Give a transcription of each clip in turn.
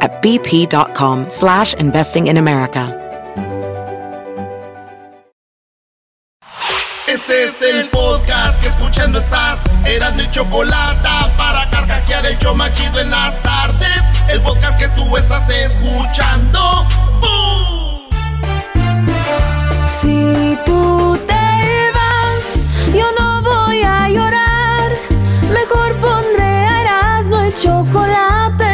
at bp.com slash investing in America. Este es el podcast que escuchando estás. Eran mi chocolate para carcajear el yo machido en las tardes. El podcast que tú estás escuchando. ¡Bum! Si tú te vas, yo no voy a llorar. Mejor pondré a Erasmo el chocolate,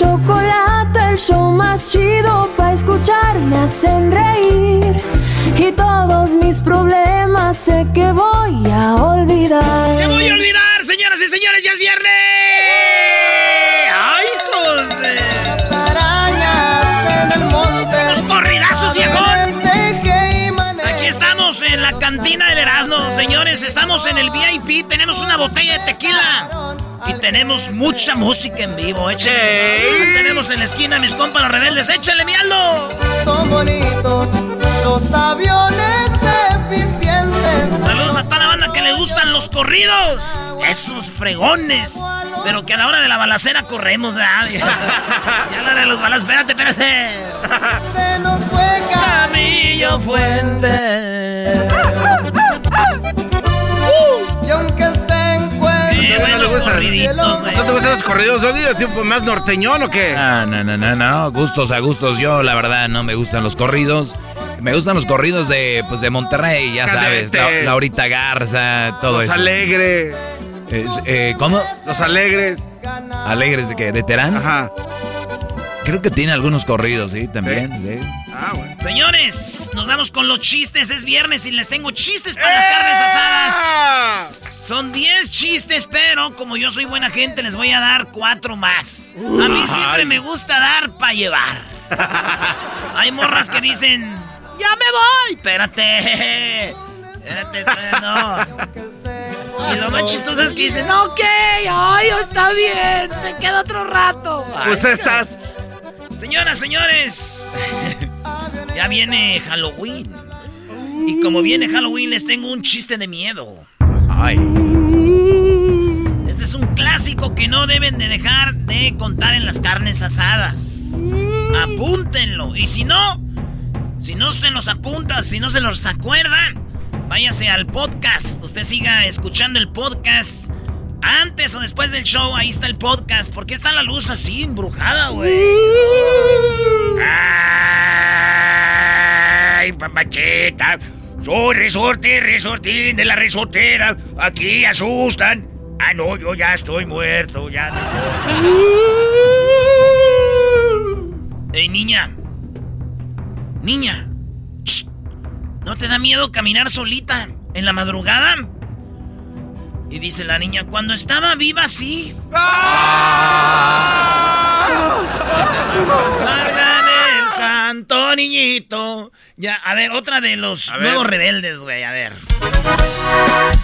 chocolate, el show más chido para escuchar, me hacen reír. Y todos mis problemas sé que voy a olvidar. ¡Te voy a olvidar, señoras y señores! ¡Ya es viernes! ¡Ay, hijos de... ¡Los corridazos, viejón! Aquí estamos en la cantina del Erasmo, señores. Estamos en el VIP. Tenemos una botella de tequila. Y tenemos mucha música en vivo. Échale. Tenemos en la esquina a mis compas los rebeldes. ¡Échale, mi Aldo! Son bonitos los aviones eficientes. Saludos a toda la banda que le gustan los corridos. Esos fregones. Pero que a la hora de la balacera corremos, ¿verdad? Ya a la hora de los balas, espérate, espérate. Se nos fue Camillo Fuente. Güey, ¿No los te gustan? corriditos, güey. ¿No te gustan los corridos, Doggy? ¿O tipo más norteñón o qué? Ah, no, no, no, no, gustos a gustos. Yo, la verdad, no me gustan los corridos. Me gustan los corridos de, pues, de Monterrey, ya sabes. La- Laurita Garza, todo Los eso. alegres. Es- eh, ¿Cómo? Los alegres. ¿Alegres de qué? ¿De Terán? Ajá. Creo que tiene algunos corridos, sí, también. sí. Ah, bueno. Señores, nos vamos con los chistes. Es viernes y les tengo chistes para las carnes asadas. Son 10 chistes, pero como yo soy buena gente, les voy a dar 4 más. A mí siempre me gusta dar para llevar. Hay morras que dicen, ya me voy. Espérate. Espérate, no. Y lo más chistoso es que dicen, ok, ay, está bien, me quedo otro rato. Pues Ay, estás. Señoras, señores, ya viene Halloween. Y como viene Halloween, les tengo un chiste de miedo. Ay. Este es un clásico que no deben de dejar de contar en las carnes asadas. Apúntenlo. Y si no, si no se los apunta, si no se los acuerda, váyase al podcast. Usted siga escuchando el podcast. Antes o después del show, ahí está el podcast. ¿Por qué está la luz así embrujada, güey? ¡Ay, papachita! Soy resorte, resortín de la resortera. Aquí asustan. Ah, no, yo ya estoy muerto, ya. Ey, niña. Niña. Shh. ¿No te da miedo caminar solita en la madrugada? Y dice la niña, cuando estaba viva, sí. Márgame el santo niñito. Ya, a ver, otra de los A ver. nuevos rebeldes, güey, a ver.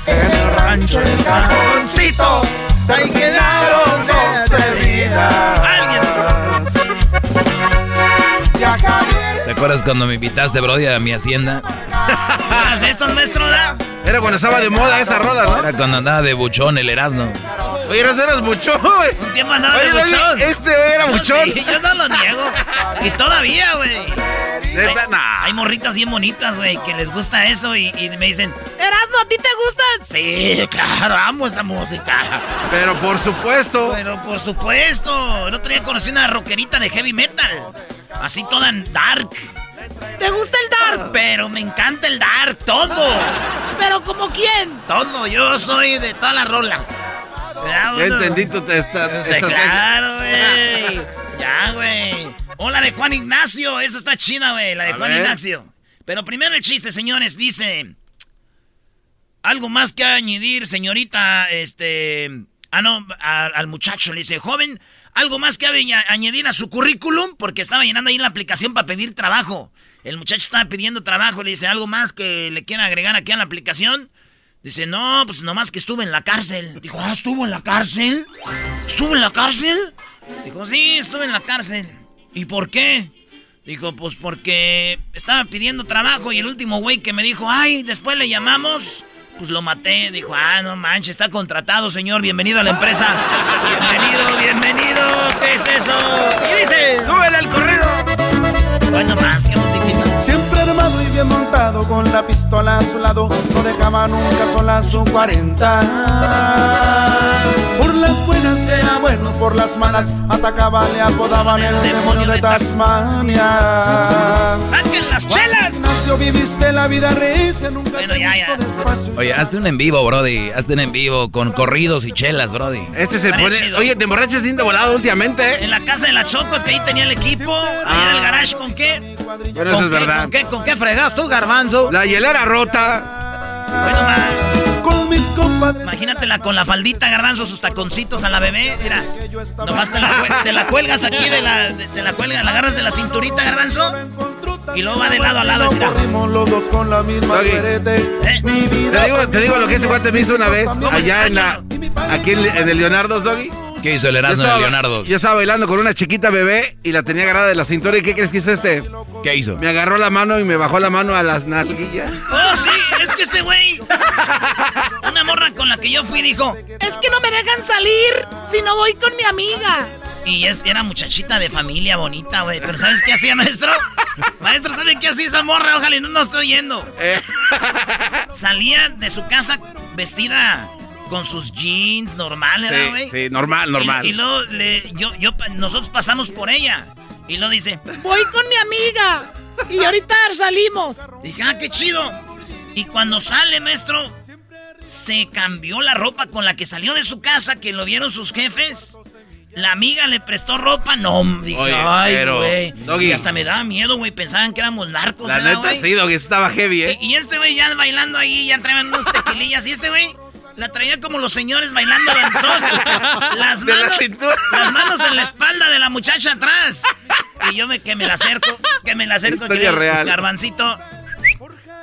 en el rancho el cajoncito, ahí quedaron doce vidas. Alguien. Ya ¿Te acuerdas cuando me invitaste, Brody, a mi hacienda? ¿Haz esto, maestro? da? Era cuando estaba de moda esa rola, ¿no? Era cuando andaba de buchón el Erasmo. Oye, eras, eras mucho, güey. Un tiempo andaba de Oye, buchón. este güey era Yo buchón. sí, yo no lo niego. Y todavía, güey. Hay, nah. hay morritas bien bonitas, güey, que les gusta eso y, y me dicen, Erasmo, ¿a ti te gustan? Sí, claro, amo esa música. Pero por supuesto. Pero por supuesto, el otro día conocí una rockerita de heavy metal. Así toda en dark. ¿Te gusta el dark? Pero me encanta el dark, todo. ¿Pero como quién? Todo, yo soy de todas las rolas. Ya, Ya bueno. entendí tu esta, Sí, claro, güey. Ya, güey. O la de Juan Ignacio, esa está chida, güey, la de A Juan ver. Ignacio. Pero primero el chiste, señores, dice... Algo más que añadir, señorita, este... Ah, no, a- al muchacho le dice, joven, algo más que aña- añadir a su currículum, porque estaba llenando ahí la aplicación para pedir trabajo. El muchacho estaba pidiendo trabajo, le dice, algo más que le quiera agregar aquí a la aplicación. Dice, no, pues nomás que estuve en la cárcel. Dijo, ah, ¿estuvo en la cárcel? ¿Estuvo en la cárcel? Dijo, sí, estuve en la cárcel. ¿Y por qué? Dijo, pues porque estaba pidiendo trabajo y el último güey que me dijo, ay, después le llamamos, pues lo maté. Dijo, ah, no manches, está contratado, señor, bienvenido a la empresa. Bienvenido, bienvenido, ¿qué es eso? ¿Qué dice? ¡Súbele al corrido! Bueno, más que musiquita. Siempre armado y bien montado con la pistola a su lado, no dejaba nunca sola su 40. Por las buenas sea bueno, por las malas atacaba, le apodaban el demonio de Tasmania. ¡Saquen las chelas! Viviste la vida recia, nunca Bueno, te ya, ya. despacio. Oye, hazte un en vivo, Brody. Hazte un en vivo con corridos y chelas, Brody. Este se pone. chido. Oye, te emborrachas sin de volado últimamente, ¿eh? En la casa de la Choco, es que ahí tenía el equipo. Ahí en el garage, ¿con qué? Bueno, ¿Con eso es qué, verdad. ¿Con qué, con qué fregas tú, garbanzo? La hielera rota. Bueno, ma, Con mis compadres. Imagínatela con la faldita, garbanzo, sus taconcitos a la bebé. Mira, nomás te la, te la cuelgas aquí de la, de- te la cuelgas, la agarras de la cinturita, garbanzo. Y luego va de lado a lado, así, mira. Corrimos los dos con la misma Doggy. suerte. Eh. Te digo, te digo lo que ese cuate me hizo una vez ¿Cómo allá en la. Aquí en, en el Leonardo Doggy. ¿Qué hizo el Erasmo de Leonardo? Yo estaba bailando con una chiquita bebé y la tenía agarrada de la cintura. ¿Y qué crees que hizo este? ¿Qué hizo? Me agarró la mano y me bajó la mano a las nalguillas. Oh, sí, es que este güey. Una morra con la que yo fui dijo: Es que no me dejan salir si no voy con mi amiga. Y es, era muchachita de familia bonita, güey. Pero ¿sabes qué hacía, maestro? Maestro, ¿sabe qué hacía esa morra? Ojalá y no nos estoy yendo. Eh. Salía de su casa vestida con sus jeans normales, ¿verdad, güey? Sí, sí, normal, normal. Y, y luego le- yo, yo, nosotros pasamos por ella. Y luego dice, voy con mi amiga. Y ahorita salimos. Dije, ah, qué chido. Y cuando sale, maestro, se cambió la ropa con la que salió de su casa, que lo vieron sus jefes. La amiga le prestó ropa. No, dije, Oye, ay, pero, güey. Y hasta me daba miedo, güey. Pensaban que éramos narcos, La ¿verdad, neta, sí, Doggy, estaba heavy, ¿eh? Y, y este güey ya bailando ahí, ya traían unos tequilillas. Y este güey la traía como los señores bailando danzón. Las la manos, las manos en la espalda de la muchacha atrás. Y yo me, que me la acerco, que me la acerco. que Historia real. Garbancito,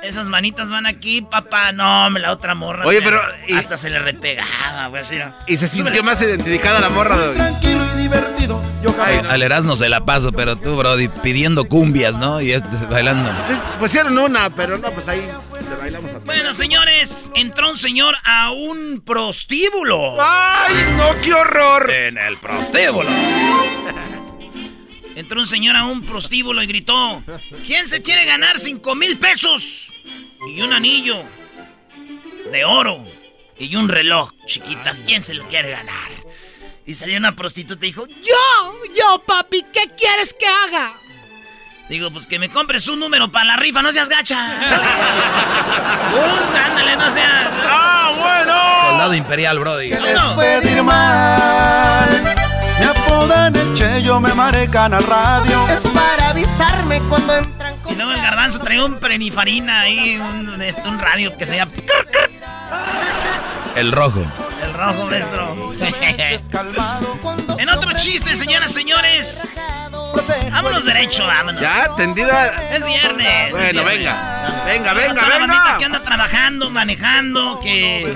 esas manitas van aquí, papá. No, me la otra morra. Oye, se- pero, y- Hasta se le repegaba, güey. Así, ¿no? Y se sintió más identificada la morra, Doggy. tranquilo y divertido. Yo Ay, jamás Al Erasmo se la paso, pero tú, Brody, pidiendo cumbias, ¿no? Y este bailando. Es- Pusieron una, pero no, pues ahí le bailamos a todos. Bueno, señores, entró un señor a un prostíbulo. ¡Ay, no, qué horror! En el prostíbulo. Entró un señor a un prostíbulo y gritó: ¿Quién se quiere ganar cinco mil pesos? Y un anillo de oro y un reloj, chiquitas. ¿Quién se lo quiere ganar? Y salió una prostituta y dijo: ¡Yo! ¡Yo, papi! ¿Qué quieres que haga? Digo, pues que me compres un número para la rifa, no seas gacha. Uh, ándale, no seas. ¡Ah, bueno! Soldado imperial, Brody. que No, les puede ir mal. Me apodan el Cheyo, me marecan al radio. Es para avisarme cuando entran Y con luego el garbanzo traía un prenifarina ahí, un, este, un radio que se llama El rojo. El rojo, maestro. En otro chiste, señoras, señores. Vámonos derecho, vámonos. Ya, tendida. Es viernes. Bueno, es viernes. venga. Venga, venga, toda la bandita venga. que anda trabajando, manejando, que,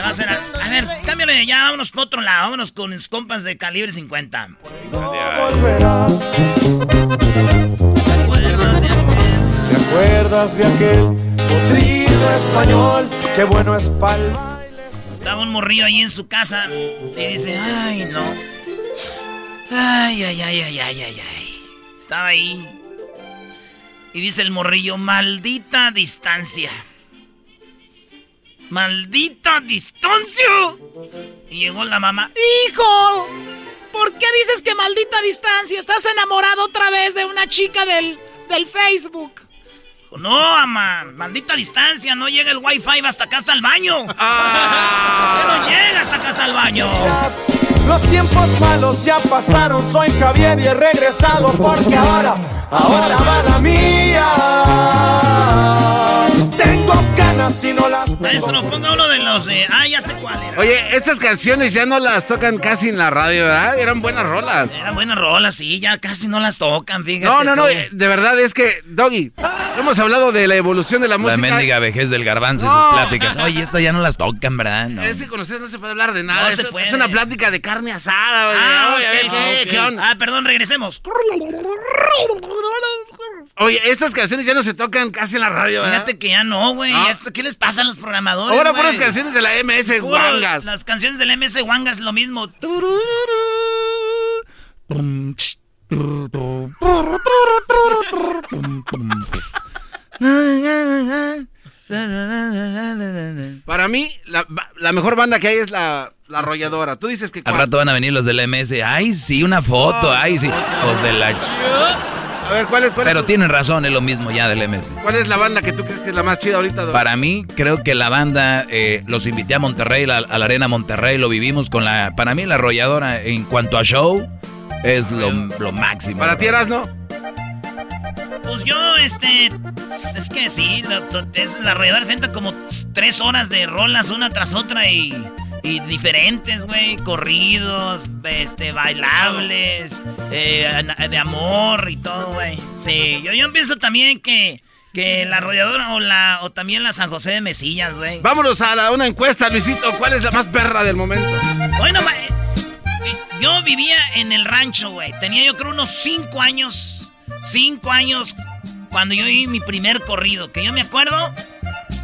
va a ser... A, ver, cámbiale de ya, vámonos por otro lado. Vámonos con mis compas de calibre 50. volverás. ¿Te acuerdas de aquel potrillo español? Qué bueno es palma. Estaba un morrillo ahí en su casa y dice, ay, no. Ay, ay, ay, ay, ay, ay, ay. Estaba ahí. Y dice el morrillo, maldita distancia. ¡Maldita distancia! Y llegó la mamá. ¡Hijo! ¿Por qué dices que maldita distancia? Estás enamorado otra vez de una chica del, del Facebook. No, ama, maldita distancia, no llega el wifi hasta acá hasta el baño. Ah. no llega hasta acá hasta el baño. Los tiempos malos ya pasaron, soy Javier y he regresado porque ahora, ahora va la mía. Maestro, ponga uno de los de... Ah, ya sé cuál era. Oye, estas canciones ya no las tocan casi en la radio, ¿verdad? Eran buenas rolas. Eran buenas rolas, sí, ya casi no las tocan, fíjate. No, no, no, de verdad es que, Doggy, hemos hablado de la evolución de la música. La mendiga vejez del garbanzo y sus pláticas. Oye, esto ya no las tocan, ¿verdad? No. Es que con ustedes no se puede hablar de nada. No se puede. Es una plática de carne asada. Ah, ¿qué onda? ah, perdón, regresemos. Oye, estas canciones ya no se tocan casi en la radio, ¿verdad? Fíjate que ya no, güey. ¿Qué les pasa a los programadores, Ahora las canciones de la MS Wangas. Las canciones de la MS Wangas lo mismo. Para mí, la, mejor banda que hay es la, la arrolladora. Tú dices que... Al rato van a venir los de la MS. Ay, sí, una foto. Ay, sí. Los de la... A ver, ¿cuál es? Pero tienen razón, es lo mismo ya del MS. ¿Cuál es la banda que tú crees que es la más chida ahorita? Para mí, creo que la banda, eh, los invité a Monterrey, a la Arena Monterrey, lo vivimos con la, para mí la arrolladora en cuanto a show, es lo, máximo. ¿Para ti eras no? Pues yo, este, es que sí, la, la arrolladora sienta como tres horas de rolas una tras otra y... Y diferentes, güey, corridos, este, bailables, eh, de amor y todo, güey. Sí, yo, yo pienso también que, que la rodeadora o la o también la San José de Mesillas, güey. Vámonos a la, una encuesta, Luisito. ¿Cuál es la más perra del momento? Bueno, eh, yo vivía en el rancho, güey. Tenía yo creo unos cinco años. Cinco años cuando yo vi mi primer corrido. Que yo me acuerdo.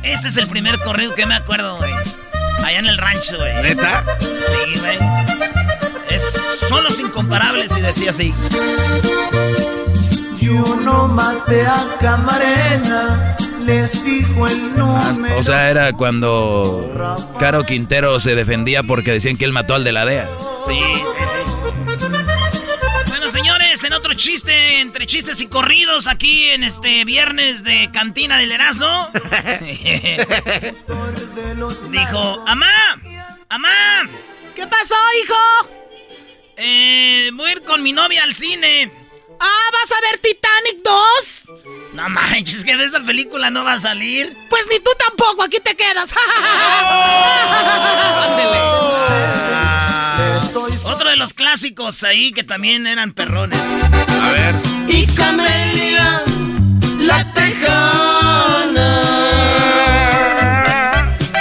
Ese es el primer corrido que me acuerdo, güey. Allá en el rancho, güey. ¿Neta? Sí, güey. son los incomparables y decía así. Yo no maté a Camarena, les dijo el número. O sea, era cuando Caro Quintero se defendía porque decían que él mató al de la DEA. Sí, sí, chiste, entre chistes y corridos, aquí en este viernes de Cantina del Erasmo. Dijo, ¡Amá! ¡Amá! ¿Qué pasó, hijo? Eh, voy a ir con mi novia al cine. Ah, ¿vas a ver Titanic 2? No manches, que de esa película no va a salir. Pues ni tú tampoco, aquí te quedas. Otro de los clásicos ahí que también eran perrones. A ver. Y Camelia, la tejana.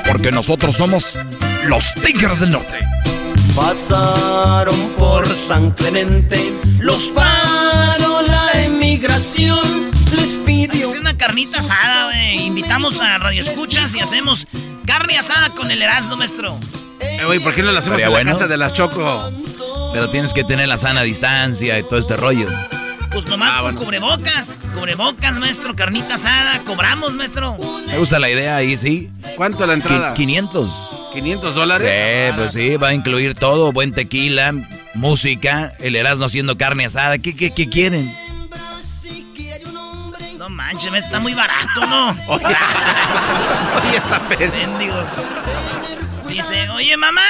Porque nosotros somos los Tigres del Norte. Pasaron por San Clemente, los paró la emigración, les pidió... Es una carnita asada, güey. Invitamos a Radio Escuchas y hacemos carne asada con el Erasmo, maestro. Eh, güey, ¿por qué no la hacemos en la casa de las Choco? Pero tienes que tener la sana distancia y todo este rollo. Pues nomás ah, con cubrebocas. Cubrebocas, maestro, carnita asada. Cobramos, maestro. Me gusta la idea ahí, sí. ¿Cuánto la entrada? 500. ¿500 dólares? Sí, pues sí, va a incluir todo, buen tequila, música, el Erasmo haciendo carne asada. ¿Qué, qué, qué quieren? No manches, está muy barato, ¿no? Oye, oye Mendigos. Dice, oye, mamá,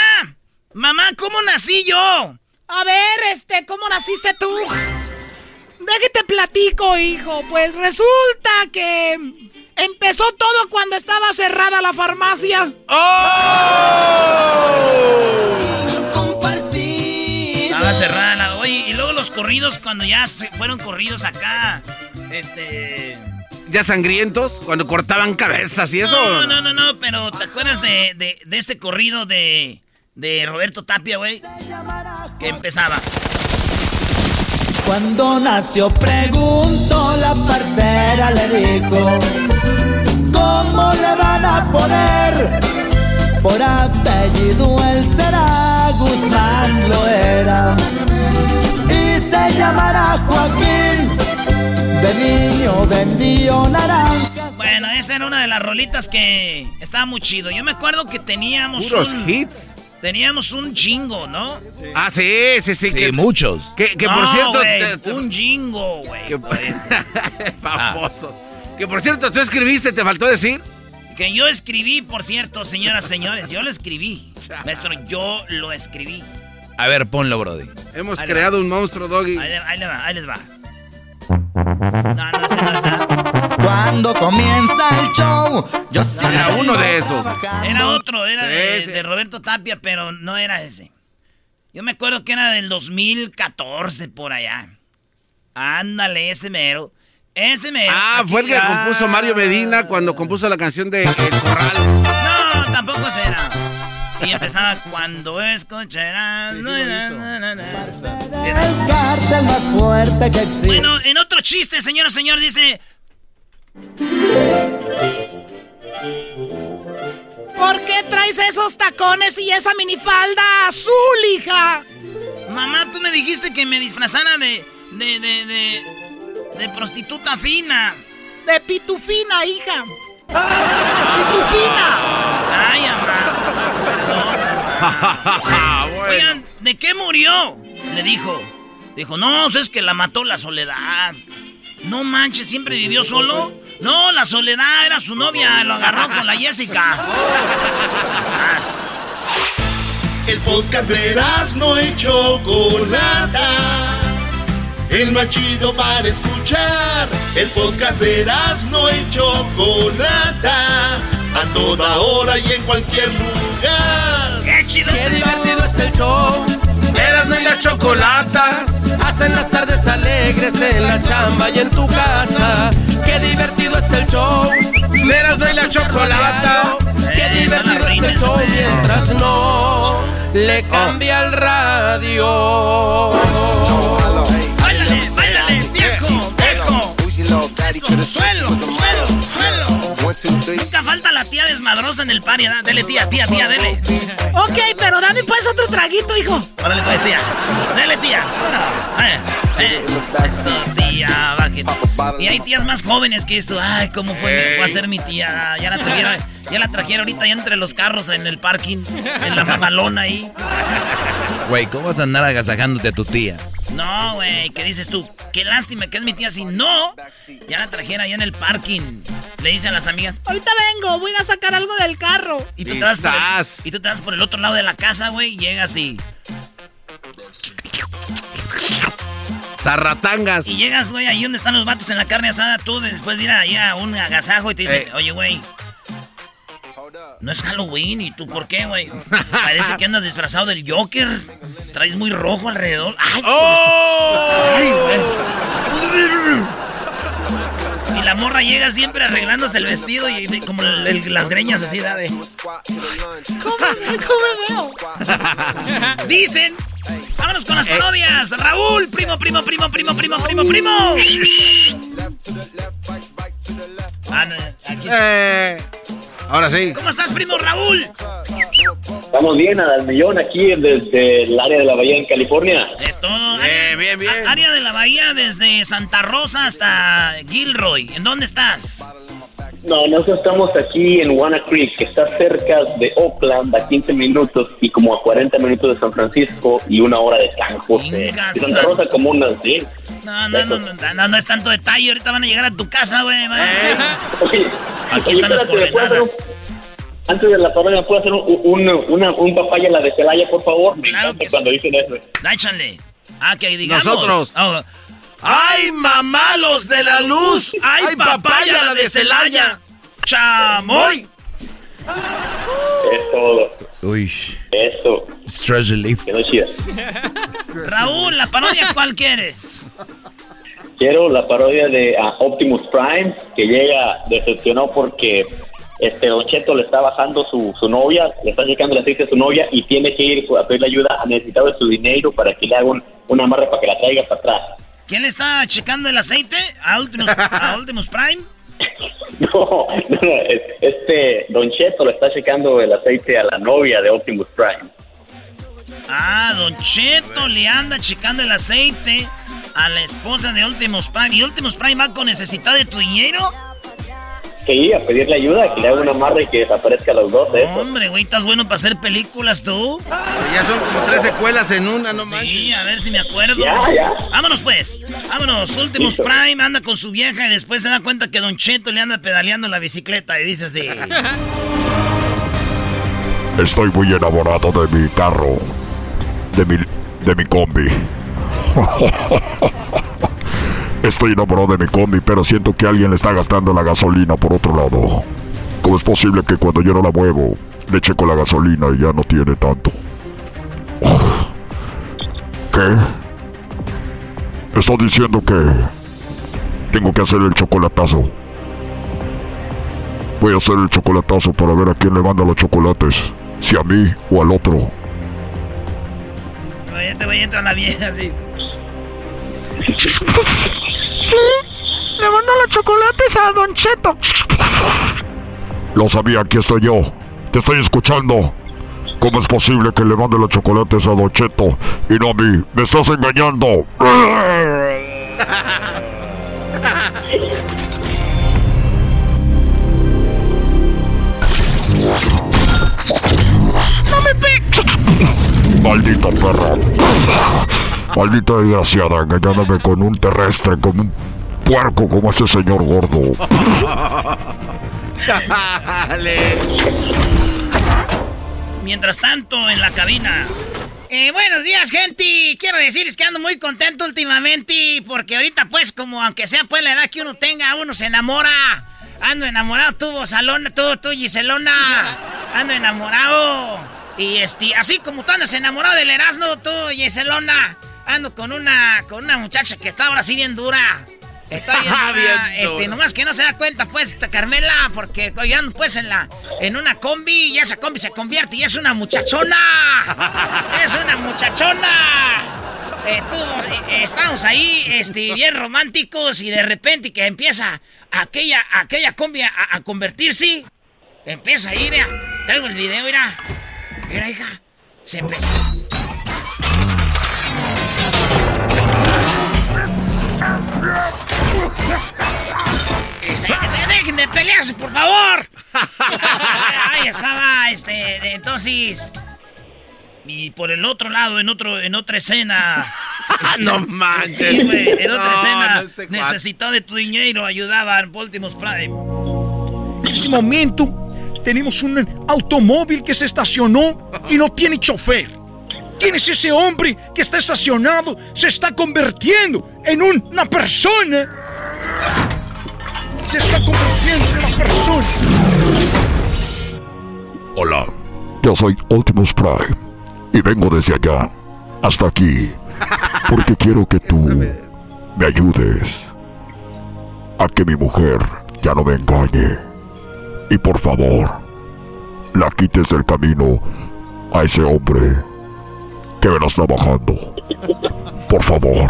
mamá, ¿cómo nací yo? A ver, este, ¿cómo naciste tú? Déjate platico, hijo. Pues resulta que Empezó todo cuando estaba cerrada la farmacia. ¡Oh! Estaba cerrada. Oye, y luego los corridos cuando ya se fueron corridos acá. Este. ¿Ya sangrientos? Cuando cortaban cabezas y eso. No, no, no, no, pero ¿te acuerdas de, de, de este corrido de, de Roberto Tapia, güey? Que empezaba. Cuando nació pregunto, la partera le dijo, ¿cómo le van a poner? Por apellido él será Guzmán lo era. Y se llamará Joaquín. De niño vendió naranjas. Bueno, esa era una de las rolitas que estaba muy chido. Yo me acuerdo que teníamos Puros un... hits. Teníamos un jingo, ¿no? Ah, sí, sí, sí. Sí, que, muchos. que, que No, por cierto. güey, te- te- un jingo, güey. que- Famosos. Que por cierto, tú escribiste, te faltó decir. Que yo escribí, por cierto, señoras, señores. Yo lo escribí. Maestro, yo lo escribí. A ver, ponlo, Brody. Hemos Ahí creado un monstruo, Doggy. Ahí, le- ahí le va, ahí les va. No, no, ese no es nada. Cuando comienza el show, yo Era uno de esos. Era otro, era Sí, de, sí. de Roberto Tapia, pero no era ese. Yo me acuerdo que era del 2014 por allá. Ándale, ese mero. Ese mero. Ah, Aquí- fue el que ah. compuso Mario Medina cuando compuso la canción de El Corral. No, tampoco será. Y empezaba cuando escucharás. Sí, sí. Bueno, en otro chiste, señor, señor, dice. ¿Por qué traes esos tacones y esa minifalda azul, hija? Mamá, tú me dijiste que me disfrazara de. de. de. de, de prostituta fina. De pitufina, hija. ¡Pitufina! Ay, mamá. Oigan, ¿de qué murió? Le dijo. Dijo, no, pues es que la mató la soledad. No manches, ¿siempre vivió solo? No, la soledad era su novia, lo agarró con la Jessica. El podcast de no y Chocolata. El más chido para escuchar. El podcast de no y Chocolata. A toda hora y en cualquier lugar. ¡Qué chido! Qué divertido está el show. Eras y la chocolata. Hacen las tardes alegres en la chamba y en tu casa. Qué divertido está el show. Eras y la chocolata. Qué Eh, divertido no está el show mientras no le cambia el radio. Desmadrosa en el party. Dele, tía, tía, tía, dele. Ok, pero dame pues otro traguito, hijo. Órale pues, tía. Dele, tía. Eh, eh. Eso, tía, bájate. Y hay tías más jóvenes que esto. Ay, cómo fue, fue a ser mi tía. Ya la tuviera, ya la trajeron ahorita ya entre los carros en el parking, en la mamalona ahí. Güey, ¿cómo vas a andar agasajándote a tu tía? No, güey, ¿qué dices tú? Qué lástima que es mi tía. Si no, ya la trajera allá en el parking. Le dicen a las amigas, ahorita vengo, voy a sacar algo del carro. Y tú, te vas por el, Quizás. y tú te vas por el otro lado de la casa, güey, y llegas y... Zarratangas. Y llegas, güey, ahí donde están los vatos en la carne asada, tú después de ir ahí a un agasajo y te dicen, Eh. oye, güey, no es Halloween, ¿y tú por qué, güey? Parece que andas disfrazado del Joker. Traes muy rojo alrededor. ¡Ay! ¡Oh! Ay, güey. Y la morra llega siempre arreglándose el vestido y de- como el- el- las greñas así, da de... ¿Cómo, cómo veo? Dicen. Vámonos con las parodias. Raúl, primo, primo, primo, primo, primo, primo, primo. Ah, no, aquí. Eh, ahora sí. ¿Cómo estás, primo Raúl? Estamos bien al millón aquí desde el área de la Bahía en California. Esto. Bien, bien, bien. a- Área de la Bahía desde Santa Rosa hasta Gilroy. ¿En dónde estás? No, nosotros estamos aquí en Wanna Creek, que está cerca de Oakland, a 15 minutos y como a 40 minutos de San Francisco y una hora de San José. Y Santa Rosa como unas 10. No, no, no, no, no, no es tanto detalle. Ahorita van a llegar a tu casa, güey. Oye, Aquí oye, están las espérate, ¿me puedes hacer un- coordenadas. Antes de la ¿me puedes hacer un, un, una- un papaya la de Celaya, por favor? Me Claro encanta que sí. cuando dicen eso. Échale. Ah, que digamos. Nosotros. ¡Ay, mamá, los de la luz! ¡Ay, ¡Ay, papaya, la de Celaya! ¡Chamoy! Es todo. Uy, Eso. stress relief. Quedó chida. Raúl, ¿la parodia cuál quieres? Quiero la parodia de ah, Optimus Prime, que llega decepcionado porque este Don Cheto le está bajando su, su novia, le está checando el aceite a su novia y tiene que ir a pedirle ayuda a necesitar de su dinero para que le haga un, una amarre para que la traiga para atrás. ¿Quién le está checando el aceite? ¿A Ultimus, a Ultimus Prime? No, no, es- este Don Cheto le está checando el aceite a la novia de Optimus Prime. Ah, Don Cheto le anda checando el aceite a la esposa de Ultimus Prime. ¿Y Ultimus Prime va con necesidad de tu dinero? Sí, a pedirle ayuda, que le haga una amarra y que desaparezca a los dos, ¿eh? Hombre, güey, ¿estás bueno para hacer películas tú? Ya son como tres secuelas en una, no manches. Sí, a ver si me acuerdo. Ya, ya. Vámonos pues. Vámonos. Ultimus Listo. Prime anda con su vieja y después se da cuenta que Don Cheto le anda pedaleando la bicicleta y dice así. Estoy muy enamorado de mi carro, de mi, de mi combi. Estoy enamorado de mi combi, pero siento que alguien le está gastando la gasolina por otro lado. ¿Cómo es posible que cuando yo no la muevo, le checo la gasolina y ya no tiene tanto? ¿Qué? Estás diciendo que tengo que hacer el chocolatazo. Voy a hacer el chocolatazo para ver a quién le manda los chocolates. Si a mí o al otro. Oye, te voy a entrar la vieja así. Sí, le mando los chocolates a Don Cheto. Lo sabía, aquí estoy yo. Te estoy escuchando. ¿Cómo es posible que le mande los chocolates a Don Cheto y no a mí? ¡Me estás engañando! Maldita perra. Maldita desgraciada, engañándome con un terrestre, con un puerco como ese señor gordo. Chale. Mientras tanto, en la cabina. Eh, buenos días, gente. Quiero decirles que ando muy contento últimamente porque ahorita, pues, como aunque sea pues la edad que uno tenga, uno se enamora. Ando enamorado, tú, Salona, tú, tú, Giselona. Ando enamorado. Y este, así como tú andas enamorado del Erasmo, tú, Giselona. Ando con una, con una muchacha que está ahora sí bien dura. Está bien dura. Bien este, dura. nomás que no se da cuenta, pues, Carmela, porque yo ando, pues, en la, en una combi y esa combi se convierte y es una muchachona. ¡Es una muchachona! Eh, tú, eh, estamos ahí, este, bien románticos y de repente que empieza aquella, aquella combi a, a convertirse, empieza a ir, mira, traigo el video, mira, mira, hija, se empezó. Este, de- dejen de pelearse, por favor. Ahí estaba, este, entonces. Y por el otro lado, en otro, en otra escena. No manches. Sí, güey, en otra No, escena. no, este necesitado de tu dinero, ayudaban Optimus Prime. En ese momento tenemos un automóvil que se estacionó y no tiene chofer. ¿Quién es ese hombre que está estacionado? Se está convirtiendo en un- una persona. Se está convirtiendo en una persona. Hola, yo soy Optimus Prime y vengo desde allá hasta aquí porque quiero que tú me ayudes a que mi mujer ya no me engañe y por favor la quites del camino a ese hombre que me lo está bajando. Por favor,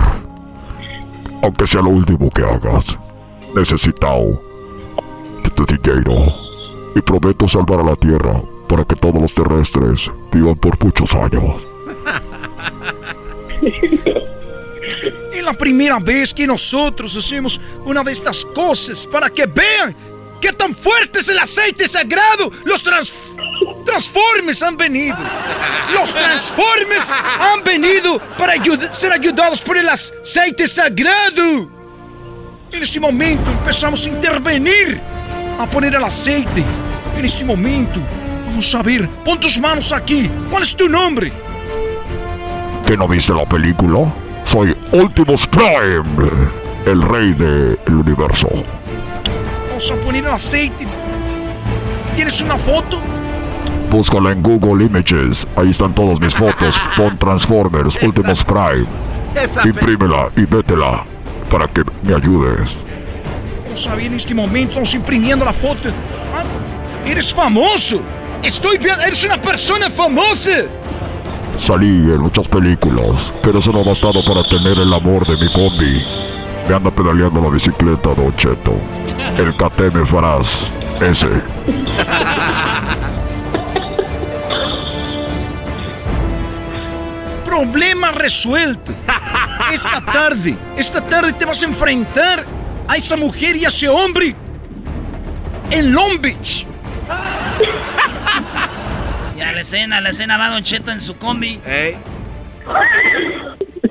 aunque sea lo último que hagas, necesitado tu dinero y prometo salvar a la Tierra para que todos los terrestres vivan por muchos años. Es la primera vez que nosotros hacemos una de estas cosas para que vean qué tan fuerte es el aceite sagrado. Los trans- transformes han venido. Los transformes han venido para ayud- ser ayudados por el aceite sagrado. En este momento empezamos a intervenir, a poner el aceite. En este momento, vamos a ver, pon tus manos aquí. ¿Cuál es tu nombre? ¿Que no viste la película? Soy Optimus Prime, el rey del universo. Vamos a poner el aceite. ¿Tienes una foto? Búscala en Google Images, ahí están todas mis fotos. Pon Transformers Prime. Esa fe- Imprímela y métela para que me ayudes. Vamos a ver en este momento, estamos imprimiendo la foto. Ah, eres famoso. Estoy viendo, eres una persona famosa. Salí en muchas películas, pero eso no ha bastado para tener el amor de mi combi. Me anda pedaleando la bicicleta, Don Cheto. El cateme farás. Ese. Problema resuelto. Esta tarde, esta tarde te vas a enfrentar a esa mujer y a ese hombre en Long Beach. Ya la escena, la escena va Don Cheto en su combi.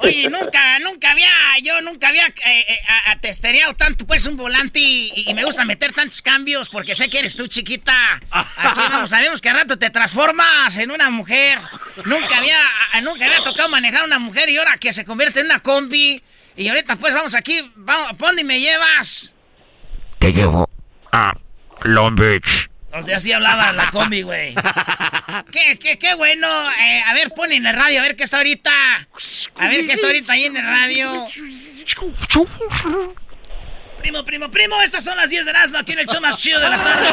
Oye, nunca, nunca había, yo nunca había eh, eh, tanto pues un volante y, me gusta meter tantos cambios porque sé que eres tú chiquita. Aquí vamos, sabemos que al rato te transformas en una mujer. Nunca había, nunca había tocado manejar una mujer y ahora que se convierte en una combi. Y ahorita pues vamos aquí, vamos, ¿a dónde me llevas? Te llevo a Long Beach. O sea, así hablaba la combi, güey. ¿Qué, qué, qué bueno? Eh, a ver, pon en la radio, a ver qué está ahorita. A ver qué está ahorita ahí en el radio. Primo, primo, primo, estas son las 10 de Erasmo aquí en el show más chido de las tardes.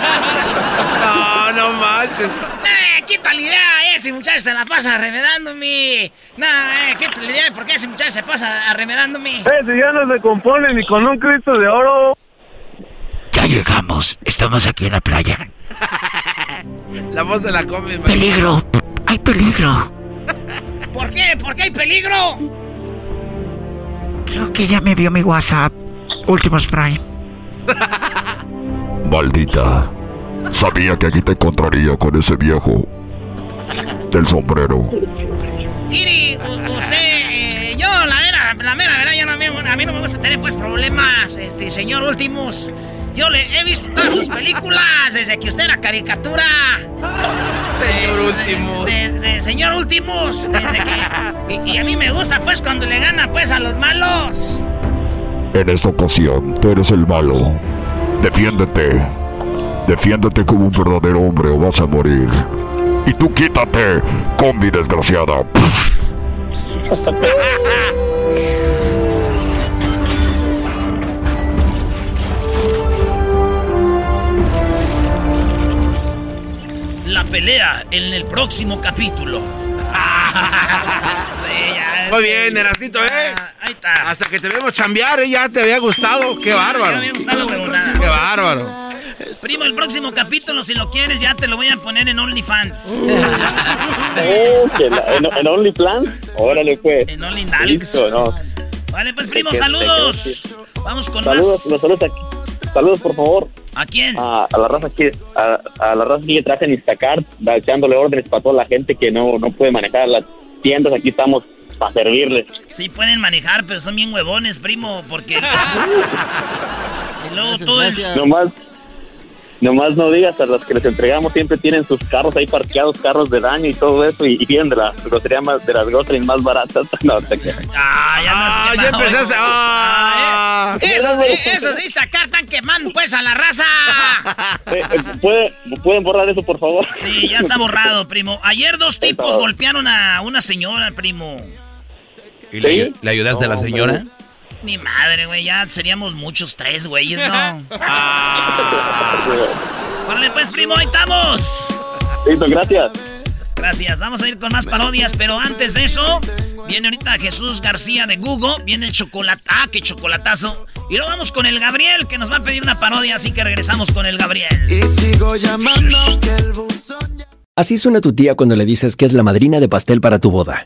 No, no manches. Eh, quita la idea, ese muchacho se la pasa arremedándome. No, eh, quita la idea de por qué ese muchacho se pasa arremedándome. Eh, si ya no se compone ni con un Cristo de oro. Ya llegamos, estamos aquí en la playa. La voz de la combi. Peligro, hay peligro. ¿Por qué? ¿Por qué hay peligro? Creo que ya me vio mi WhatsApp. Últimos Prime. Maldita. Sabía que aquí te encontraría con ese viejo del sombrero. Iri, usted, eh, yo la vera, la mera verdad, yo no, a mí no me gusta tener pues problemas, este, señor Últimos. Yo le he visto todas sus películas desde que usted era caricatura. Señor Últimos. De, señor Últimos. Desde que, y, y, a mí me gusta pues cuando le gana pues a los malos. En esta ocasión, tú eres el malo. Defiéndete. Defiéndete como un verdadero hombre o vas a morir. Y tú quítate, combi desgraciada. La pelea en el próximo capítulo. Muy bien, Erasnito, ¿eh? ahí está. Hasta que te vemos chambear, ¿eh? Ya te había gustado. Qué bárbaro. Me había gustado, Qué bárbaro. Primo, el próximo capítulo, si lo quieres, ya te lo voy a poner en OnlyFans. Oh, en, en OnlyFans. Órale, pues. En OnlyNalgs. no. Vale, pues, primo, saludos. Vamos con saludos, más. Saludos, aquí. Saludos, por favor. ¿A quién? A, a la raza que a, a, la raza que traje en Instacart, echándole órdenes para toda la gente que no, no puede manejar las tiendas. Aquí estamos para servirles. Sí pueden manejar, pero son bien huevones, primo, porque... y luego todo es... Nomás, nomás no digas, a los que les entregamos siempre tienen sus carros ahí parqueados, carros de daño y todo eso, y, y tienen de las groserías más, de las groserías más baratas. No, te Ah, ya, Ah, no ya empezaste. Ah. Eh, eh, esos de Instacart están quemando pues a la raza. Eh, eh, ¿puede- ¿Pueden borrar eso, por favor? Sí, ya está borrado, primo. Ayer dos tipos golpearon a una señora, primo. ¿Y le, ayu- le ayudaste a la señora? Ni madre, güey, ya seríamos muchos tres, güeyes, ¿no? Órale, pues, primo, ahí estamos. Listo, gracias. Gracias, vamos a ir con más parodias, pero antes de eso, viene ahorita Jesús García de Google, viene el chocolate, ah, qué chocolatazo. Y luego vamos con el Gabriel, que nos va a pedir una parodia, así que regresamos con el Gabriel. Y sigo llamando que el buzón ya... Así suena tu tía cuando le dices que es la madrina de pastel para tu boda.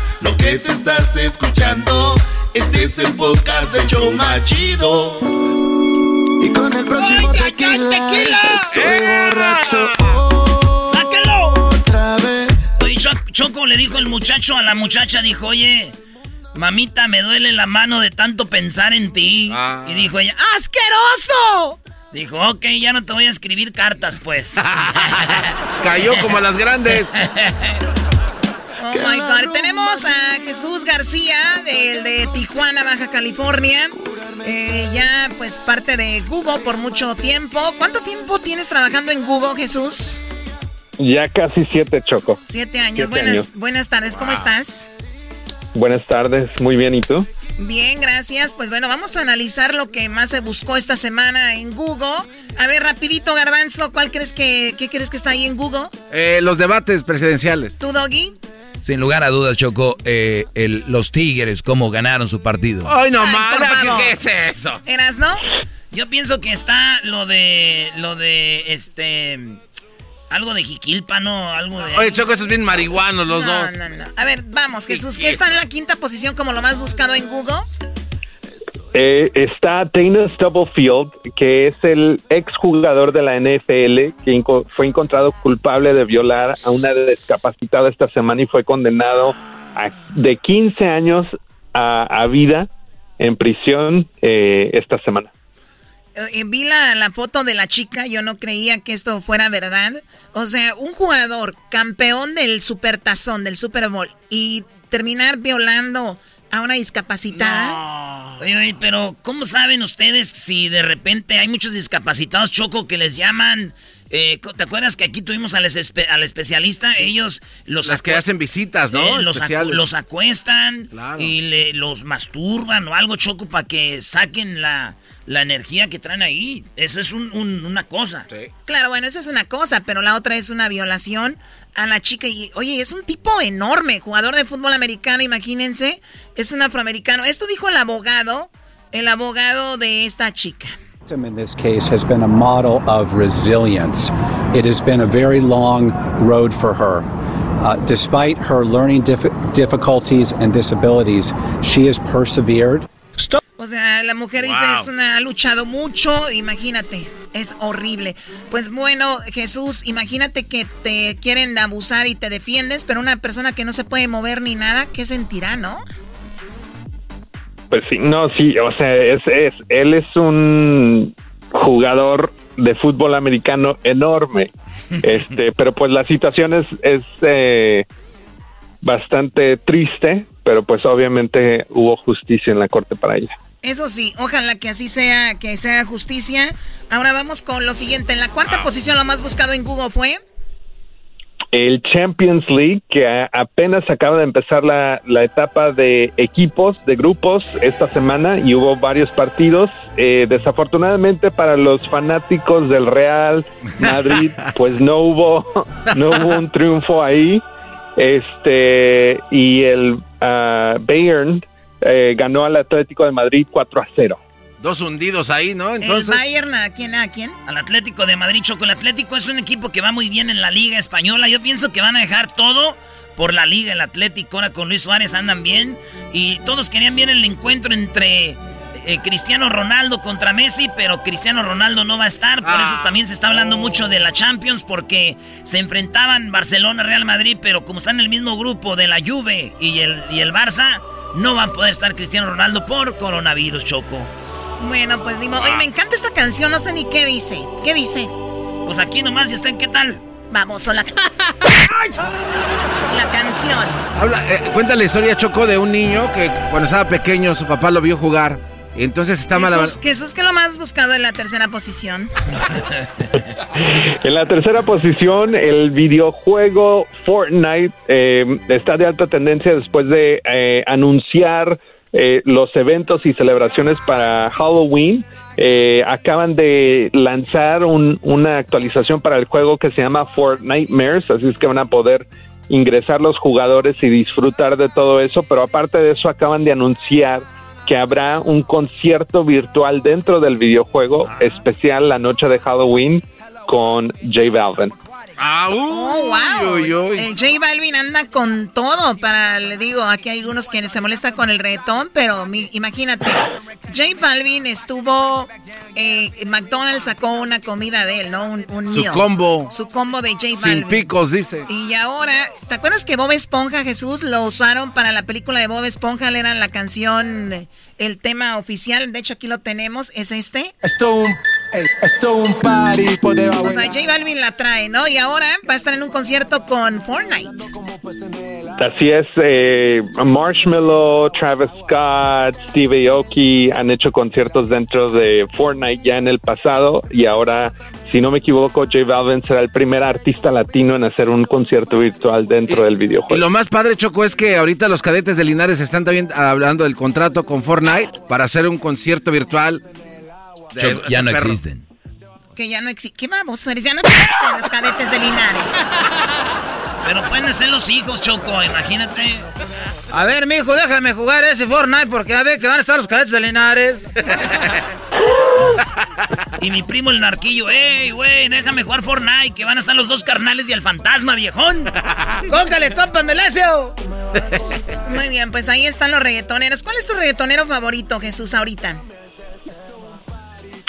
Lo que te estás escuchando, este es el podcast de Choma Chido. Y con el próximo tequila, estoy ¡Eh! borracho. ¡Sáquelo! Otra vez. Oye, Cho- Choco le dijo el muchacho a la muchacha, dijo, oye, mamita, me duele la mano de tanto pensar en ti. Ah. Y dijo ella, ¡asqueroso! Dijo, ok, ya no te voy a escribir cartas, pues. Cayó como a las grandes. Oh my God. Tenemos a Jesús García, del de Tijuana, Baja California. Eh, ya, pues, parte de Google por mucho tiempo. ¿Cuánto tiempo tienes trabajando en Google, Jesús? Ya casi siete, Choco. Siete años. Siete buenas, años. buenas tardes, ¿cómo estás? Buenas tardes, muy bien, ¿y tú? Bien, gracias. Pues bueno, vamos a analizar lo que más se buscó esta semana en Google. A ver, rapidito, Garbanzo, ¿cuál crees que, qué crees que está ahí en Google? Eh, los debates presidenciales. ¿Tú, Doggy? Sin lugar a dudas, Choco, eh, el- los Tigres, cómo ganaron su partido. Ay, no por ¿Qué, qué es eso? ¿Eras, no? Yo pienso que está lo de, lo de, este, algo de Jiquilpa, ¿no? Algo de... Oye, Choco, esos bien marihuanos los no, dos. no, no. A ver, vamos, Jesús, ¿qué está en la quinta posición como lo más buscado en Google? Eh, está Dana Stubblefield, que es el exjugador de la NFL, que fue encontrado culpable de violar a una discapacitada esta semana y fue condenado a de 15 años a, a vida en prisión eh, esta semana. Eh, vi la, la foto de la chica, yo no creía que esto fuera verdad. O sea, un jugador campeón del supertazón, del Super Bowl, y terminar violando a una discapacitada. Oye, oye, pero ¿cómo saben ustedes si de repente hay muchos discapacitados, Choco, que les llaman... eh, ¿Te acuerdas que aquí tuvimos al, espe- al especialista? Ellos los... Las que hacen visitas, ¿no? Eh, los, acu- Especiales. los acuestan Claro. y le- los masturban o algo, Choco, para que saquen la, la energía que traen ahí. Esa es un- un- una cosa. Claro, bueno, esa es una cosa, pero la otra es una violación a la chica. Y, oye, es un tipo enorme, jugador de fútbol americano, imagínense. Es un afroamericano. Esto dijo el abogado, el abogado de esta chica. Victim in this case has been a model of resilience. It has been a very long road for her. Uh, despite her learning dif- difficulties and disabilities, she has persevered. O sea, la mujer dice, Wow. es una, ha luchado mucho, imagínate, es horrible. Pues bueno, Jesús, imagínate que te quieren abusar y te defiendes, pero una persona que no se puede mover ni nada, ¿qué sentirá, no? Pues sí, no, sí, o sea, es, es, él es un jugador de fútbol americano enorme, este, pero pues la situación es, es eh, bastante triste, pero pues obviamente hubo justicia en la corte para ella. Eso sí, ojalá que así sea, que sea justicia. Ahora vamos con lo siguiente. En la cuarta posición, lo más buscado en Google fue. El Champions League, que apenas acaba de empezar la, la etapa de equipos, de grupos esta semana y hubo varios partidos. Eh, desafortunadamente para los fanáticos del Real Madrid, pues no hubo, no hubo un triunfo ahí. Este, y el ah, Bayern eh, ganó al Atlético de Madrid 4 a 0. Dos hundidos ahí, ¿no? el Entonces. Bayern, ¿a quién? ¿A quién? Al Atlético de Madrid, Choco. El Atlético es un equipo que va muy bien en la Liga Española. Yo pienso que van a dejar todo por la Liga. El Atlético ahora con Luis Suárez andan bien. Y todos querían ver el encuentro entre eh, Cristiano Ronaldo contra Messi, pero Cristiano Ronaldo no va a estar. Por eso también se está hablando mucho de la Champions, porque se enfrentaban Barcelona-Real Madrid, pero como están en el mismo grupo de la Juve y el, y el Barça, no va a poder estar Cristiano Ronaldo por coronavirus, Choco. Bueno, pues ni modo. Oye, me encanta esta canción, no sé ni qué dice. ¿Qué dice? Pues aquí nomás, ¿y usted qué tal? Vamos, hola. la canción. Habla, eh, cuenta la historia, Choco, de un niño que cuando estaba pequeño su papá lo vio jugar Entonces está mal. Jesús, ¿qué es lo más buscado en la tercera posición? en la tercera posición, el videojuego Fortnite eh, está de alta tendencia después de eh, anunciar eh, los eventos y celebraciones para Halloween. acaban de lanzar una actualización para el juego que se llama Fortnite Mares, así es que van a poder ingresar los jugadores y disfrutar de todo eso, pero aparte de eso acaban de anunciar que habrá un concierto virtual dentro del videojuego especial la noche de Halloween con J Balvin. Ah, oh, wow. El J Balvin anda con todo para, le digo, aquí hay algunos que se molesta con el reggaetón, pero imagínate, J Balvin estuvo, eh, McDonald's sacó una comida de él, ¿no? Un, su combo. Su combo de J Balvin. Sin picos, dice. Y ahora, ¿te acuerdas que Bob Esponja, Jesús, lo usaron para la película de Bob Esponja? Le eran la canción, el tema oficial, de hecho aquí lo tenemos, es este. Esto un esto un party O sea, J Balvin la trae, ¿no? Y ahora va a estar en un concierto con Fortnite. Así es, eh, Marshmallow, Travis Scott, Steve Aoki han hecho conciertos dentro de Fortnite ya en el pasado y ahora, si no me equivoco, J Balvin será el primer artista latino en hacer un concierto virtual dentro del videojuego. Y lo más padre, Choco, es que ahorita los cadetes de Linares están también hablando del contrato con Fortnite para hacer un concierto virtual ya no existen. Que ya no existen. ¿Qué vamos? Ya no existen los cadetes de Linares. Pero pueden ser los hijos, Choco, imagínate. A ver, mijo, déjame jugar ese Fortnite porque a ver que van a estar los cadetes de Linares. y mi primo el narquillo, ey, güey, déjame jugar Fortnite, que van a estar los dos carnales y el fantasma, viejón. ¡Cóncale, compa, Melesio! Muy bien, pues ahí están los reggaetoneros. ¿Cuál es tu reggaetonero favorito, Jesús, ahorita?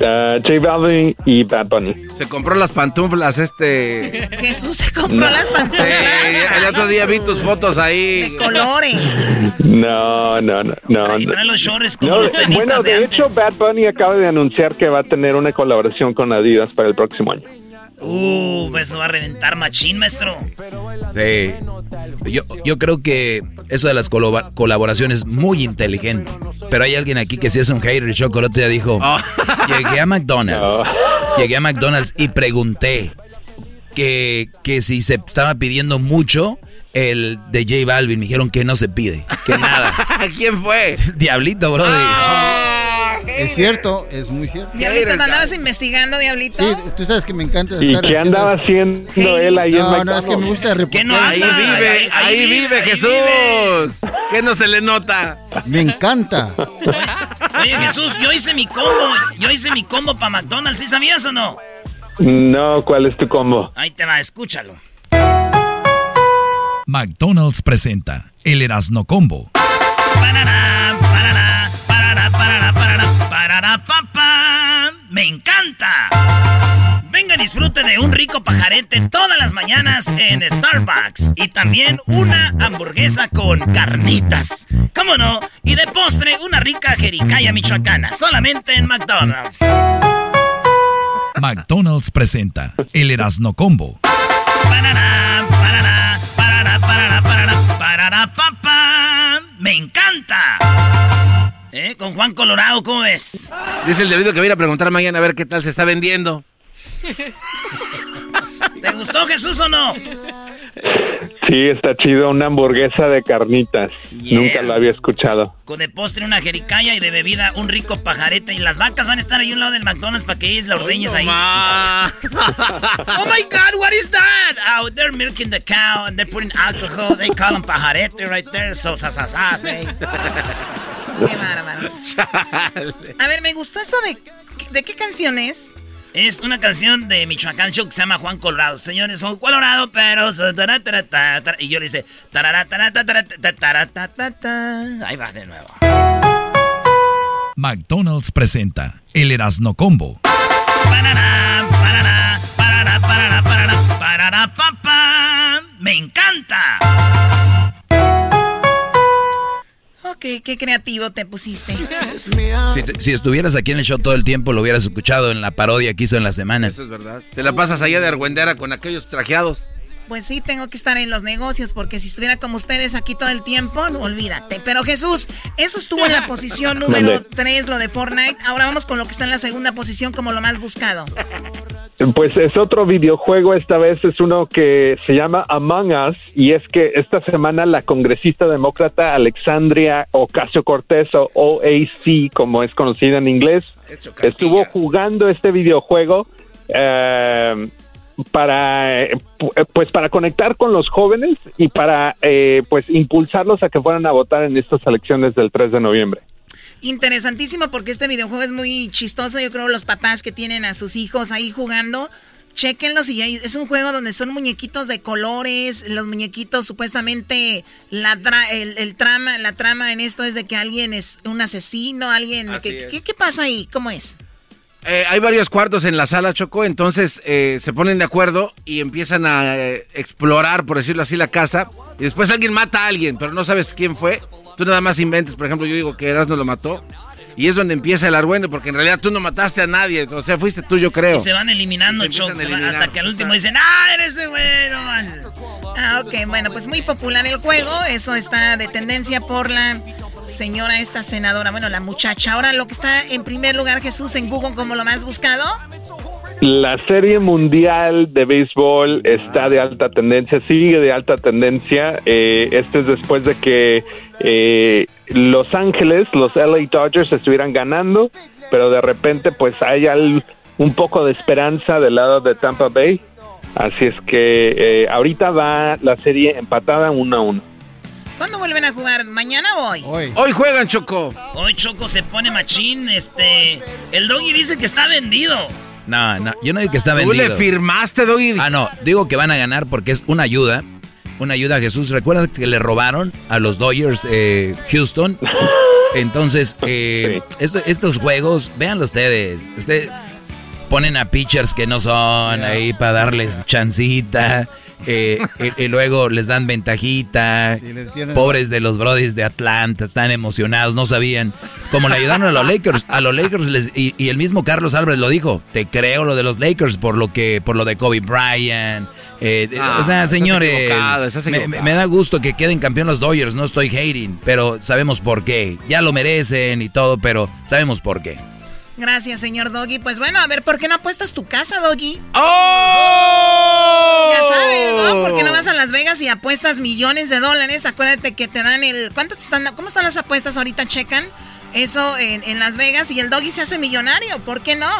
Uh, J Balvin y Bad Bunny. Se compró las pantuflas este. Jesús se compró las pantuflas. el otro día vi tus fotos ahí. De colores. No, no, no, no. los shorts como los Bueno, de, hecho, Bad Bunny acaba de anunciar que va a tener una colaboración con Adidas para el próximo año. Uh, eso va a reventar machín, maestro. Sí. Yo, yo creo que eso de las colaboraciones es muy inteligente. Pero hay alguien aquí que si es un hater, Chocolate ya dijo, oh. llegué a McDonald's, llegué a McDonald's y pregunté que, que si se estaba pidiendo mucho el de J Balvin. Me dijeron que no se pide, que nada. ¿Quién fue? Diablito, bro. Es cierto, es muy cierto. Diablito, ¿te andabas investigando, Diablito? Sí, tú sabes que me encanta ¿Y qué andaba haciendo él ahí no, en No, es que me gusta ¿Qué no Ahí vive, ahí, vive Jesús. ¿Qué no se le nota? Me encanta. Oye, Jesús, yo hice mi combo. Yo hice mi combo para McDonald's. ¿Sí sabías o no? No, ¿cuál es tu combo? Ahí te va, escúchalo. McDonald's presenta el Erasno Combo. Parará, parará, papá. ¡Me encanta! Venga, disfrute de un rico pajarete todas las mañanas en Starbucks. Y también una hamburguesa con carnitas. ¿Cómo no? Y de postre, una rica jericaya michoacana. Solamente en McDonald's. McDonald's presenta el Erasno Combo. Parará, parará, parará, parará, parará, parará, papá. ¡Me encanta! ¿Eh? Con Juan Colorado, ¿cómo ves? Dice el delito que voy a ir a preguntar mañana a ver qué tal se está vendiendo. ¿Te gustó Jesús o no? Sí, está chido, una hamburguesa de carnitas. Nunca lo había escuchado. Con de postre una jericaya y de bebida un rico pajarete. Y las vacas van a estar ahí a un lado del McDonald's para que ellos la ordeñes ahí. oh my God, what is that? Oh, they're milking the cow and they're putting alcohol. They call them pajarete right there. So, sa, sa, sa, eh. Qué bárbaros. A ver, me gustó eso de... ¿De qué canción es? Es una canción de Michoacán Show que se llama Juan Colorado. Señores, son Colorado, pero... Y yo le hice... Ahí va de nuevo. McDonald's presenta el Erasno Combo. ¡Me encanta! Qué creativo te pusiste. Si, estuvieras aquí en el show todo el tiempo, lo hubieras escuchado en la parodia que hizo en la semana. Eso es verdad. Te la pasas allá de Argüendera con aquellos trajeados. Pues sí, tengo que estar en los negocios porque si estuviera como ustedes aquí todo el tiempo, no, olvídate. Pero Jesús, eso estuvo en la posición número Mande. 3, lo de Fortnite. Ahora vamos con lo que está en la segunda posición como lo más buscado. Pues es otro videojuego, esta vez es uno que se llama Among Us y es que esta semana la congresista demócrata Alexandria Ocasio Cortez o OAC, como es conocida en inglés, estuvo jugando este videojuego eh, para eh, pues para conectar con los jóvenes y para eh, pues impulsarlos a que fueran a votar en estas elecciones del 3 de noviembre. Interesantísimo porque este videojuego es muy chistoso. Yo creo los papás que tienen a sus hijos ahí jugando, chequenlos y hay- es un juego donde son muñequitos de colores. Los muñequitos supuestamente la tra- el, el trama, la trama en esto es de que alguien es un asesino, alguien. Que-. ¿qué, qué pasa ahí? ¿Cómo es? Eh, hay varios cuartos en la sala, Choco, entonces eh, se ponen de acuerdo y empiezan a eh, explorar, por decirlo así, la casa. Y después alguien mata a alguien, pero no sabes quién fue. Tú nada más inventes, por ejemplo, yo digo que Erasmo lo mató. Y es donde empieza el argüende, porque en realidad tú no mataste a nadie. O sea, fuiste tú, yo creo. Y se van eliminando, Choco, hasta que al último dicen, ¡ah, eres de bueno! Ah, ok, bueno, pues muy popular el juego. Eso está de tendencia por la señora, esta senadora, bueno, la muchacha. Ahora lo que está en primer lugar, Jesús, en Google como lo más buscado. La serie mundial de béisbol está de alta tendencia, sigue de alta tendencia. Eh, este es después de que eh, Los Ángeles, los LA Dodgers, estuvieran ganando, pero de repente pues hay al- un poco de esperanza del lado de Tampa Bay. Así es que eh, ahorita va la serie empatada uno a uno. ¿Cuándo vuelven a jugar? ¿Mañana o hoy? Hoy juegan, Choco. Hoy Choco se pone machín, este... El doggy dice que está vendido. No, no, yo no digo que está ¿Tú vendido. le firmaste, Doggy? Ah, no, digo que van a ganar porque es una ayuda. Una ayuda a Jesús. ¿Recuerdas que le robaron a los Dodgers eh, Houston? Entonces, eh, esto- estos juegos, véanlo ustedes. Ustedes ponen a pitchers que no son ahí para darles chancita. Eh, y, y luego les dan ventajita. les Pobres de los brodis de Atlanta, están emocionados, no sabían. Como le ayudaron a los Lakers, a los Lakers les- y, y el mismo Carlos Álvarez lo dijo, te creo lo de los Lakers por lo que, por lo de Kobe Bryant. eh, Ah, o sea, señores, equivocado, me, me da gusto que queden campeón los Dodgers, no estoy hating, pero sabemos por qué. Ya lo merecen y todo, pero sabemos por qué. Gracias, señor Doggy. Pues bueno, a ver, ¿por qué no apuestas tu casa, Doggy? ¡Oh! Ya sabes, ¿no? ¿Por qué no vas a Las Vegas y apuestas millones de dólares? Acuérdate que te dan el... ¿Cuánto te están ¿Cómo están las apuestas ahorita? Checan eso en, en Las Vegas y el Doggy se hace millonario. ¿Por qué no?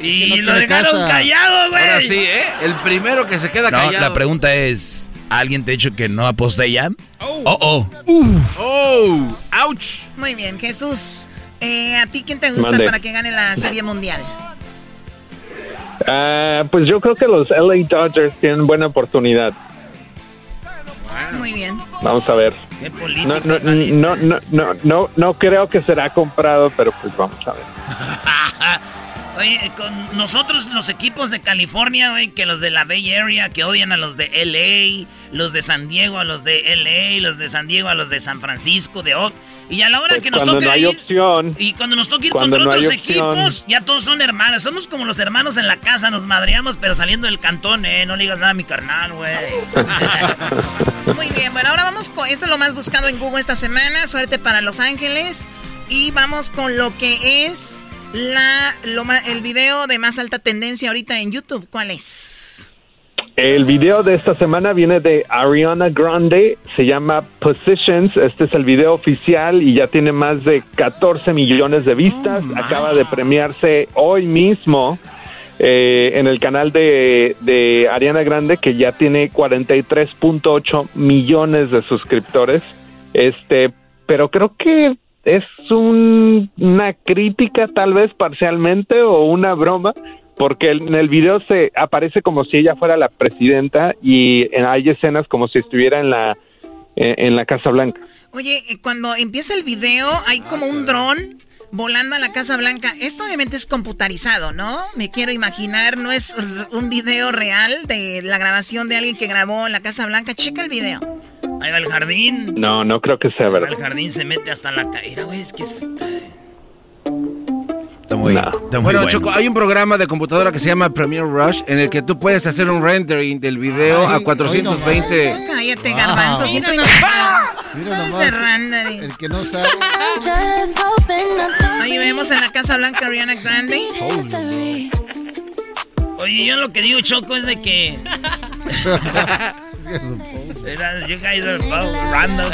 Y no lo dejaron casa. callado, güey. Ahora sí, ¿eh? El primero que se queda No, callado. la pregunta es, ¿alguien te ha dicho que no aposté ya? Oh, oh. ¡Oh! ¡Ouch! Muy bien, Jesús. Eh, ¿A ti quién te gusta Mande. para que gane la Serie Mundial? Ah, pues yo creo que los LA Dodgers tienen buena oportunidad. Muy bien. Vamos a ver. Qué No, no, no, no, no, no, no creo que será comprado, pero pues vamos a ver. Oye, con nosotros los equipos de California, güey, que los de la Bay Area, que odian a los de LA, los de San Diego a los de LA, los de San Diego a los de San Francisco, de Oak. Y a la hora Pues que nos cuando toque no ir, opción. y cuando nos toque ir contra no otros equipos, ya todos son hermanos. Somos como los hermanos en la casa, nos madreamos, pero saliendo del cantón, eh, no le digas nada a mi carnal, güey. Muy bien, bueno, ahora vamos con eso es lo más buscado en Google esta semana. Suerte para Los Ángeles. Y vamos con lo que es la lo el video de más alta tendencia ahorita en YouTube. ¿Cuál es? El video de esta semana viene de Ariana Grande, se llama Positions, este es el video oficial y ya tiene más de 14 millones de vistas, acaba de premiarse hoy mismo eh, en el canal de, de Ariana Grande que ya tiene 43.8 millones de suscriptores, este, pero creo que es un- una crítica tal vez parcialmente o una broma porque en el video se aparece como si ella fuera la presidenta y hay escenas como si estuviera en la en, en la Casa Blanca. Oye, eh, cuando empieza el video hay como un dron volando a la Casa Blanca. Esto obviamente es computarizado, ¿no? Me quiero imaginar, no es un video real de la grabación de alguien que grabó en la Casa Blanca. Checa el video. Ahí va el jardín. No, no creo que sea Ahí va verdad. el jardín se mete hasta la caída, güey. Es que es- Está muy, está muy Bueno, bueno. Choco, hay un programa de computadora que se llama Premiere Rush en el que tú puedes hacer un rendering del video a 420. Cállate, Ah. garbanzo. Mira ¿Sabes nomás, de rendering? El que no sabe. Ahí vemos en la Casa Blanca Ariana Grande. Oye, yo lo que digo, Choco, es de que. Era- you guys are both random.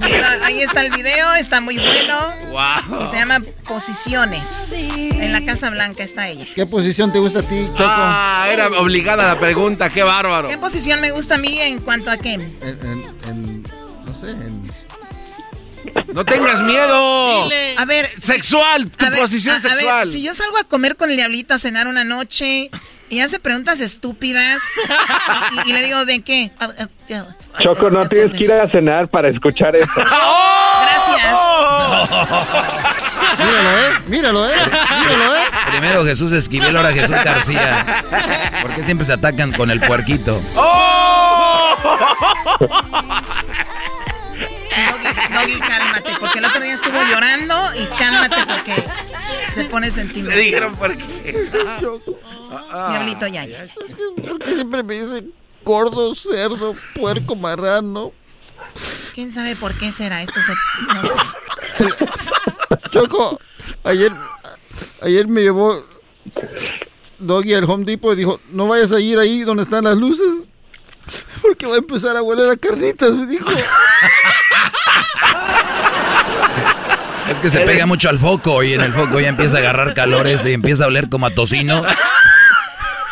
Mira, ahí está el video, está muy bueno. Wow. Y se llama Posiciones. En la Casa Blanca está ella. ¿Qué posición te gusta a ti, Choco? Ah, era obligada la pregunta, qué bárbaro. ¿Qué posición me gusta a mí en cuanto a qué? En, en- en- no sé, en... No tengas miedo. A ver. Sexual, tu a ver, posición a- a ver, sexual. si yo salgo a comer con el diablito a cenar una noche y hace preguntas estúpidas y, y le digo, ¿de qué? Ah, ah, Choco, no tienes que ir a cenar para escuchar eso. Gracias. Míralo, ¿eh? Míralo, ¿eh? Míralo, ¿eh? Primero Jesús Esquivel, ahora Jesús García. ¿Por qué siempre se atacan con el puerquito? Doggy, Doggy, cálmate, porque el otro día estuvo llorando y cálmate porque se pone sentimental. Le dijeron por qué. Diablito ya, ya. ¿Por qué siempre me dicen gordo, cerdo, puerco, marrano? ¿Quién sabe por qué será esto? Se, no sé. Choco, ayer, ayer me llevó Doggy al Home Depot y dijo, no vayas a ir ahí donde están las luces, porque va a empezar a hueler a carnitas, me dijo. Es que se pega mucho al foco y en el foco ya empieza a agarrar calores y empieza a oler como a tocino.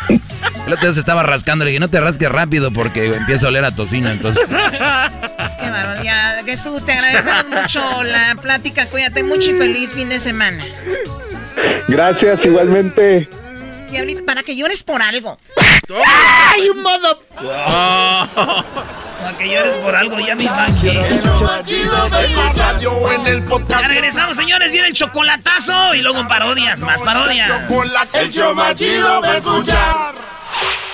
El otro día se estaba rascando, le dije, no te rasques rápido porque empieza a oler a tocino, entonces... Qué bárbaro. Ya, Jesús, te agradecemos mucho la plática. Cuídate mucho y feliz fin de semana. Gracias, igualmente. Diablito, para que llores por algo. ¡Ay, un modo! Para que llores por algo, ya me imagino. Ya regresamos, señores. Viene el chocolatazo y luego parodias, más parodias. El show más chido de escuchar.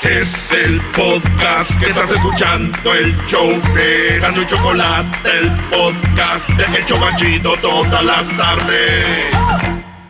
Es el podcast que estás escuchando, el show de Gano y Chocolate, el podcast de El Chobachito todas las tardes.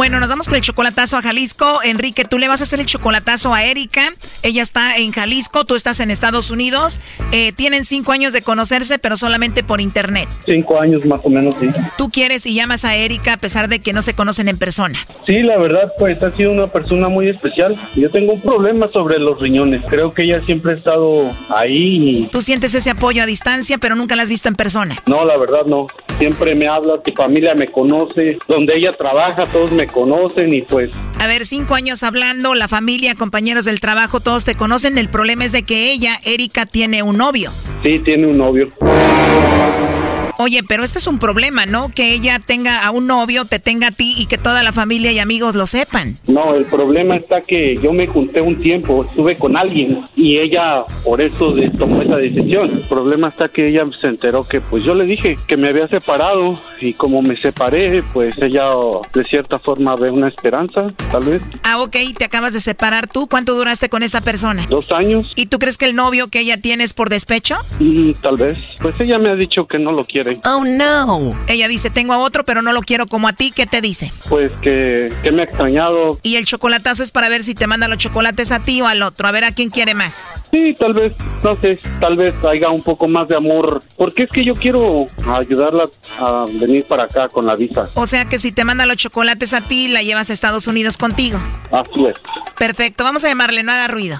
Bueno, nos vamos con el chocolatazo a Jalisco. Enrique, tú le vas a hacer el chocolatazo a Erika. Ella está en Jalisco, tú estás en Estados Unidos. Eh, tienen cinco años de conocerse, pero solamente por internet. Cinco años más o menos, sí. Tú quieres y llamas a Erika a pesar de que no se conocen en persona. Sí, la verdad, pues ha sido una persona muy especial. Yo tengo un problema sobre los riñones. Creo que ella siempre ha estado ahí Tú sientes ese apoyo a distancia, pero nunca la has visto en persona. y... No, la verdad no. Siempre me habla, tu familia me conoce, donde ella trabaja, todos me conocen y pues A ver, cinco años hablando, la familia, compañeros del trabajo, todos te conocen. El problema es de que ella, Erika, tiene un novio. sí, tiene un novio. Oye, pero este es un problema, ¿no? Que ella tenga a un novio, te tenga a ti y que toda la familia y amigos lo sepan. No, el problema está que yo me junté un tiempo, estuve con alguien y ella por eso tomó esa decisión. El problema está que ella se enteró que pues yo le dije que me había separado y como me separé, pues ella oh, de cierta forma ve una esperanza, tal vez. Ah, ok, te acabas de separar tú. ¿Cuánto duraste con esa persona? Dos años, ¿Y tú crees que el novio que ella tiene es por despecho? mm, tal vez. Pues ella me ha dicho que no lo quiere. Oh, no. Ella dice, tengo a otro, pero no lo quiero como a ti. ¿Qué te dice? Pues que, que me ha extrañado. Y el chocolatazo es para ver si te manda los chocolates a ti o al otro. A ver a quién quiere más. Sí, tal vez, no sé, tal vez haya un poco más de amor. Porque es que yo quiero ayudarla a venir para acá con la visa. O sea que si te manda los chocolates a ti, la llevas a Estados Unidos contigo. Así es. Perfecto, vamos a llamarle, no haga ruido.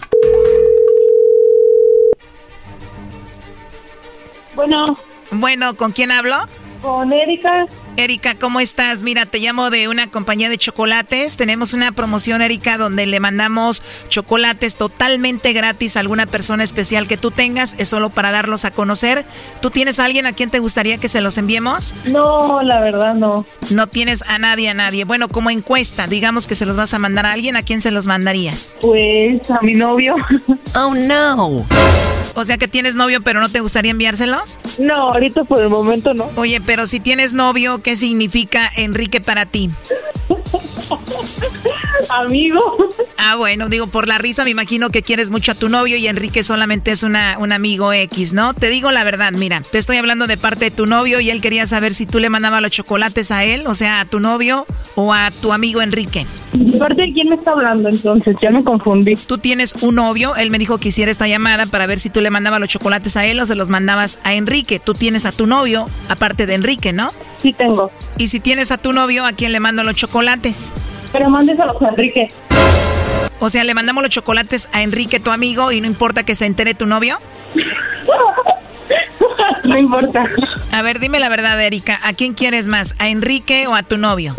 Bueno. Bueno, ¿con quién hablo? Con Erika. Erika, ¿cómo estás? Mira, te llamo de una compañía de chocolates. Tenemos una promoción, Erika, donde le mandamos chocolates totalmente gratis a alguna persona especial que tú tengas. Es solo para darlos a conocer. ¿Tú tienes a alguien a quien te gustaría que se los enviemos? No, la verdad no. No tienes a nadie, a nadie. Bueno, como encuesta, digamos que se los vas a mandar a alguien, ¿a quién se los mandarías? Pues a mi novio. Oh, no. O sea que tienes novio, pero no te gustaría enviárselos? No, ahorita por el momento no. Oye, pero si tienes novio, ¿qué significa Enrique para ti? Amigo. Ah, bueno, digo, por la risa me imagino que quieres mucho a tu novio y Enrique solamente es una, un amigo X, ¿no? Te digo la verdad, mira, te estoy hablando de parte de tu novio y él quería saber si tú le mandabas los chocolates a él, o sea, a tu novio o a tu amigo Enrique. ¿De parte de quién me está hablando entonces? Ya me confundí. Tú tienes un novio, él me dijo que hiciera esta llamada para ver si tú le mandabas los chocolates a él o se los mandabas a Enrique. Tú tienes a tu novio, aparte de Enrique, ¿no? Sí tengo. Y si tienes a tu novio, ¿a quién le mando los chocolates? Pero mándeselos a Enrique. O sea, le mandamos los chocolates a Enrique, tu amigo, y no importa que se entere tu novio. no importa. A ver, dime la verdad, Erika. ¿A quién quieres más? ¿A Enrique o a tu novio?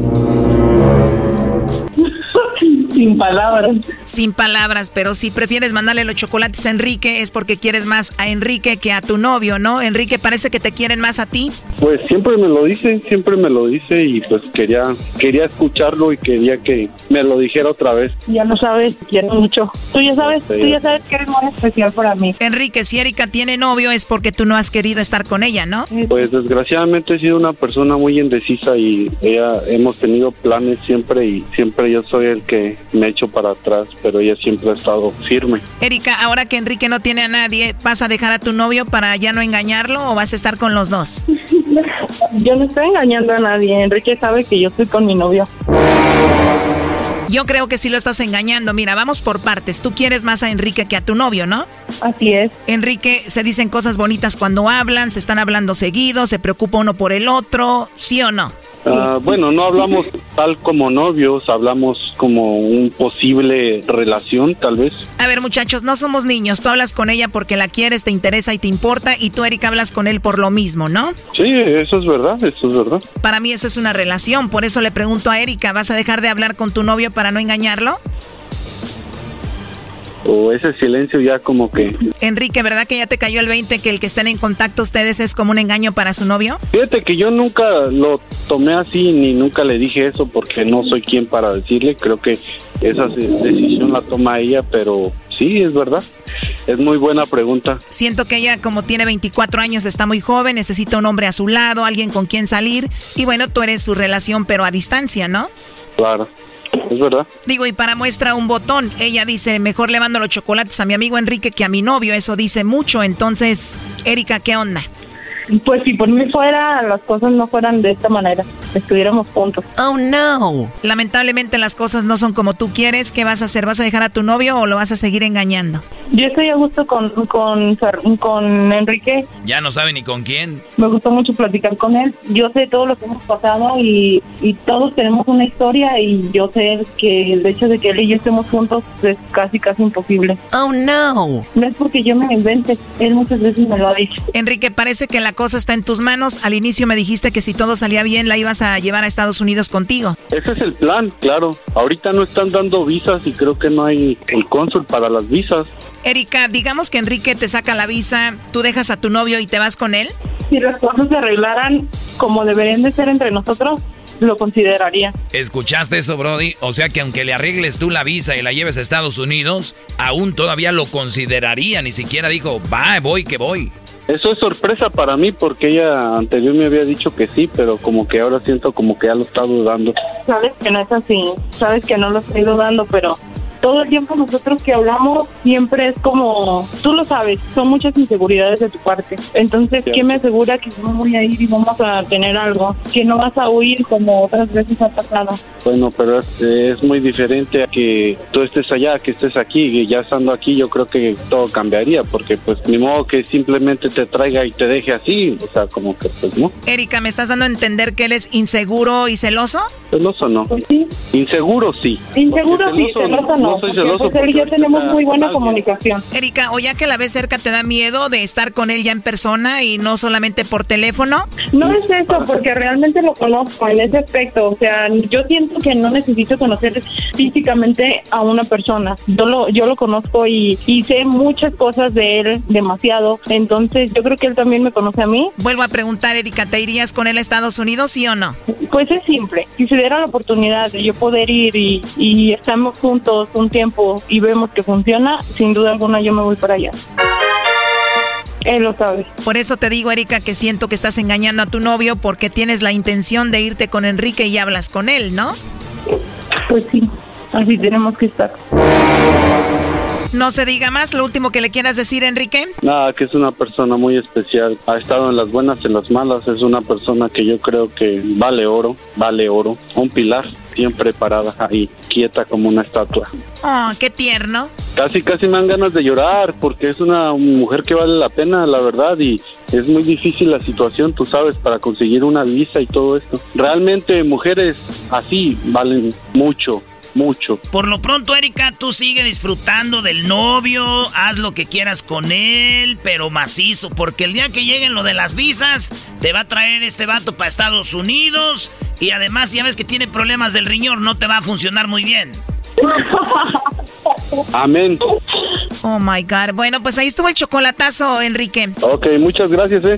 Sin palabras. Sin palabras, pero si prefieres mandarle los chocolates a Enrique es porque quieres más a Enrique que a tu novio, ¿no? Enrique parece que te quieren más a ti. Pues siempre me lo dice, siempre me lo dice y pues quería quería escucharlo y quería que me lo dijera otra vez. Ya lo sabes, quiero mucho. Tú ya sabes, tú ya sabes que eres muy especial para mí. Enrique, si Erika tiene novio es porque tú no has querido estar con ella, ¿no? Pues desgraciadamente he sido una persona muy indecisa y ella hemos tenido planes siempre y siempre yo soy el que me echo para atrás, pero ella siempre ha estado firme. Erika, ahora que Enrique no tiene a nadie, ¿vas a dejar a tu novio para ya no engañarlo o vas a estar con los dos? yo no estoy engañando a nadie. Enrique sabe que yo estoy con mi novio. Yo creo que sí lo estás engañando. Mira, vamos por partes. Tú quieres más a Enrique que a tu novio, ¿no? Así es. Enrique, se dicen cosas bonitas cuando hablan, se están hablando seguido, se preocupa uno por el otro, ¿sí o no? Ah, bueno, no hablamos tal como novios, hablamos como un posible relación, tal vez. A ver, muchachos, no somos niños. Tú hablas con ella porque la quieres, te interesa y te importa, y tú, Erika, hablas con él por lo mismo, ¿no? Sí, eso es verdad, eso es verdad. Para mí eso es una relación, por eso le pregunto a Erika, ¿vas a dejar de hablar con tu novio para no engañarlo? O ese silencio ya como que... Enrique, ¿verdad que ya te cayó el 20 que el que estén en contacto ustedes es como un engaño para su novio? Fíjate que yo nunca lo tomé así ni nunca le dije eso porque no soy quien para decirle, creo que esa decisión la toma ella, pero sí, es verdad. Es muy buena pregunta. Siento que ella como tiene 24 años está muy joven, necesita un hombre a su lado, alguien con quien salir y bueno, tú eres su relación pero a distancia, ¿no? Claro. Es verdad. Digo, y para muestra un botón, ella dice, mejor le mando los chocolates a mi amigo Enrique que a mi novio, eso dice mucho. Entonces, Erika, ¿qué onda? Pues si por mí fuera, las cosas no fueran de esta manera, estuviéramos juntos. Oh, no. Lamentablemente las cosas no son como tú quieres. ¿Qué vas a hacer? ¿Vas a dejar a tu novio o lo vas a seguir engañando? Yo estoy a gusto con, con, con Enrique. Ya no sabe ni con quién. Me gustó mucho platicar con él. Yo sé todo lo que hemos pasado y, y todos tenemos una historia y yo sé que el hecho de que él y yo estemos juntos es casi, casi imposible. Oh, no. No es porque yo me lo invente, él muchas veces me lo ha dicho. Enrique, parece que la cosa está en tus manos. Al inicio me dijiste que si todo salía bien la ibas a llevar a Estados Unidos contigo. Ese es el plan, claro. Ahorita no están dando visas y creo que no hay el cónsul para las visas. Erika, digamos que Enrique te saca la visa, tú dejas a tu novio y te vas con él. Si las cosas se arreglaran como deberían de ser entre nosotros, lo consideraría. ¿Escuchaste eso, Brody? O sea que aunque le arregles tú la visa y la lleves a Estados Unidos, aún todavía lo consideraría. Ni siquiera dijo, va, voy, que voy. Eso es sorpresa para mí porque ella anterior me había dicho que sí, pero como que ahora siento como que ya lo está dudando. Sabes que no es así, sabes que no lo estoy dudando, pero todo el tiempo nosotros que hablamos siempre es como, tú lo sabes, son muchas inseguridades de tu parte. Entonces, ¿quién me asegura que no voy a ir y vamos a tener algo? Que no vas a huir como otras veces ha pasado. Bueno, pero es, es muy diferente a que tú estés allá, que estés aquí, y ya estando aquí yo creo que todo cambiaría, porque pues ni modo que simplemente te traiga y te deje así, o sea, como que pues no. Erika, ¿me estás dando a entender que él es inseguro y celoso? Celoso no. Pues sí. Inseguro sí. Inseguro sí, celoso no. no soy celoso. Pues él y yo tenemos muy buena comunicación. Erika, o ya que la ves cerca, ¿te da miedo de estar con él ya en persona y no solamente por teléfono? No es eso, porque realmente lo conozco en ese aspecto. O sea, yo siento que no necesito conocer físicamente a una persona. Yo lo, yo lo conozco y, y sé muchas cosas de él demasiado. Entonces, yo creo que él también me conoce a mí. Vuelvo a preguntar, Erika, ¿te irías con él a Estados Unidos, sí o no? Pues es simple. Si se diera la oportunidad de yo poder ir y, y estamos juntos un tiempo y vemos que funciona, sin duda alguna yo me voy para allá. Él lo sabe. Por eso te digo, Erika, que siento que estás engañando a tu novio porque tienes la intención de irte con Enrique y hablas con él, ¿no? Pues sí, así tenemos que estar. No se diga más, lo último que le quieras decir, Enrique. Nada, que es una persona muy especial. Ha estado en las buenas y en las malas. Es una persona que yo creo que vale oro, vale oro. Un pilar, siempre parada ahí, quieta como una estatua. Oh, qué tierno. Casi, casi me dan ganas de llorar porque es una mujer que vale la pena, la verdad, y es muy difícil la situación, tú sabes, para conseguir una visa y todo esto. Realmente mujeres así valen mucho, mucho. Por lo pronto, Erika, tú sigue disfrutando del novio, haz lo que quieras con él, pero macizo, porque el día que lleguen lo de las visas, te va a traer este vato para Estados Unidos y además ya ves que tiene problemas del riñón, no te va a funcionar muy bien. Amén. Oh my God. Bueno, pues ahí estuvo el chocolatazo, Enrique. Ok, muchas gracias, eh.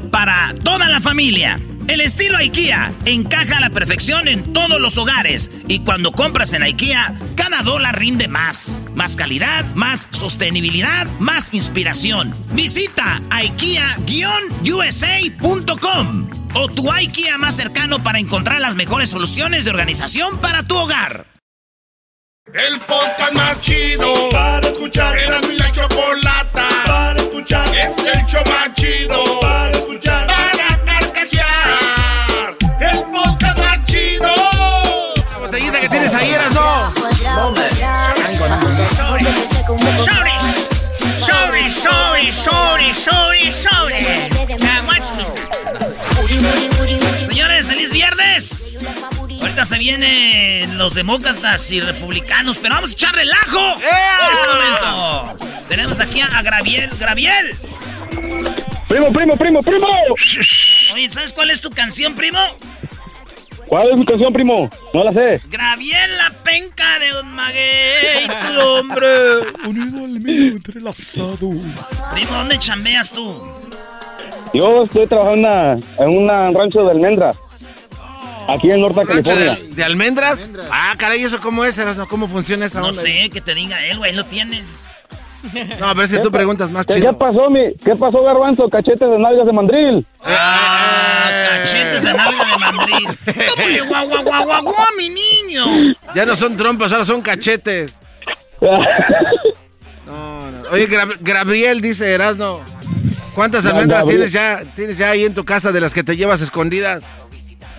para toda la familia. El estilo IKEA encaja a la perfección en todos los hogares y cuando compras en IKEA, cada dólar rinde más. Más calidad, más sostenibilidad, más inspiración. Visita IKEA-USA.com o tu IKEA más cercano para encontrar las mejores soluciones de organización para tu hogar. El podcast más chido para escuchar. Era mi la chocolata para escuchar. Es el show más chido que tienes ahí, eras no. Sobre, sobre, sobre. Now watch me. Señores, feliz viernes. Ahorita se vienen los demócratas y republicanos, pero vamos a echar relajo en este momento. Tenemos aquí a Graviel. Graviel. Primo, primo, primo, primo. Oye, ¿sabes cuál es tu canción, primo? ¿Cuál es mi canción, primo? No la sé. Graviel, la penca de un maguey, tu hombre. Unido al mío, entrelazado. Primo, ¿dónde chambeas tú? Yo estoy trabajando en un rancho de almendras. Aquí en Norte ¿Rancho California. de, de almendras? Ah, caray, ¿eso cómo es, Erasno? ¿Cómo funciona esa No onda? sé, que te diga él, güey, lo tienes. No, a ver si tú preguntas más ¿Qué, chido. qué pasó, mi? ¿Qué pasó, Garbanzo? Cachetes de nalgas de mandril. Cachetes de nalga de mandril. ¿Cómo le guau, guau, guau, guau, guau, mi niño? Ya no son trompas, ahora son cachetes. No, no. Oye, Gra- Gabriel dice Erasno, ¿cuántas almendras Gabriel. tienes ya, tienes ya ahí en tu casa de las que te llevas escondidas?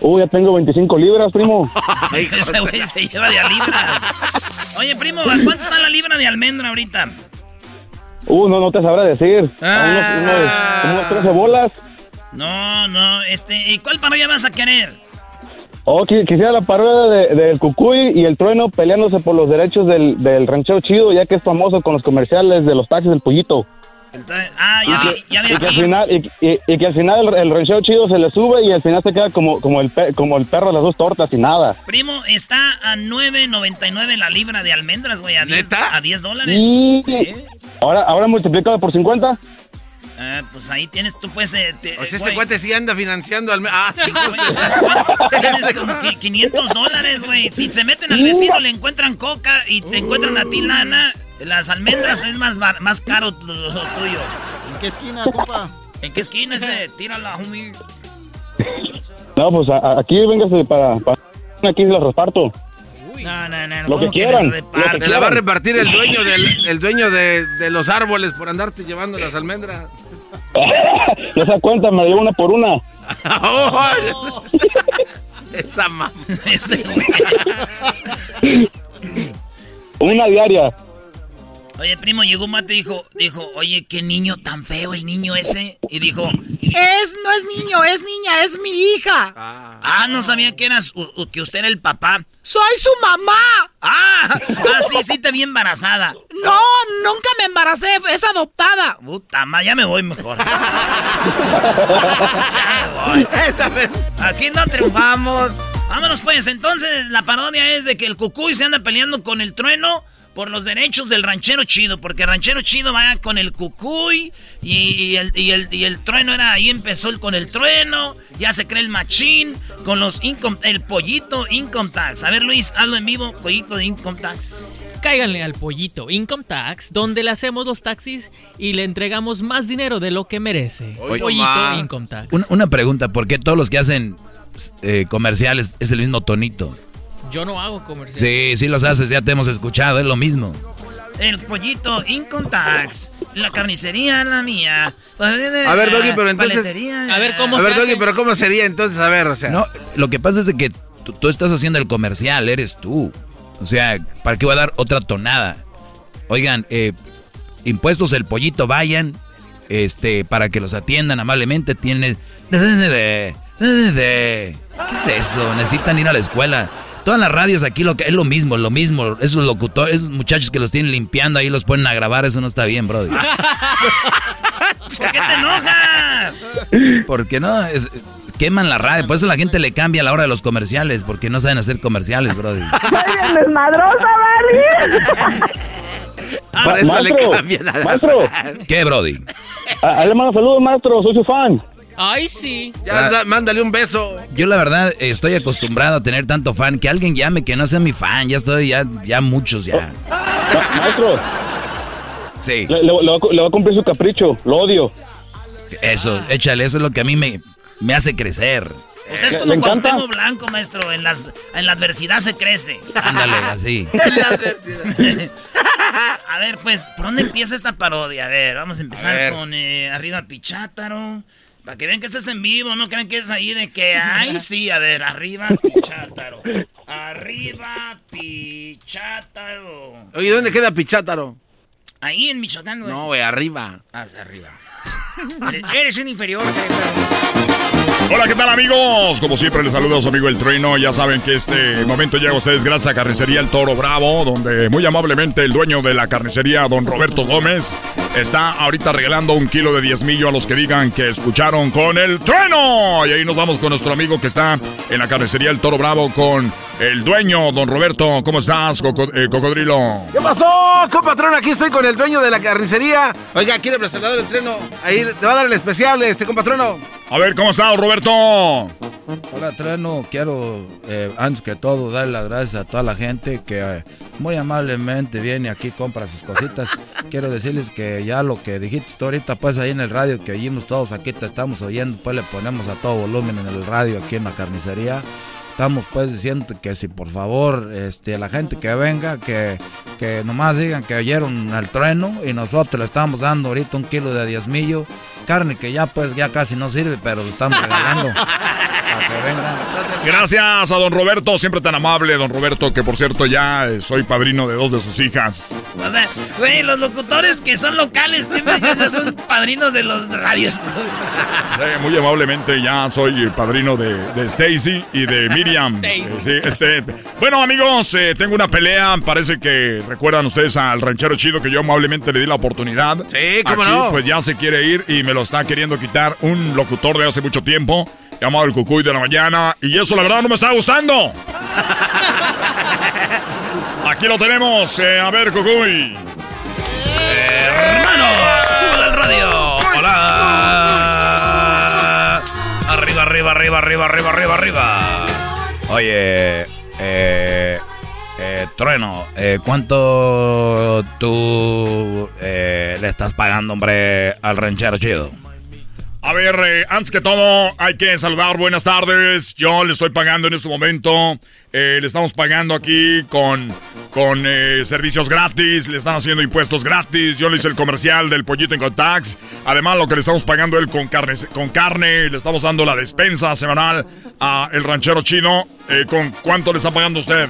Uy, ya tengo 25 libras, primo. Ese güey se lleva de a libras. Oye, primo, ¿a cuánto está la libra de almendra ahorita? Uh, no, no te sabrá decir. A unos, unos, unos 13 bolas. No, no, este, ¿y cuál parodia vas a querer? Oh, qui- quisiera la parodia de- del Cucuy y el Trueno peleándose por los derechos del, del ranchero chido, ya que es famoso con los comerciales de los taxis del pollito. Ah, ya vi, ya vi Y que al final, y, y- y que al final el, el ranchero chido se le sube y al final se queda como, como, el, pe- como el perro de las dos tortas y nada. Primo, está a 9.99 la libra de almendras, güey, a 10, a 10 dólares. Y ahora, ahora multiplicado por 50. Ah, pues ahí tienes, tú puedes... eh, te- O sea, este cuate sí anda financiando al. Ah, sí. Tienes como qui- 500 dólares, güey. Si se meten al vecino, le encuentran coca y te encuentran a ti lana, las almendras es más, más caro lo, lo tuyo. ¿En qué esquina, compa? ¿En qué esquina ese? Tírala, homie. No, pues a- a- aquí véngase para, para- Aquí los reparto. No, no, no. Lo ¿cómo que quieran, lo que? Te la va a repartir el dueño del el dueño de, de los árboles por andarte llevando las almendras. no se cuenta, me llevo una por una. Esa mamá. Una diaria. Oye, primo, llegó un mate y dijo, dijo, oye, qué niño tan feo el niño ese. Y dijo, Es, no es niño, es niña, es mi hija. ah, no sabía que eras, u- u- que usted era el papá. Soy su mamá. Ah, ah, sí, sí, te vi embarazada. No, nunca me embaracé, es adoptada. Puta ma, ya me voy mejor. Aquí no triunfamos. Vámonos pues, entonces la parodia es de que el cucuy se anda peleando con el trueno por los derechos del ranchero chido, porque el ranchero chido va con el cucuy y, y el, y, el, y el trueno era, ahí empezó el con el trueno, ya se cree el machín, con los income, el pollito income tax. A ver Luis, hazlo en vivo, pollito de income tax. Cáiganle al pollito Income Tax, donde le hacemos los taxis y le entregamos más dinero de lo que merece. Oye, pollito ma. Income Tax. Una, una pregunta, ¿por qué todos los que hacen eh, comerciales es el mismo tonito? Yo no hago comercial. Sí, sí los haces, ya te hemos escuchado, es lo mismo. El pollito income tax, la carnicería la mía. A ver, Doggy, pero entonces. Paletería. A ver, ¿cómo A ver? Doggy, pero ¿cómo sería entonces? A ver, o sea. No, lo que pasa es de que tú, tú estás haciendo el comercial, eres tú. O sea, ¿para qué voy a dar otra tonada? Oigan, eh, impuestos el pollito, vayan, este, para que los atiendan amablemente. Tienen... ¿Qué es eso? Necesitan ir a la escuela. Todas las radios aquí lo que es lo mismo, lo mismo. Esos locutores, esos muchachos que los tienen limpiando ahí los ponen a grabar, eso no está bien, brody. ¿Por qué te enojas? Porque no, es- queman la radio. Por eso la gente le cambia a la hora de los comerciales, porque no saben hacer comerciales, brody. bien desmadrosa, Barry! Por eso le maestro, cambian a la maestro. ¿Qué, brody? Ah, Ahí le mando saludos, maestro, soy su fan. Ay, sí. Ya, da- mándale un beso. Yo la verdad estoy acostumbrado a tener tanto fan. Que alguien llame que no sea mi fan. Ya estoy, ya, ya muchos ya. Ma- maestro, Sí. le, le- le va, a cu- le va a cumplir su capricho, lo odio. Eso, échale, eso es lo que a mí me, me hace crecer. Usted es ¿Le- como? Cuauhtémoc Blanco, maestro. En, las, en la adversidad se crece. Ándale, así. A ver, pues, ¿por dónde empieza esta parodia? A ver, vamos a A empezar ver. con eh, Arriba Pichátaro. Para que vean que estás en vivo, no crean que es ahí de que, ay, sí, a ver, Arriba Pichátaro. Arriba Pichátaro. Oye, ¿dónde queda Pichátaro? Ahí en Michoacán, güey. No, güey, arriba. Ah, arriba. Eres, eres un inferior, Hola, ¿qué tal amigos? Como siempre les saluda a su amigo El Trueno. Ya saben que este momento llega a ustedes gracias a Carnicería El Toro Bravo, donde muy amablemente el dueño de la carnicería, don Roberto Gómez, está ahorita regalando un kilo de diezmillo a los que digan que escucharon con El Trueno. Y ahí nos vamos con nuestro amigo que está en la carnicería El Toro Bravo con el dueño, don Roberto. ¿Cómo estás, Coco- eh, Cocodrilo? ¿Qué pasó, compatrón? Aquí estoy con el dueño de la carnicería. Oiga, ¿quiere presentar el treno? Ahí te va a dar el especial, este compatrono. A ver, ¿cómo está, don Roberto? Hola, Treno. Quiero, eh, antes que todo, darle las gracias a toda la gente que eh, muy amablemente viene aquí, compra sus cositas. Quiero decirles que ya lo que dijiste ahorita, pues ahí en el radio que oímos todos aquí, te estamos oyendo, pues le ponemos a todo volumen en el radio aquí en la carnicería. Estamos pues diciendo que si por favor este, la gente que venga, que, que nomás digan que oyeron el trueno y nosotros le estamos dando ahorita un kilo de diezmillo carne que ya pues ya casi no sirve, pero lo estamos regalando. para que vengan. Gracias a don Roberto, siempre tan amable, don Roberto, que por cierto ya eh, soy padrino de dos de sus hijas. O sea, güey, los locutores que son locales siempre ya son padrinos de los radios. Sí, muy amablemente ya soy padrino de, de Stacy y de Miriam. Eh, sí, este, bueno amigos, eh, tengo una pelea, parece que recuerdan ustedes al ranchero chido que yo amablemente le di la oportunidad. Sí, cómo Aquí, no. Pues ya se quiere ir y me lo está queriendo quitar un locutor de hace mucho tiempo, llamado el Cucuy de la Mañana, y eso la verdad no me está gustando. Aquí lo tenemos, eh, a ver Cucuy. Hermanos, sube al radio. Hola. Arriba, arriba, arriba, arriba, arriba, arriba, arriba. Oye, eh, eh, Trueno, eh, ¿cuánto tú eh, le estás pagando, hombre, al ranchero chido? A ver, eh, antes que todo, hay que saludar. Buenas tardes. Yo le estoy pagando en este momento. eh, le estamos pagando aquí con, con eh, servicios gratis. Le están haciendo impuestos gratis. Yo le hice el comercial del pollito en Contax. Además, lo que le estamos pagando él con carne, con carne. Le estamos dando la despensa semanal a el ranchero chino. ¿Con cuánto le está pagando usted?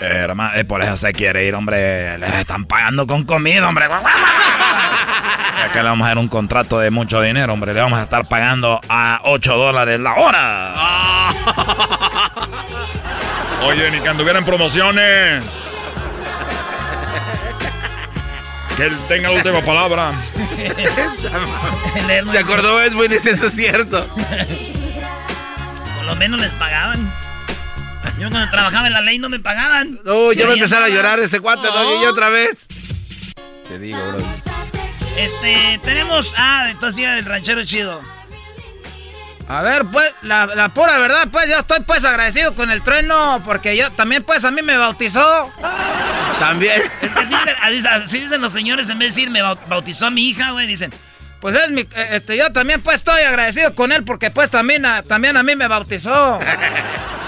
Hermano, eh, por eso se quiere ir, hombre. Le están pagando con comida, hombre. Acá le vamos a dar un contrato de mucho dinero, hombre. Le vamos a estar pagando a 8 dólares la hora. Oye, ni que anduviera en promociones. Que él tenga la última palabra. Se acordó, es bueno, eso es cierto. Por lo menos les pagaban. Yo cuando trabajaba en la ley no me pagaban. No, ya va a empezar a llorar ese cuate, Doggy, y otra vez. Te digo, bro. Este, tenemos. Ah, entonces ya el ranchero chido. A ver, pues, la, la pura verdad, pues yo estoy pues agradecido con el trueno, porque yo también pues a mí me bautizó. También. Es que así, así- así dicen los señores, en vez de decir me bau- bautizó a mi hija, güey, dicen, pues es mi, eh, este, yo también pues estoy agradecido con él, porque pues también a, también a mí me bautizó.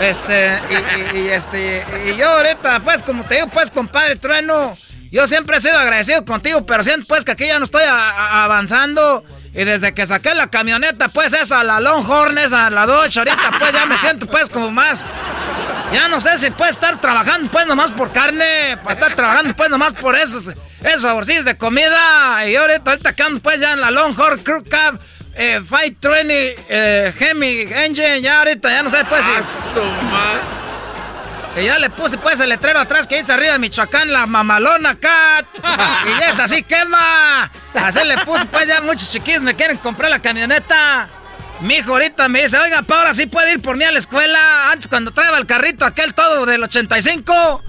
Este, y, y- y, este, y yo ahorita, pues, como te digo, pues, compadre Trueno, yo siempre he sido agradecido contigo, pero siento, pues, que aquí ya no estoy a- a- avanzando. Y desde que saqué la camioneta, pues, esa, la Longhorn, esa, la Dodge, ahorita, pues, ya me siento, pues, como más... Ya no sé si puede estar trabajando, pues, nomás por carne, para estar trabajando, pues, nomás por esos, esos favorcillos de comida. Y ahorita, ahorita que ando, pues, ya en la Longhorn Crew Cab, eh, Fight 20, eh, Hemi Engine, ya ahorita, ya no sé, pues, si... Que ya le puse pues el letrero atrás que dice arriba Michoacán, la mamalona cat. y es así quema. Así le puse pues ya muchos chiquillos me quieren comprar la camioneta. Mi hijo ahorita me dice, oiga, pa, ahora sí puede ir por mí a la escuela. Antes cuando traía el carrito aquel todo del 85.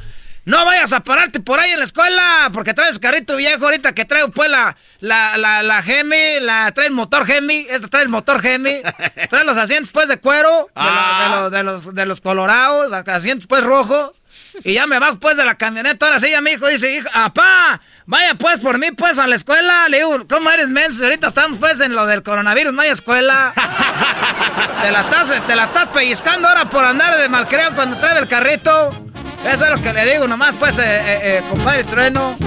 No vayas a pararte por ahí en la escuela, porque traes carrito viejo ahorita que traigo pues la, la, la, la Gemi, la, trae el motor Gemi, esta trae el motor Gemi, trae los asientos pues de cuero, de, lo- de lo- de los, de los colorados, asientos pues rojos, y ya me bajo pues de la camioneta, ahora sí ya mi hijo dice, hijo, apá, vaya pues por mí pues a la escuela, le digo, ¿cómo eres menso? Ahorita estamos pues en lo del coronavirus, no hay escuela. Te la estás, te la estás pellizcando ahora por andar de malcreo cuando trae el carrito. Eso es lo que le digo nomás, pues, eh, eh, eh, compadre Trueno.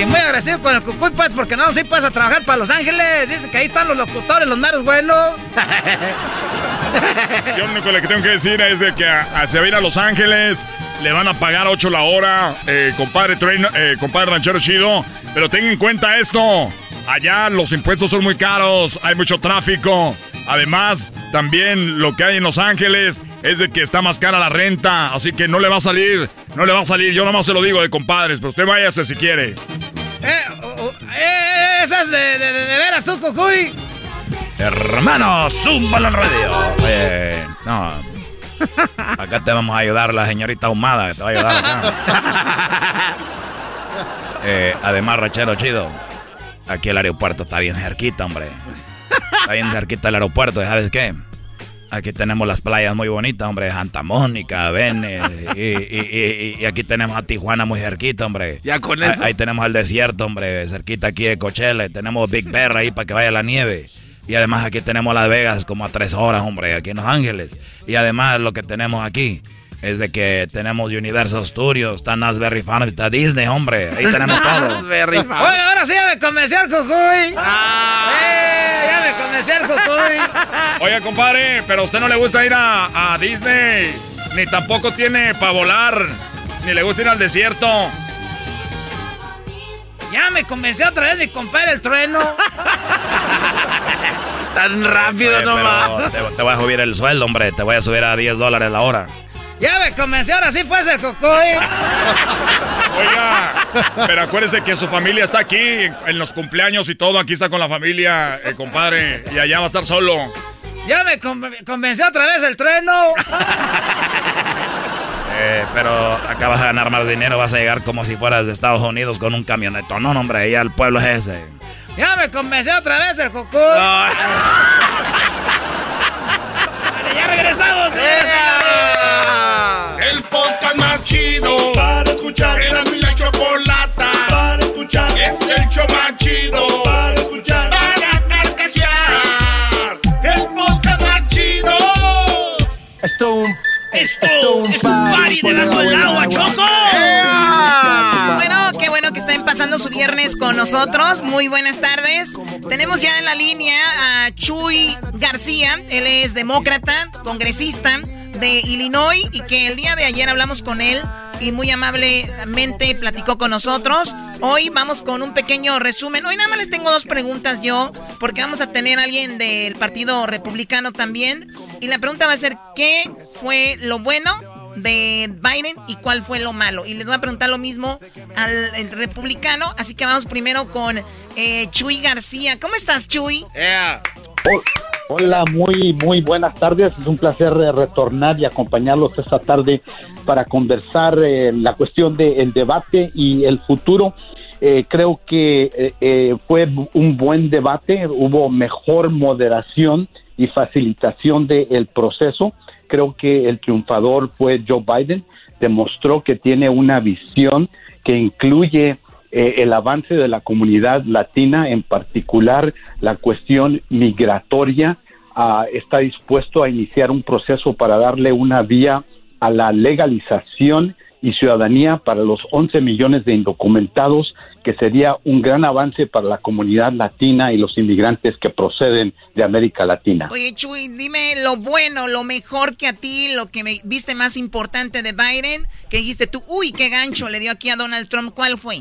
Y muy agradecido con el Cucuy, pues, porque no, sí puedes a trabajar para Los Ángeles. Dice que ahí están los locutores, los meros buenos. Yo lo único que tengo que decir es de que a, a- ir a Los Ángeles, le van a pagar 8 la hora, eh, compadre, Trueno- compadre ranchero chido, pero tengan en cuenta esto, allá los impuestos son muy caros, hay mucho tráfico, además también lo que hay en Los Ángeles es de que está más cara la renta, así que no le va a salir, no le va a salir, yo nomás se lo digo de compadres, pero usted váyase si quiere. Eh, oh, oh, eh, esas de, de, de- veras tú, Cucuy. Hermano, zúmbalo al radio. Eh, no. Acá te vamos a ayudar la señorita Ahumada, que te va a ayudar acá. Eh, además, Rachero Chido, aquí el aeropuerto está bien cerquita, hombre. Está bien cerquita el aeropuerto, ¿y ¿sabes qué? Aquí tenemos las playas muy bonitas, hombre, Santa Mónica, Vene, y, y- y- y aquí tenemos a Tijuana muy cerquita, hombre. Ya con Ahí- eso. Ahí, tenemos el desierto, hombre, cerquita aquí de Coachella, tenemos Big Bear ahí para que vaya la nieve. Y además aquí tenemos Las Vegas como a tres horas, hombre, aquí en Los Ángeles. Y además lo que tenemos aquí es de que tenemos Universal Studios, está Nasberry Farm, está Disney, hombre. Ahí tenemos todo. Oye, ahora sí ya me convenció el Cucuy. Eh, ya me convenció Oye, compadre, pero a usted no le gusta ir a, a Disney, ni tampoco tiene para volar, ni le gusta ir al desierto. Ya me convenció otra vez de comprar el trueno. Tan rápido nomás. Te, te, voy a subir el sueldo, hombre. Te voy a subir a 10 dólares la hora. Ya me convenció, ahora sí fue el cocoy. Oiga, pero acuérdese que su familia está aquí, en los cumpleaños y todo. Aquí está con la familia, el compadre. Y allá va a estar solo. Ya me convenció otra vez el trueno. Eh, pero acabas de ganar más dinero, vas a llegar como si fueras de Estados Unidos con un camioneto. No, hombre, ya el pueblo es ese. Ya me convenció otra vez el cocoy. vale, ya regresamos. El escuchar. Era mi la chocolata para escuchar. Es el show más chido para escuchar. Para carcajear. El podcast más chido. Esto un esto, es un party debajo del agua, Choco. Bueno, qué bueno que estén pasando su viernes con nosotros. Muy buenas tardes. Tenemos ya en la línea a Chuy García. Él es demócrata, congresista de Illinois y que el día de ayer hablamos con él y muy amablemente platicó con nosotros. Hoy vamos con un pequeño resumen. Hoy nada más les tengo dos preguntas yo, porque vamos a tener a alguien del Partido Republicano también. Y la pregunta va a ser, ¿qué fue lo bueno de Biden y cuál fue lo malo? Y les voy a preguntar lo mismo al republicano. Así que vamos primero con eh, Chuy García. ¿Cómo estás, Chuy? Hola, muy, muy buenas tardes. Es un placer eh, retornar y acompañarlos esta tarde para conversar eh, la cuestión del debate y el futuro. Eh, creo que fue un buen debate, hubo mejor moderación y facilitación del proceso. Creo que el triunfador fue Joe Biden, demostró que tiene una visión que incluye el avance de la comunidad latina, en particular la cuestión migratoria, está dispuesto a iniciar un proceso para darle una vía a la legalización y ciudadanía para los 11 millones de indocumentados, que sería un gran avance para la comunidad latina y los inmigrantes que proceden de América Latina. Oye, Chuy, dime lo bueno, lo mejor que a ti, lo que me viste más importante de Biden, que dijiste tú, uy, qué gancho le dio aquí a Donald Trump, ¿cuál fue?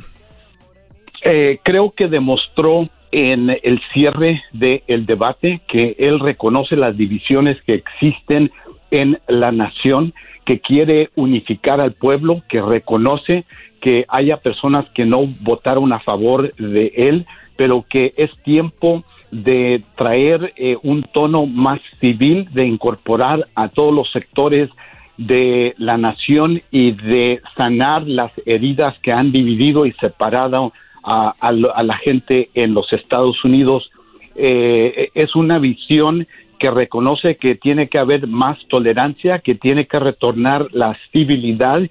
Eh, creo que demostró en el cierre del debate que él reconoce las divisiones que existen en la nación, que quiere unificar al pueblo, que reconoce que haya personas que no votaron a favor de él, pero que es tiempo de traer eh, un tono más civil, de incorporar a todos los sectores de la nación y de sanar las heridas que han dividido y separado a, la gente en los Estados Unidos. Eh, es una visión que reconoce que tiene que haber más tolerancia, que tiene que retornar la civilidad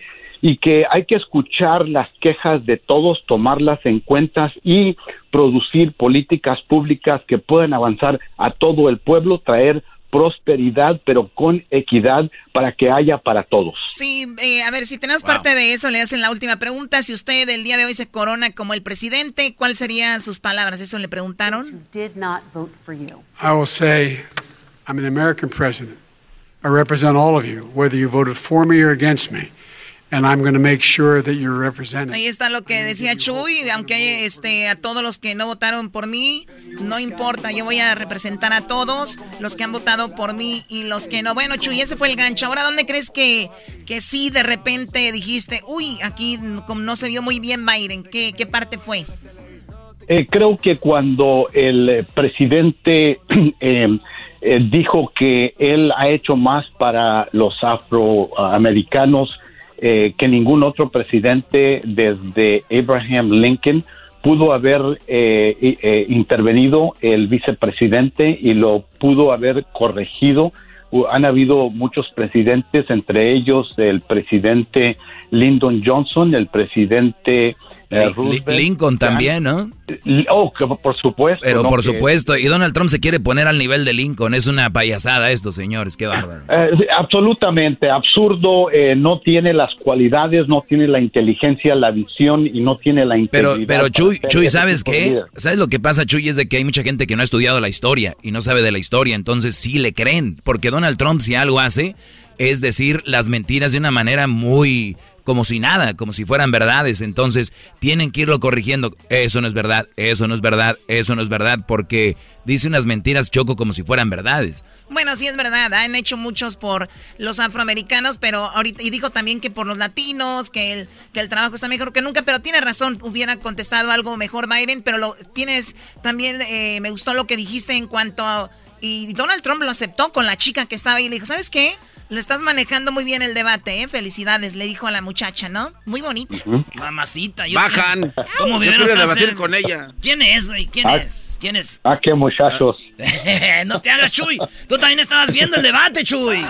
y que hay que escuchar las quejas de todos, tomarlas en cuenta y producir políticas públicas que puedan avanzar a todo el pueblo, traer prosperidad, pero con equidad para que haya para todos. Sí, eh, a ver, si tenemos parte de eso, le hacen la última pregunta. Si usted el día de hoy se corona como el presidente, ¿cuáles serían sus palabras? ¿Eso le preguntaron? I will say, I'm an American president. I represent all of you, whether you voted for me or against me. Ahí está lo que decía Chuy, aunque este a todos los que no votaron por mí, no importa, yo voy a representar a todos los que han votado por mí y los que no. Bueno, Chuy, ese fue el gancho. Ahora, ¿dónde crees que, que sí de repente dijiste, uy, aquí como no se vio muy bien Biden? ¿Qué, qué parte fue? Eh, creo que cuando el presidente eh, eh, dijo que él ha hecho más para los afroamericanos, eh, que ningún otro presidente desde Abraham Lincoln pudo haber eh, eh, intervenido el vicepresidente y lo pudo haber corregido. Han habido muchos presidentes, entre ellos el presidente Lyndon Johnson, el presidente eh, Lincoln también, ¿no? Oh, que por supuesto. Pero ¿no? por Que- supuesto, y Donald Trump se quiere poner al nivel de Lincoln. Es una payasada esto, señores, qué bárbaro. Eh, absolutamente absurdo, eh, no tiene las cualidades, no tiene la inteligencia, la visión y no tiene la Pero, pero Chuy, Chuy, ese ¿sabes qué? ¿Sabes lo que pasa, Chuy? Es de que hay mucha gente que no ha estudiado la historia y no sabe de la historia, entonces sí le creen. Porque Donald Trump, si algo hace, es decir las mentiras de una manera muy como si nada, como si fueran verdades. Entonces tienen que irlo corrigiendo. Eso no es verdad, eso no es verdad, eso no es verdad, porque dice unas mentiras choco como si fueran verdades. Bueno, sí es verdad, han hecho muchos por los afroamericanos, pero ahorita, y dijo también que por los latinos, que el, que el trabajo está mejor que nunca, pero tiene razón, hubiera contestado algo mejor Biden, pero lo tienes también, eh, me gustó lo que dijiste en cuanto a, y Donald Trump lo aceptó con la chica que estaba ahí, le dijo, ¿sabes qué? Lo estás manejando muy bien el debate, ¿eh? Felicidades, le dijo a la muchacha, ¿no? Muy bonito. Mamacita. yo- Bajan. ¿Cómo Yo quiero ustedes? debatir con ella. ¿Quién es, güey? ¿Quién Ah. es? ¿Quién es? Ah, qué muchachos. no te hagas, Chuy. Tú también estabas viendo el debate, Chuy.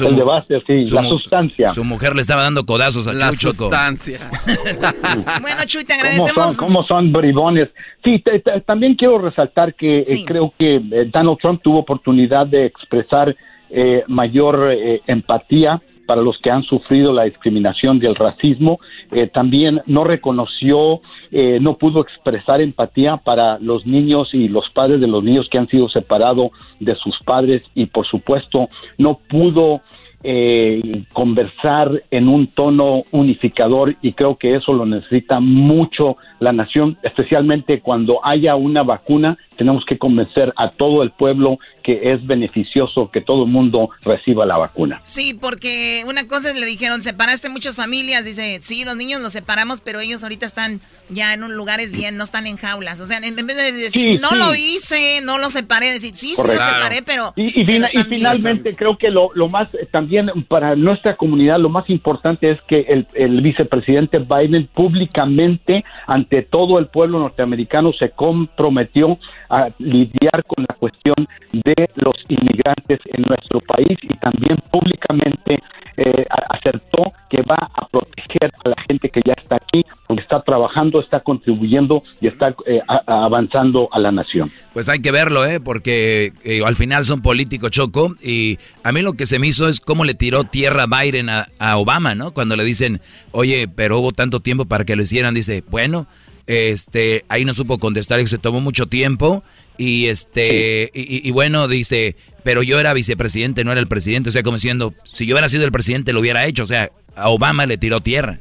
El debate, sí, la sustancia. Su mujer le estaba dando codazos a La Chuy, Choco. sustancia. Bueno, Chuy, te ¿Cómo agradecemos. son, cómo son bribones? Sí, te- te- también quiero resaltar que eh, creo que eh, Donald Trump tuvo oportunidad de expresar eh, mayor eh, empatía para los que han sufrido la discriminación y el racismo. Eh, también no reconoció, eh, no pudo expresar empatía para los niños y los padres de los niños que han sido separados de sus padres y por supuesto no pudo eh, conversar en un tono unificador y creo que eso lo necesita mucho la nación, especialmente cuando haya una vacuna, tenemos que convencer a todo el pueblo que es beneficioso que todo el mundo reciba la vacuna. Sí, porque una cosa es, le dijeron, separaste muchas familias. Dice, sí, los niños los separamos, pero ellos ahorita están ya en un lugares bien, no están en jaulas. O sea, en, vez de decir, Sí, no sí. lo hice, no lo separé, decir, sí, sí lo Correcto. separé, pero... Y, y, pero fina- y están bien. finalmente creo que lo, lo más eh, también para nuestra comunidad lo más importante es que el, el vicepresidente Biden públicamente ante todo el pueblo norteamericano se comprometió a lidiar con la cuestión de los inmigrantes en nuestro país y también públicamente eh, acertó que va a proteger a la gente que ya está aquí porque está trabajando, está contribuyendo y está eh, a- avanzando a la nación. Pues hay que verlo, ¿eh? Porque eh, al final son políticos, Choco. Y a mí lo que se me hizo es cómo le tiró tierra Biden a, a Obama, ¿no? Cuando le dicen, oye, pero hubo tanto tiempo para que lo hicieran. Dice, bueno, este, ahí no supo contestar, que se tomó mucho tiempo. Y este, y, y- y bueno, dice, pero yo era vicepresidente, no era el presidente. O sea, como diciendo, si yo hubiera sido el presidente, lo hubiera hecho. O sea, a Obama le tiró tierra.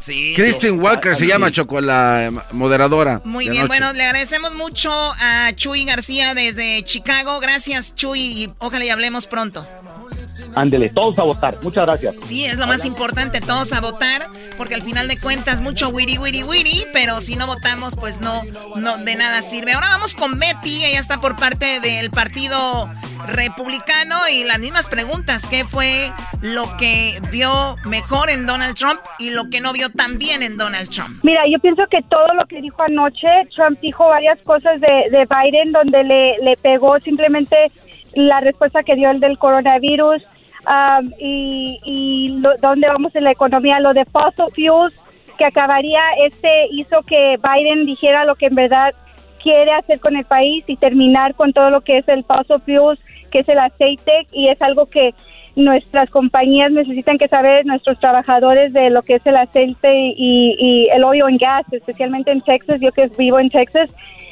Sí. Kristen Walker se llama Choco, la eh, moderadora. Muy bien, bueno, le agradecemos mucho a Chuy García desde Chicago. Gracias, Chuy, y ojalá y hablemos pronto. Ándele, todos a votar. Muchas gracias. Sí, es lo más importante, todos a votar, porque al final de cuentas mucho wiri wiri wiri, pero si no votamos, pues no, no de nada sirve. Ahora vamos con Betty, ella está por parte del Partido Republicano y las mismas preguntas, ¿qué fue lo que vio mejor en Donald Trump y lo que no vio tan bien en Donald Trump? Mira, yo pienso que todo lo que dijo anoche, Trump dijo varias cosas de, de Biden donde le, le pegó simplemente la respuesta que dio el del coronavirus um, y, lo- dónde vamos en la economía, lo de fossil fuels que acabaría, este hizo que Biden dijera lo que en verdad quiere hacer con el país y terminar con todo lo que es el fossil fuels, que es el aceite y es algo que nuestras compañías necesitan que saber, nuestros trabajadores de lo que es el aceite y, y el oil and gas, especialmente en Texas, yo que vivo en Texas,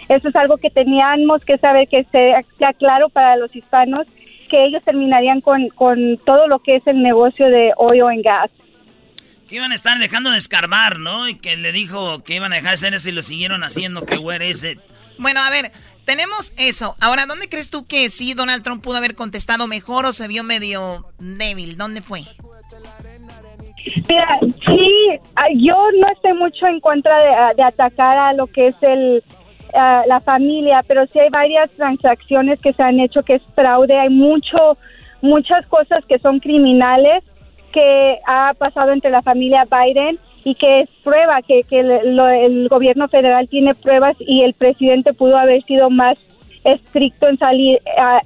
eso es algo que teníamos que saber que sea, sea claro para los hispanos, que ellos terminarían con, con todo lo que es el negocio de oil and gas. Que iban a estar dejando de escarbar, ¿no? Y que le dijo que iban a dejar de hacer eso y lo siguieron haciendo, que güey ese. Bueno, a ver, tenemos eso. Ahora, ¿dónde crees tú que sí Donald Trump pudo haber contestado mejor o se vio medio débil? ¿Dónde fue? Mira, sí, yo no estoy mucho en contra de, de atacar a lo que es el ah, la familia, pero sí hay varias transacciones que se han hecho que es fraude, hay mucho muchas cosas que son criminales que ha pasado entre la familia Biden y que es prueba que, que lo- el gobierno federal tiene pruebas y el presidente pudo haber sido más estricto en salir. Ah,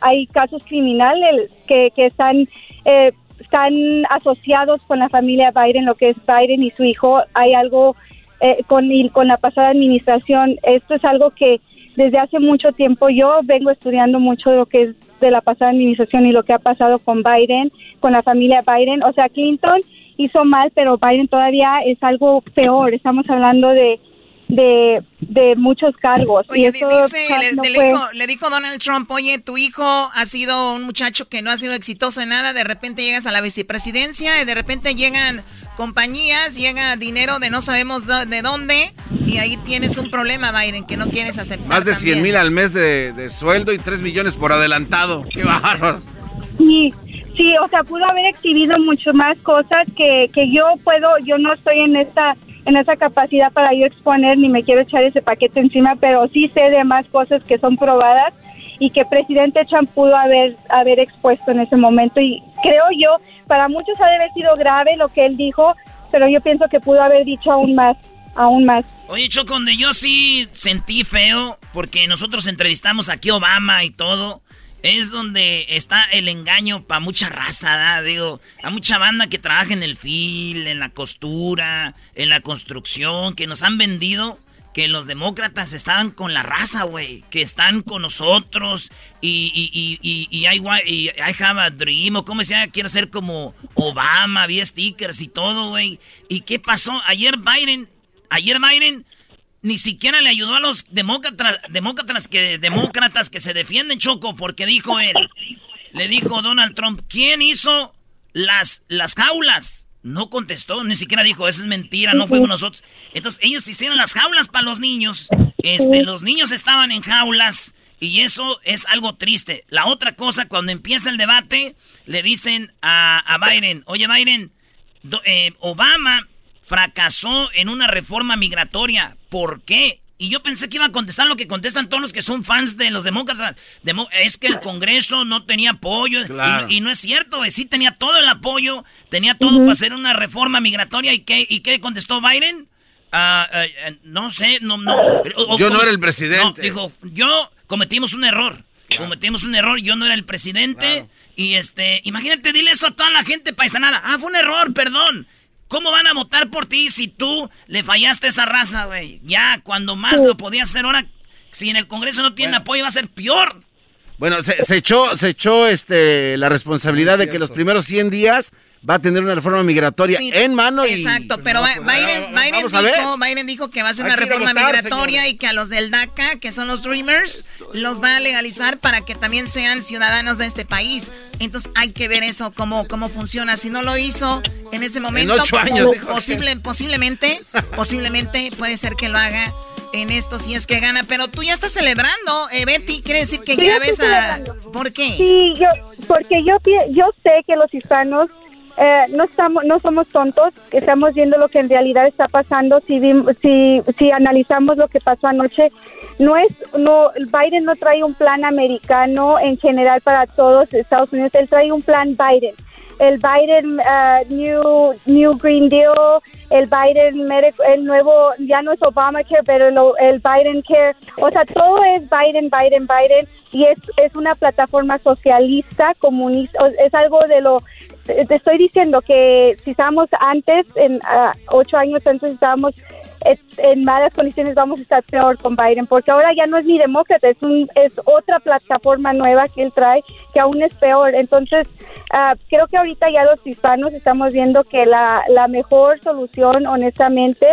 hay casos criminales que, que están eh, están asociados con la familia Biden, lo que es Biden y su hijo. Hay algo eh, con, con la pasada administración. Esto es algo que desde hace mucho tiempo yo vengo estudiando mucho de lo que es de la pasada administración y lo que ha pasado con Biden, con la familia Biden. O sea, Clinton hizo mal, pero Biden todavía es algo peor. Estamos hablando de de, de muchos cargos. Oye, dice, le, le dijo, le, dijo, Donald Trump, oye, tu hijo ha sido un muchacho que no ha sido exitoso en nada, de repente llegas a la vicepresidencia y de repente llegan compañías, llega dinero de no sabemos de dónde y ahí tienes un problema, Biden, que no quieres aceptar. Más de 100 mil al mes de, de, sueldo y 3 millones por adelantado. ¡Qué bárbaro! Sí, sí, o sea, pudo haber exhibido mucho más cosas que, que yo puedo, yo no estoy en esta en esa capacidad para yo exponer ni me quiero echar ese paquete encima, pero sí sé de más cosas que son probadas y que presidente Trump pudo haber, haber expuesto en ese momento. Y creo yo, para muchos ha de haber sido grave lo que él dijo, pero yo pienso que pudo haber dicho aún más, aún más. Oye, Choconde, yo sí sentí feo porque nosotros entrevistamos aquí Obama y todo es donde está el engaño para mucha raza, digo, a mucha banda que trabaja en el fil, en la costura, en la construcción, que nos han vendido que los demócratas estaban con la raza, güey, que están con nosotros y, y, y, y, y I have a dream, o como decía, quiero ser como Obama, había stickers y todo, güey. ¿Y qué pasó? Ayer Biden, ayer Biden ni siquiera le ayudó a los demócratas, demócratas que, demócratas que se defienden, Choco, porque dijo él, le dijo Donald Trump, ¿quién hizo las, las jaulas? No contestó, ni siquiera dijo, eso es mentira, no fuimos nosotros. Entonces ellos hicieron las jaulas para los niños. Este, los niños estaban en jaulas y eso es algo triste. La otra cosa, cuando empieza el debate, le dicen a, a Biden, oye Biden, eh, Obama fracasó en una reforma migratoria. ¿Por qué? Y yo pensé que iba a contestar lo que contestan todos los que son fans de los demócratas. es que el Congreso no tenía apoyo. Y, no es cierto, sí tenía todo el apoyo, tenía todo para hacer una reforma migratoria. ¿Y qué, y qué contestó Biden? Eh, no sé, no, no. yo no era el presidente. dijo, yo cometimos un error. Cometimos un error, yo no era el presidente. Y este, imagínate, dile eso a toda la gente paisanada. Ah, fue un error, perdón. ¿Cómo van a votar por ti si tú le fallaste a esa raza, güey? Ya, cuando más lo podías hacer ahora, si en el Congreso no tienen apoyo, va a ser peor. Bueno, se, se, echó, se echó este, la responsabilidad de que los primeros 100 días va a tener una reforma migratoria en mano. Y, exacto, pero Biden, dijo, Biden, dijo, que va a ser una reforma migratoria y que a los del DACA, que son los Dreamers, los va a legalizar para que también sean ciudadanos de este país. Entonces hay que ver eso, cómo, cómo funciona. Si no lo hizo en ese momento, en ocho años, posible, posiblemente, posiblemente puede ser que lo haga en esto si es que gana, pero tú ya estás celebrando, eh, Betty, quiere decir que ya ves a... ¿Por qué? Sí, yo, porque yo, yo sé que los hispanos eh, no estamos, no somos tontos, estamos viendo lo que en realidad está pasando. Si, si, si analizamos lo que pasó anoche, no es, no, Biden no trae un plan americano en general para todos Estados Unidos, él trae un plan Biden. El Biden uh, New, New Green Deal, el Biden el nuevo, ya no es Obamacare, pero el Biden Care, o sea, todo es Biden, Biden, Biden, y es, es una plataforma socialista, comunista, es algo de lo te estoy diciendo que si estábamos antes, en ah, ocho años antes estábamos en malas condiciones, vamos a estar peor con Biden, porque ahora ya no es ni demócrata, es, un, es otra plataforma nueva que él trae que aún es peor. Entonces, ah, creo que ahorita ya los hispanos estamos viendo que la, la mejor solución, honestamente,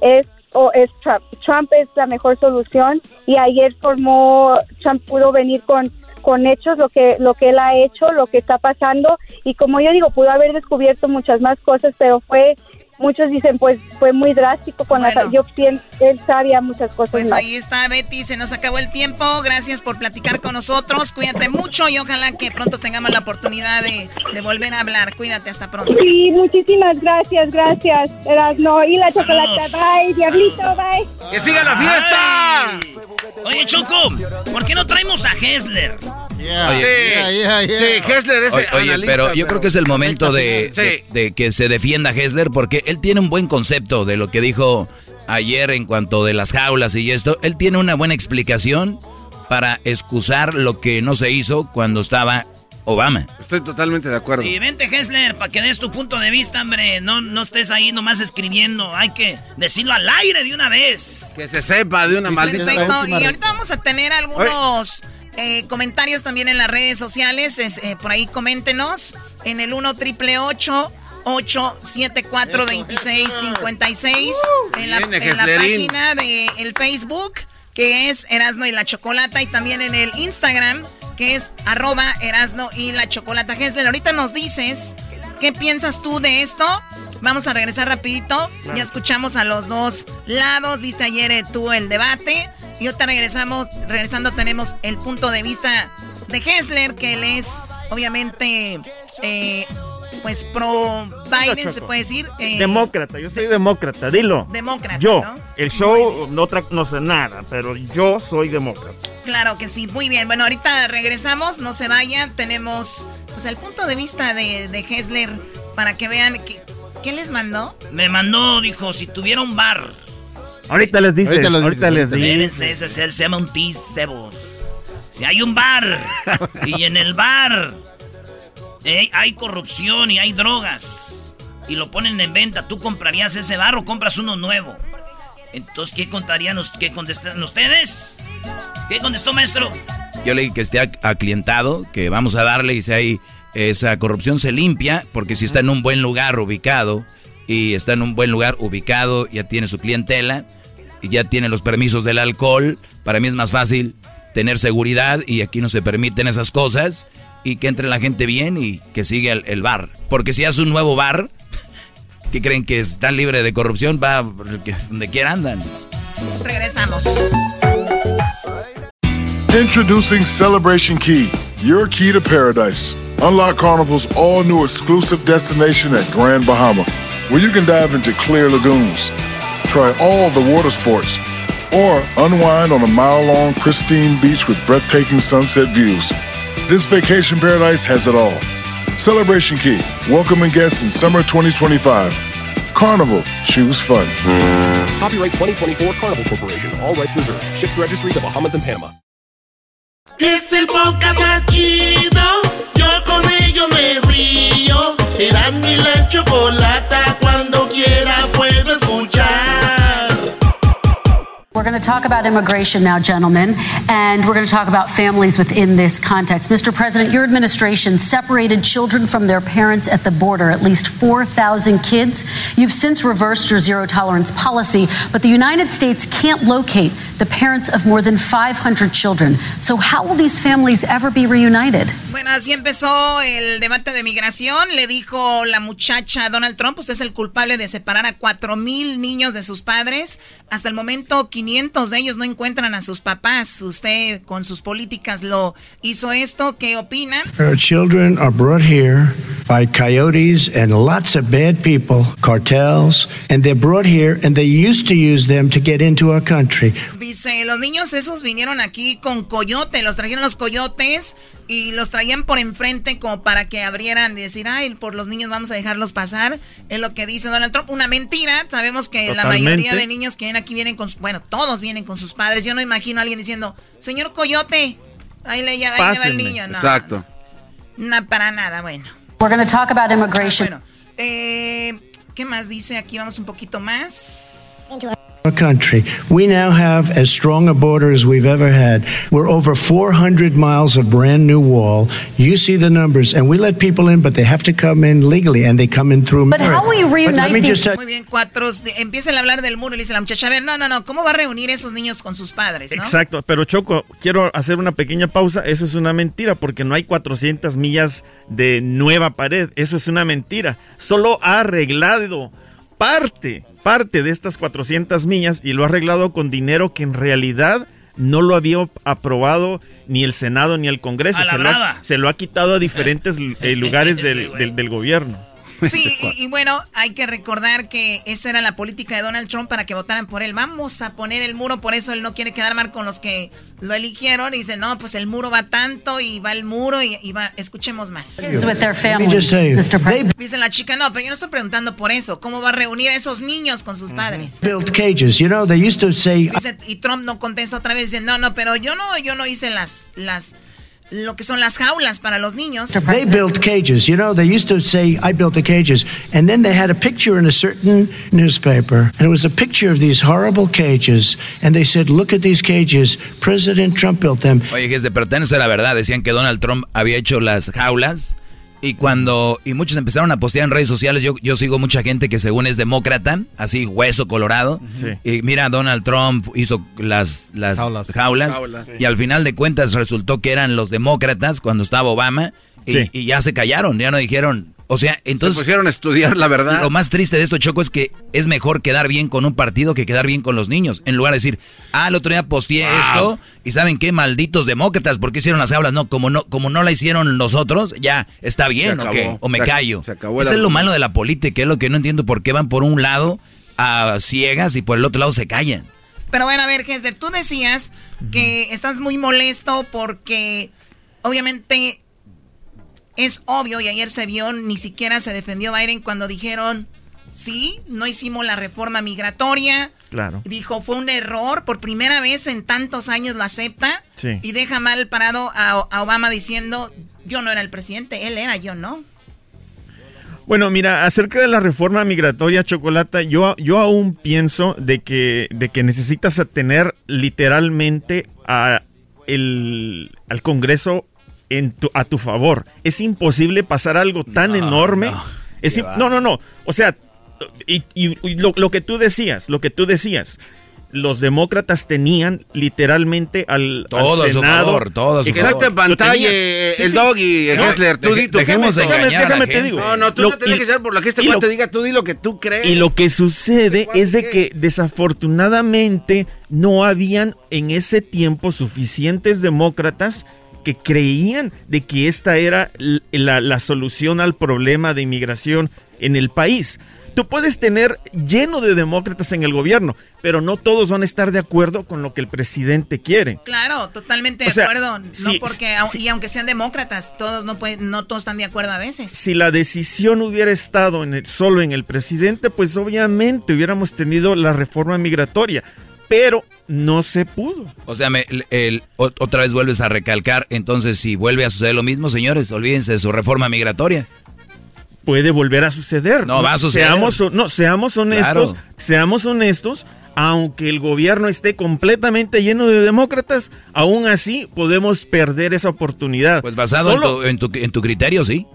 es o es Trump. Trump es la mejor solución y ayer formó, Trump pudo venir con con hechos lo que lo que él ha hecho, lo que está pasando. Y como yo digo, pudo haber descubierto muchas más cosas, pero fue muchos dicen pues fue muy drástico con la yo pienso él sabía muchas cosas pues ahí está Betty se nos acabó el tiempo. Gracias por platicar con nosotros. Cuídate mucho y ojalá que pronto tengamos la oportunidad de, volver a hablar. Cuídate hasta pronto. Sí muchísimas gracias gracias. No y la chocolate bye diablito bye. Que siga la fiesta. Oye Choco ¿por qué no traemos a Hessler? Oye, sí, Hessler es Oye, pero yo creo que es el momento de, de, que se defienda Hessler porque él tiene un buen concepto de lo que dijo ayer en cuanto de las jaulas y esto. Él tiene una buena explicación para excusar lo que no se hizo cuando estaba Obama. Estoy totalmente de acuerdo. Sí, vente, Hessler, para que des tu punto de vista, hombre. No, no estés ahí nomás escribiendo. Hay que decirlo al aire de una vez. Que se sepa de una maldita Perfecto. Y ahorita vamos a tener algunos eh, comentarios también en las redes sociales. Es, eh, por ahí coméntenos en el 1 triple 874 2656 en la, en la página de el Facebook que es Erasno y la Chocolata y también en el Instagram que es arroba Erasno y la Chocolata. Gessler, ahorita nos dices qué piensas tú de esto. Vamos a regresar rapidito. Ya escuchamos a los dos lados. Viste ayer eh, tú el debate. Y ahorita regresamos, regresando tenemos el punto de vista de Hessler, que él es obviamente eh, pues pro Biden, se puede decir. Eh, demócrata, yo soy demócrata, dilo. Demócrata. Yo, el show no, no sé nada, pero yo soy demócrata. Claro que sí, muy bien. Bueno, ahorita regresamos, no se vayan. Tenemos pues el punto de vista de, de Hessler para que vean que, ¿qué les mandó. Me mandó, dijo, si tuviera un bar. Ahorita les dice, ahorita, les dice. ese es él, se llama un T-Cebo. Si hay un bar y en el bar hay corrupción y hay drogas y lo ponen en venta, ¿tú comprarías ese bar o compras uno nuevo? Entonces, ¿qué contarían, qué contestan ustedes? ¿Qué contestó, maestro? Yo le dije que esté aclientado, que vamos a darle y si hay esa corrupción se limpia, porque si está en un buen lugar ubicado y está en un buen lugar ubicado, ya tiene su clientela y ya tiene los permisos del alcohol, para mí es más fácil tener seguridad y aquí no se permiten esas cosas y que entre la gente bien y que siga el, bar. Porque si hace un nuevo bar, que creen que está libre de corrupción, va donde quiera andan. Regresamos. Introducing Celebration Key, your key to paradise. Unlock Carnival's all new exclusive destination at Grand Bahama, where you can dive into clear lagoons, try all the water sports, or unwind on a mile long pristine beach with breathtaking sunset views. This vacation paradise has it all. Celebration Key, welcoming guests in summer 2025. Carnival, choose fun. Copyright 2024 Carnival Corporation, all rights reserved. Ships registry the Bahamas and Panama. Es el podcast más chido. Yo con ello me río. Eras mi la chocolata. Cuando quiera We're going to talk about immigration now, gentlemen, and we're going to talk about families within this context. Mr. President, your administration separated children from their parents at the border, at least 4,000 kids. You've since reversed your zero tolerance policy, but the United States can't locate the parents of more than 500 children. So, how will these families ever be reunited? Bueno, así empezó el debate de migración. Le dijo la muchacha Donald Trump: Usted es el culpable de separar a 4,000 niños de sus padres. Hasta el momento, 500 500 de ellos no encuentran a sus papás. Usted con sus políticas lo hizo esto. ¿Qué opina? Our children are brought here by coyotes and lots of bad people, cartels, and they're brought here and they used to use them to get into our country. Dice, los niños esos vinieron aquí con coyote, los trajeron los coyotes y los traían por enfrente como para que abrieran y decir, ay, por los niños vamos a dejarlos pasar. Es lo que dice Donald Trump. Una mentira. Sabemos que la mayoría de niños que vienen aquí vienen con, bueno, todos vienen con sus padres. Yo no imagino a alguien diciendo, señor Coyote, ahí le, lleva el niño. No, Exacto. No, para nada, bueno. We're going to talk about immigration. Bueno, eh, ¿qué más dice? Aquí vamos un poquito más. Our country. We now have as strong a border as we've ever had. We're over 400 miles of brand new wall. You see the numbers, and we let people in, but they have to come in legally, and they come in through But how will you reunite these? Muy bien, cuatro. Empiezan a hablar del muro y le dice la muchacha, a ver, no, no, no, ¿cómo va a reunir esos niños con sus padres? ¿no? Exacto, pero Choco, quiero hacer una pequeña pausa. Eso es una mentira, porque no hay 400 millas de nueva pared. Eso es una mentira. Solo ha arreglado parte, parte de estas 400 millas y lo ha arreglado con dinero que en realidad no lo había aprobado ni el Senado ni el Congreso. Se, lo ha, se lo ha quitado a diferentes eh, lugares del, del- del gobierno. Sí, y, y bueno, hay que recordar que esa era la política de Donald Trump para que votaran por él. Vamos a poner el muro, por eso él no quiere quedar mal con los que lo eligieron. Y dice, no, pues el muro va tanto y va el muro y, y va. Escuchemos más. Dice la chica, no, pero yo no estoy preguntando por eso. ¿Cómo va a reunir a esos niños con sus padres? built cages. You know, they used to say, Dice, y Trump no contesta otra vez, dice, no, no, pero yo no, yo no hice las, las, lo que son las jaulas para los niños. They built cages. You know, they used to say, I built the cages. And then they had a picture in a certain newspaper. And it was a picture of these horrible cages. And they said, look at these cages. President Trump built them. Oye, que de pertenece a la verdad. Decían que Donald Trump había hecho las jaulas. Y cuando, y muchos empezaron a postear en redes sociales, yo, yo sigo mucha gente que según es demócrata, así hueso colorado. Y mira, Donald Trump hizo las, las jaulas. Y al final de cuentas resultó que eran los demócratas cuando estaba Obama. Y, Sí. y ya se callaron, ya no dijeron. O sea, entonces. Se pusieron a estudiar la verdad. Lo más triste de esto, Choco, es que es mejor quedar bien con un partido que quedar bien con los niños. En lugar de decir, ah, el otro día posteé esto y ¿saben qué? Malditos demócratas, ¿por qué hicieron las jaulas? No, como no, como no la hicieron nosotros, ya está bien, ¿o qué? O me Se callo. se acabó el Eso es lo malo de la política, es lo que no entiendo por qué van por un lado a ciegas y por el otro lado se callan. Pero bueno, a ver, Hesder, tú decías que estás muy molesto porque obviamente es obvio y ayer se vio, ni siquiera se defendió Biden cuando dijeron, sí, no hicimos la reforma migratoria. Claro. Dijo, fue un error, por primera vez en tantos años lo acepta Sí. y deja mal parado a, a Obama diciendo, yo no era el presidente, él era, yo no. Bueno, mira, acerca de la reforma migratoria, Chocolata, yo, yo aún pienso de que, de que necesitas tener literalmente a el, al Congreso en tu- a tu favor. Es imposible pasar algo tan enorme. Es Qué im- va. no, no, no. O sea, y, y- y lo, lo que tú decías, lo que tú decías. Los demócratas tenían literalmente al, al Todo a su Senado. favor, todo su Exacto, favor. en pantalla, eh, Sí, el sí. doggy, No, Hessler, tú di tu dejemos de déjame, engañar a la déjame te gente. digo. No, no, tú Lo- no tienes que ser por lo que este cuate diga, tú di lo que tú crees. Y lo que sucede es de que desafortunadamente no habían en ese tiempo suficientes demócratas que creían de que esta era la, la solución al problema de inmigración en el país. Tú puedes tener lleno de demócratas en el gobierno, pero no todos van a estar de acuerdo con lo que el presidente quiere. Claro, totalmente O de acuerdo. No porque, y aunque sean demócratas, todos no pueden, no todos están de acuerdo a veces. Si la decisión hubiera estado en el- solo en el presidente, pues obviamente hubiéramos tenido la reforma migratoria, pero no se pudo. O sea, me- el- el- o- otra vez vuelves a recalcar, entonces si vuelve a suceder lo mismo, señores, olvídense de su reforma migratoria. puede volver a suceder. No, va a suceder. Seamos, no, seamos honestos, Claro. seamos honestos, aunque el gobierno esté completamente lleno de demócratas, aún así podemos perder esa oportunidad. Pues basado en tu, en, tu, en tu criterio, sí.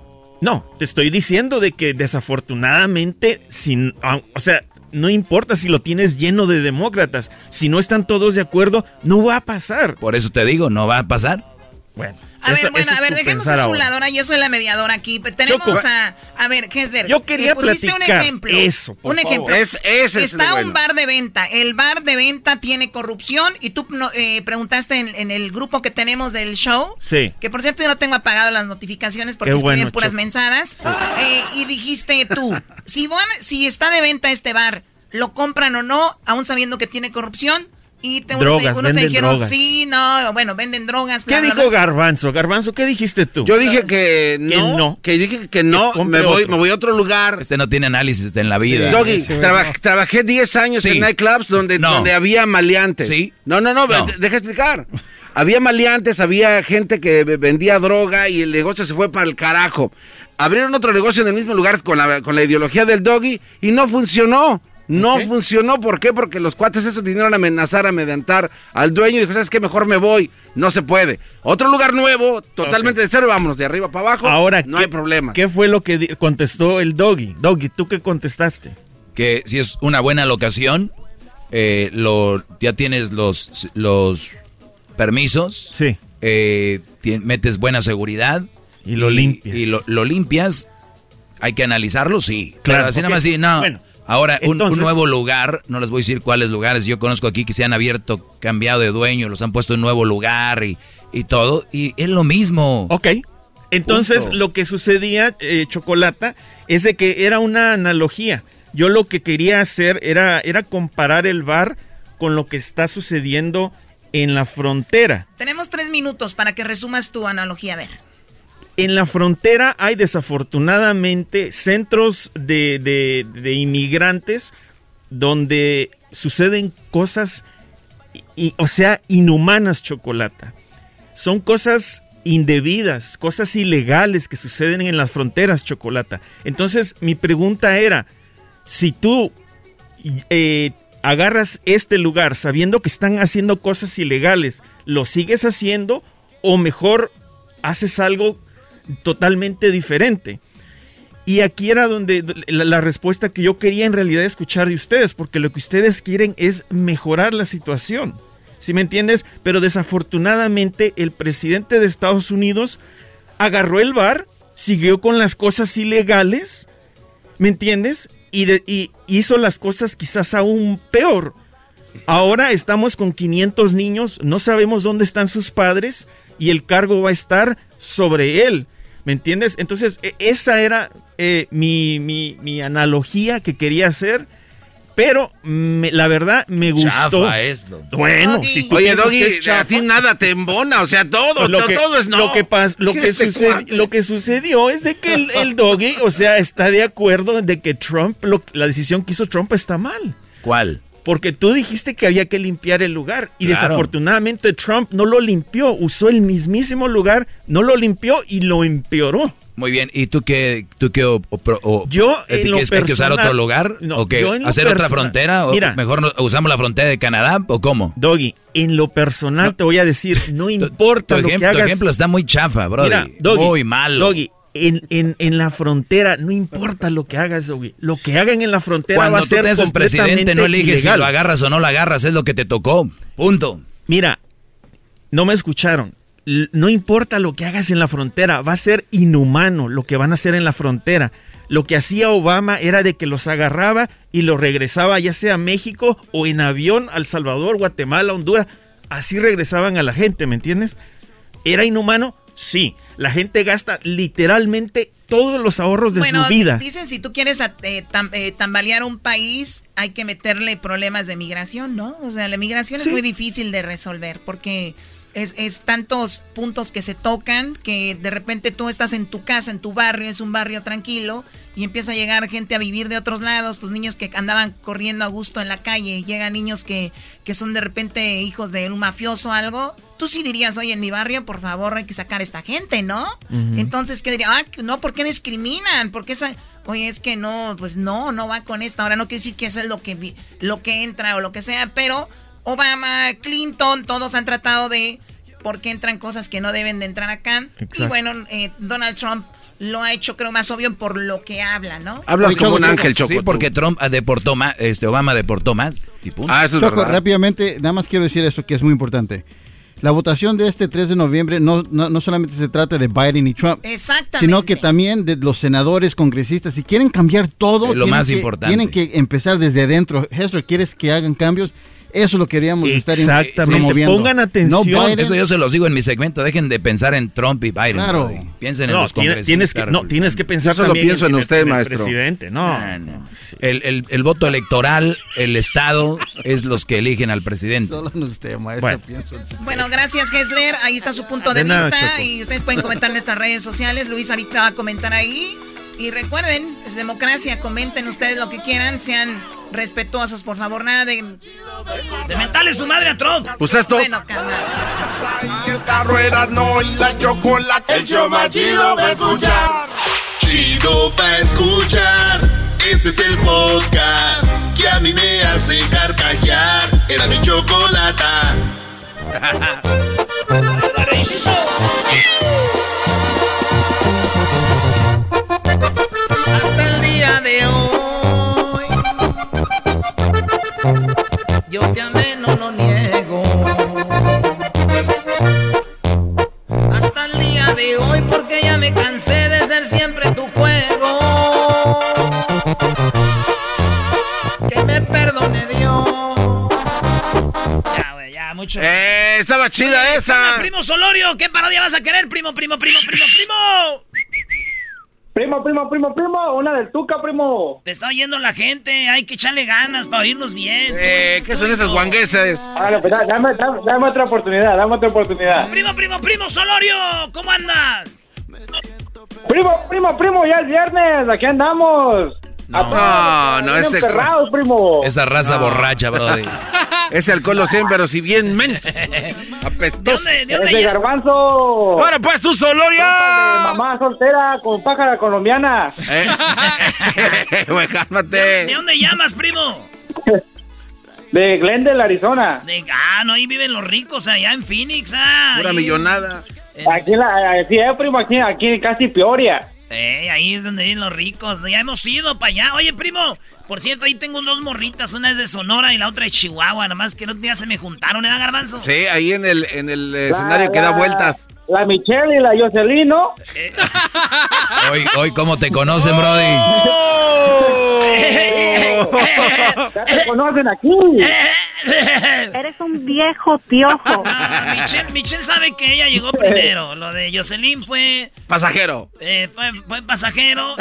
No, te estoy diciendo de que desafortunadamente, sin, o sea, no importa si lo tienes lleno de demócratas, si no están todos de acuerdo, no va a pasar. Por eso te digo, no va a pasar. Bueno. A ver, bueno, a ver, dejemos a su ahora. ladora, yo soy la mediadora aquí. Tenemos Choco. a, a ver, Hesler, Yo quería eh, pusiste un platicar ejemplo. eso, por un ejemplo. favor. Es- ese es el Está bueno. un bar de venta. El bar de venta tiene corrupción y tú no, eh, preguntaste en, en el grupo que tenemos del show. Sí. Que por cierto yo no tengo apagado las notificaciones porque Qué escriben bueno, puras Choco. mensadas. Eh, y dijiste tú, si, van- si está de venta este bar, ¿lo compran o no? Aún sabiendo que tiene corrupción. Y te, unos, Drogas, te, unos te venden dijeron, drogas. sí, no, bueno, venden drogas. bla, ¿Qué bla, dijo bla. Garbanzo? Garbanzo, ¿qué dijiste tú? Yo dije que no, Que no. que dije que no, Que me voy, otro. me voy a otro lugar. Este no tiene análisis en la vida. Doggy, traba- trabajé 10 años Sí. en nightclubs donde, No. donde había maleantes. Sí. No, no, no, No. de- deja explicar. Había maleantes, había gente que ve- vendía droga y el negocio se fue para el carajo. Abrieron otro negocio en el mismo lugar con la, con la ideología del doggy y no funcionó. No funcionó, ¿por qué? Porque los cuates esos vinieron a amenazar, a amedrentar al dueño y dijo, ¿sabes qué? Mejor me voy. No se puede. Otro lugar nuevo, totalmente de cero, vámonos, de arriba para abajo. Ahora, no ¿qué- hay problema. ¿Qué fue lo que contestó el doggy? Doggy, ¿tú qué contestaste? Que si es una buena locación, eh, lo, ya tienes los, los permisos. Sí. eh, metes buena seguridad. Y lo limpias. Y lo, lo limpias. Hay que analizarlo, sí. Claro, Pero así nada más, sí, no. Bueno, Ahora, un, nuevo lugar, no les voy a decir cuáles lugares, yo conozco aquí que se han abierto, cambiado de dueño, los han puesto en nuevo lugar y, y todo, y es lo mismo. Ok. Entonces, Punto. lo que sucedía, eh, Chocolata, es de que era una analogía. Yo lo que quería hacer era, era comparar el bar con lo que está sucediendo en la frontera. Tenemos tres minutos para que resumas tu analogía. A ver. En la frontera hay desafortunadamente centros de, de- inmigrantes donde suceden cosas, y, o sea, inhumanas, Chocolata. Son cosas indebidas, cosas ilegales que suceden en las fronteras, Chocolata. Entonces, mi pregunta era, si tú eh, agarras este lugar sabiendo que están haciendo cosas ilegales, ¿lo sigues haciendo o mejor haces algo totalmente diferente? Y aquí era donde la, respuesta que yo quería en realidad escuchar de ustedes, porque lo que ustedes quieren es mejorar la situación. ¿Sí me entiendes? Pero desafortunadamente el presidente de Estados Unidos agarró el bar, siguió con las cosas ilegales, ¿me entiendes? Y, y hizo las cosas quizás aún peor. Ahora estamos con 500 niños, no sabemos dónde están sus padres y el cargo va a estar sobre él. ¿Me entiendes? Entonces, e, esa era eh, mi, mi, analogía que quería hacer. Pero la verdad me gustó. esto. Bueno, si Oye, Doggy, a ti nada te embona, o sea, todo, lo que, todo es no. Lo que, lo, que lo que sucedió es de que el, Doggy, o sea, está de acuerdo de que Trump, la decisión que hizo Trump está mal. ¿Cuál? Porque tú dijiste que había que limpiar el lugar y desafortunadamente Trump no lo limpió, usó el mismísimo lugar, no lo limpió y lo empeoró. Muy bien, ¿y tú qué, tú qué yo en lo personal, que usar otro lugar? ¿O qué? ¿Hacer otra frontera? ¿O mejor usamos la frontera de Canadá o cómo? Doggy, en lo personal te voy a decir, no importa lo que hagas. Tu ejemplo está muy chafa, bro. muy malo. Doggy, en, en, la frontera, no importa lo que hagas, Lo que hagan en la frontera va a ser presidente, no eliges si lo agarras o no lo agarras, es lo que te tocó. Punto. Mira, no me escucharon. No importa lo que hagas en la frontera, va a ser inhumano lo que van a hacer en la frontera. Lo que hacía Obama era de que los agarraba y los regresaba ya sea a México o en avión al Salvador, Guatemala, Honduras. Así regresaban a la gente, ¿me entiendes? ¿Era inhumano? Sí, la gente gasta literalmente todos los ahorros de su vida. Dicen si tú quieres eh, eh, tambalear un país, hay que meterle problemas de migración, ¿no? O sea, la migración es muy difícil de resolver porque es, es, tantos puntos que se tocan que de repente tú estás en tu casa, en tu barrio, es un barrio tranquilo y empieza a llegar gente a vivir de otros lados, tus niños que andaban corriendo a gusto en la calle, llegan niños que, que son de repente hijos de un mafioso o algo, tú sí dirías, oye, en mi barrio, por favor, hay que sacar a esta gente, ¿no? Entonces, ¿qué diría? Ah, no, ¿por qué discriminan? ¿Por qué esa... Oye, es que no, pues no, no va con esta. Ahora no quiere decir que eso es lo que, lo que entra o lo que sea, pero Obama, Clinton, todos han tratado de por qué entran cosas que no deben de entrar acá. Y bueno, eh, Donald Trump lo ha hecho creo más obvio por lo que habla, ¿no? Hablas como un ángel, Choco. Sí, porque Trump deportó más, este, Obama deportó más. Ah, eso es Choco, rápidamente, nada más quiero decir eso que es muy importante. La votación de este 3 de noviembre no, no, solamente se trata de Biden y Trump, sino que también de los senadores, congresistas. Si quieren cambiar todo, lo más importante. tienen que empezar desde adentro. Hester, ¿quieres que hagan cambios? Eso lo queríamos estar Exactamente. Pongan atención. Eso yo se los digo en mi segmento. Dejen de pensar en Trump y Biden. Claro. Piensen en los congresistas. Tienes que, no, tienes que pensar Eso lo pienso en, usted, maestro. presidente. No. El, el, voto electoral, el Estado, es los que eligen al presidente. Solo en usted, maestro. Bueno, gracias, Gessler. Ahí está su punto de, vista. y ustedes pueden comentar en nuestras redes sociales. Luis ahorita va a comentar ahí. Y recuerden, es democracia, comenten ustedes lo que quieran, sean respetuosos, por favor, nada de... De mentarle su madre a Trump. Pues esto. Bueno, carnal. El carro era no y la chocolate. El show más chido va a escuchar. Chido pa' escuchar. Este es el podcast que a mí me hace carcajear. Era mi chocolate. Yo te amé, no lo niego. Hasta el día de hoy, porque ya me cansé de ser siempre tu juego. Que me perdone Dios. Ya, güey, ya, mucho. ¡Eh! Estaba chida esa. Primo Solorio, ¿qué parodia vas a querer, primo, primo, primo, primo, primo? Primo, primo, primo, primo, una del Tuca, primo. Te está oyendo la gente, hay que echarle ganas para oírnos bien. Eh, ¿qué son esas guanguesas? Ah, pues dame, dame, otra oportunidad, dame otra oportunidad. Primo, primo, primo, Solorio, ¿cómo andas? Primo, primo, primo, ya es viernes, aquí andamos. No, no, no ese primo. Esa raza borracha, brody. Ese alcohol lo sé, pero si bien men. Apestoso. ¿De dónde, garbanzo! Ahora pues tú, Soloria. Mamá soltera con pájara colombiana. Eh. Cálmate. ¿De, dónde llamas, primo? De Glendale, Arizona. De, ah, no, ahí viven los ricos, allá en Phoenix. Ah, Pura millonada. Aquí, la, sí, eh, primo, aquí, aquí casi Peoria. Eh, ahí es donde viven los ricos. Ya hemos ido para allá. Oye, primo, por cierto, ahí tengo dos morritas. Una es de Sonora y la otra de Chihuahua. Nada más que no día se me juntaron, ¿eh, Garbanzo? Sí, ahí en el, en el escenario que da vueltas. La Michelle y la Jocelyn, ¿no? Hoy, hoy, ¿cómo te conocen, Brody? ya te conocen aquí. Eres un viejo piojo. Ah, Michelle, Michelle, sabe que ella llegó primero. Lo de Jocelyn fue... Pasajero. Eh, fue, pasajero,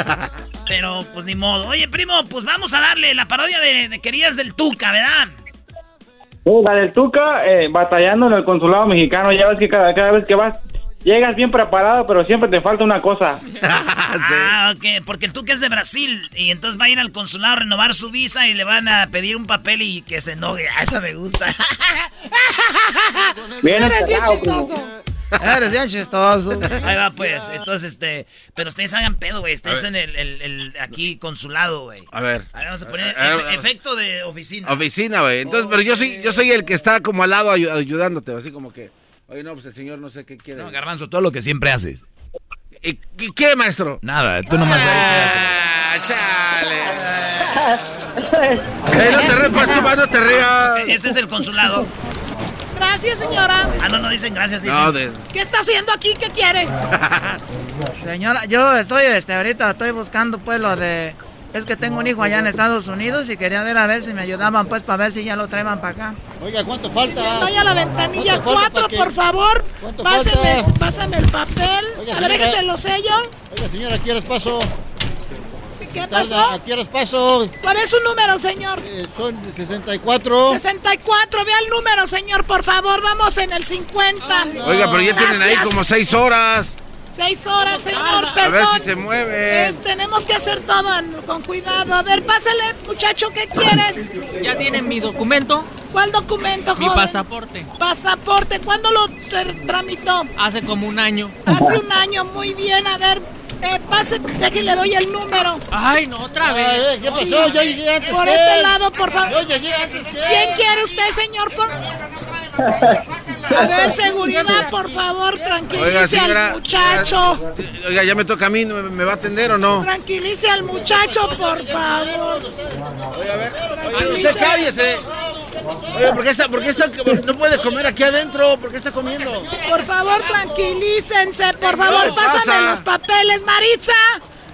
pero pues ni modo. Oye, primo, pues vamos a darle la parodia de, de Querías del Tuca, ¿verdad? la del Tuca, eh, batallando en el consulado mexicano. Ya ves que cada, cada vez que vas Llegas bien preparado, pero siempre te falta una cosa. Ah, ok, porque el Tuca es de Brasil y entonces va a ir al consulado a renovar su visa y le van a pedir un papel y que se enoje. Ah, esa me gusta. Bien Eres bien chistoso. Eres bien chistoso. Ahí va, pues. Entonces, este. Pero ustedes hagan pedo, güey. Estés en el, el, el, aquí consulado, güey. A ver. Ahí vamos a poner efecto de oficina. Oficina, güey. Entonces, pero yo soy, yo soy el que está como al lado ayudándote, así como que. Oye, no, pues el señor no sé qué quiere. No, Garbanzo, todo lo que siempre haces. ¿Y qué, maestro? Nada, tú nomás. Ah, chale. eh, no te repas, tú no te rías. Este es el consulado. Gracias, señora. Ah, no, no dicen gracias, dicen. ¿Qué está haciendo aquí? ¿Qué quiere? señora, yo estoy, este, ahorita estoy buscando, pues, lo de es que tengo un hijo allá en Estados Unidos y quería ver a ver si me ayudaban pues para ver si ya lo traían para acá. Oiga, ¿cuánto falta? Vaya a la ventanilla 4, por favor. Pásame, pásame el papel. a ver que se lo sello. Oiga, señora, ¿qué horas paso? ¿Qué pasó? ¿A qué horas paso? ¿Cuál es su número, señor? Eh, son 64. 64, vea el número, señor, por favor. Vamos en el 50. Oiga, pero ya tienen ahí como 6 horas. Seis horas, señor, perdón. A ver si se mueve. tenemos que hacer todo con cuidado. A ver, pásale, muchacho, ¿qué quieres? ¿Ya tienen mi documento? ¿Cuál documento, joven? Mi pasaporte. ¿Pasaporte? ¿Cuándo lo tramitó? Hace como un año. Hace un año, muy bien. A ver, eh, pase, que le doy el número. Ay, no, otra vez. ¿Qué pasó? Yo llegué antes Por este lado, por favor. Yo llegué antes que ¿Quién quiere usted, señor? A ver, seguridad, por favor, tranquilice al muchacho. Oiga, ya me toca a mí, ¿me, va a atender o no? Tranquilice al muchacho, por favor. Oiga, a ver, usted cállese. Oye, ¿por qué, está, por qué está, no puede comer aquí adentro? ¿Por qué está comiendo? Por favor, tranquilícense, por favor, pásame los papeles, Maritza.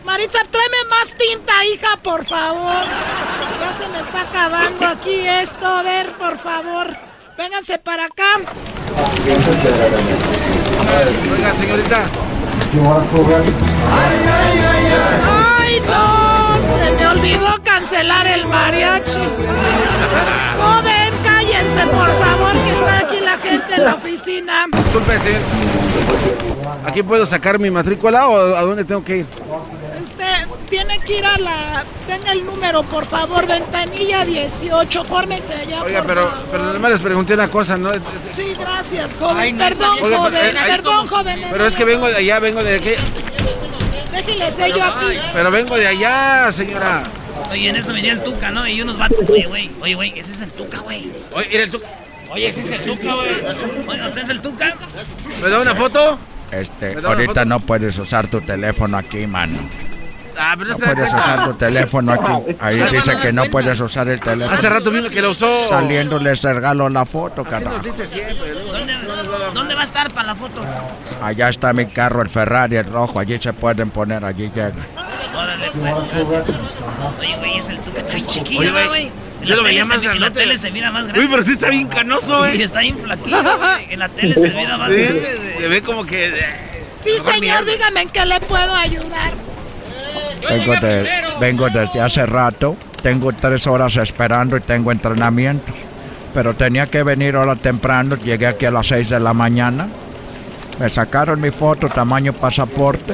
Maritza, tráeme más tinta, hija, por favor. Ya se me está acabando aquí esto. A ver, por favor. Vénganse para acá. Oiga, señorita. ¡Ay, no! Se me olvidó cancelar el mariachi. Joven, cállense, por favor, que está aquí la gente en la oficina. Disculpe, señor. ¿Aquí puedo sacar mi matrícula o a dónde tengo que ir? Usted tiene que ir a la. Tenga el número, por favor, ventanilla 18. Fórmese allá. Oiga, pero, pero además les pregunté una cosa, ¿no? Sí, gracias, joven. perdón, joven. perdón, joven. Pero es que vengo de allá, vengo de aquí. Déjele sello aquí. Pero vengo de allá, señora. Oye, en eso venía el Tuca, ¿no? Y unos vatos. Oye, güey, oye, güey, ese es el Tuca, güey. Oye, era el Tuca. Oye, ese es el Tuca, güey. Oye, ¿usted es el Tuca? ¿Me da una foto? Este, ahorita no puedes usar tu teléfono aquí, mano. Ah, pero no puedes usar tu teléfono aquí. Ahí dice que no puedes usar el teléfono. Hace rato vino que lo usó. Saliendo les regalo la foto, carajo. nos dice siempre. ¿Dónde, ¿Dónde, va a estar para la foto? Allá está mi carro, el Ferrari, el rojo. Allí se pueden poner, allí llega. Órale, pues, Oye, güey, es el tuque está bien chiquillo, güey. Yo lo veía más grande. En la tele se mira más grande. Uy, pero sí está bien canoso, güey. Sí, está bien flaquillo, güey. En la tele se mira más grande. Se ve como que... Sí, señor, dígame en qué le puedo ayudar. Vengo, de, vengo desde hace rato, tengo tres horas esperando y tengo entrenamiento. Pero tenía que venir ahora temprano, llegué aquí a las seis de la mañana. Me sacaron mi foto, tamaño pasaporte,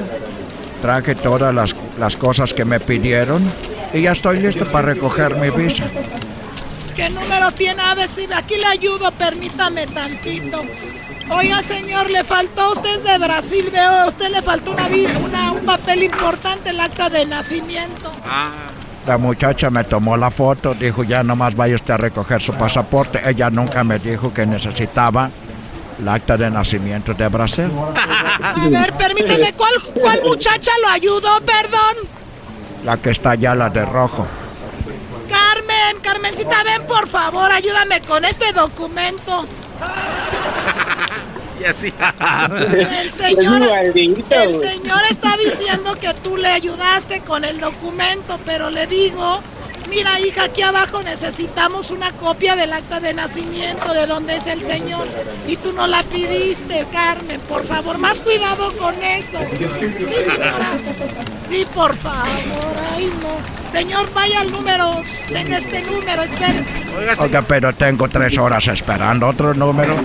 traje todas las, las cosas que me pidieron y ya estoy listo para recoger mi visa. ¿Qué número tiene? A ver si aquí le ayudo, permítame tantito. Oiga, señor, le faltó, usted de Brasil, veo, a usted le faltó una, una, un papel importante, el acta de nacimiento. Ah. La muchacha me tomó la foto, dijo ya nomás vaya usted a recoger su pasaporte. Ella nunca me dijo que necesitaba el acta de nacimiento de Brasil. A ver, permíteme, ¿cuál, cuál muchacha lo ayudó, perdón? La que está allá, la de rojo. Carmen, Carmencita, ven por favor, ayúdame con este documento. Y así. El señor, el señor está diciendo que tú le ayudaste con el documento, pero le digo Mira, hija, aquí abajo necesitamos una copia del acta de nacimiento de dónde es el señor. Y tú no la pidiste, Carmen. Por favor, más cuidado con eso. Sí, señora. Sí, por favor. Ay, no. Señor, vaya al número. Tenga este número, espere. Oiga, pero tengo tres horas esperando otro número.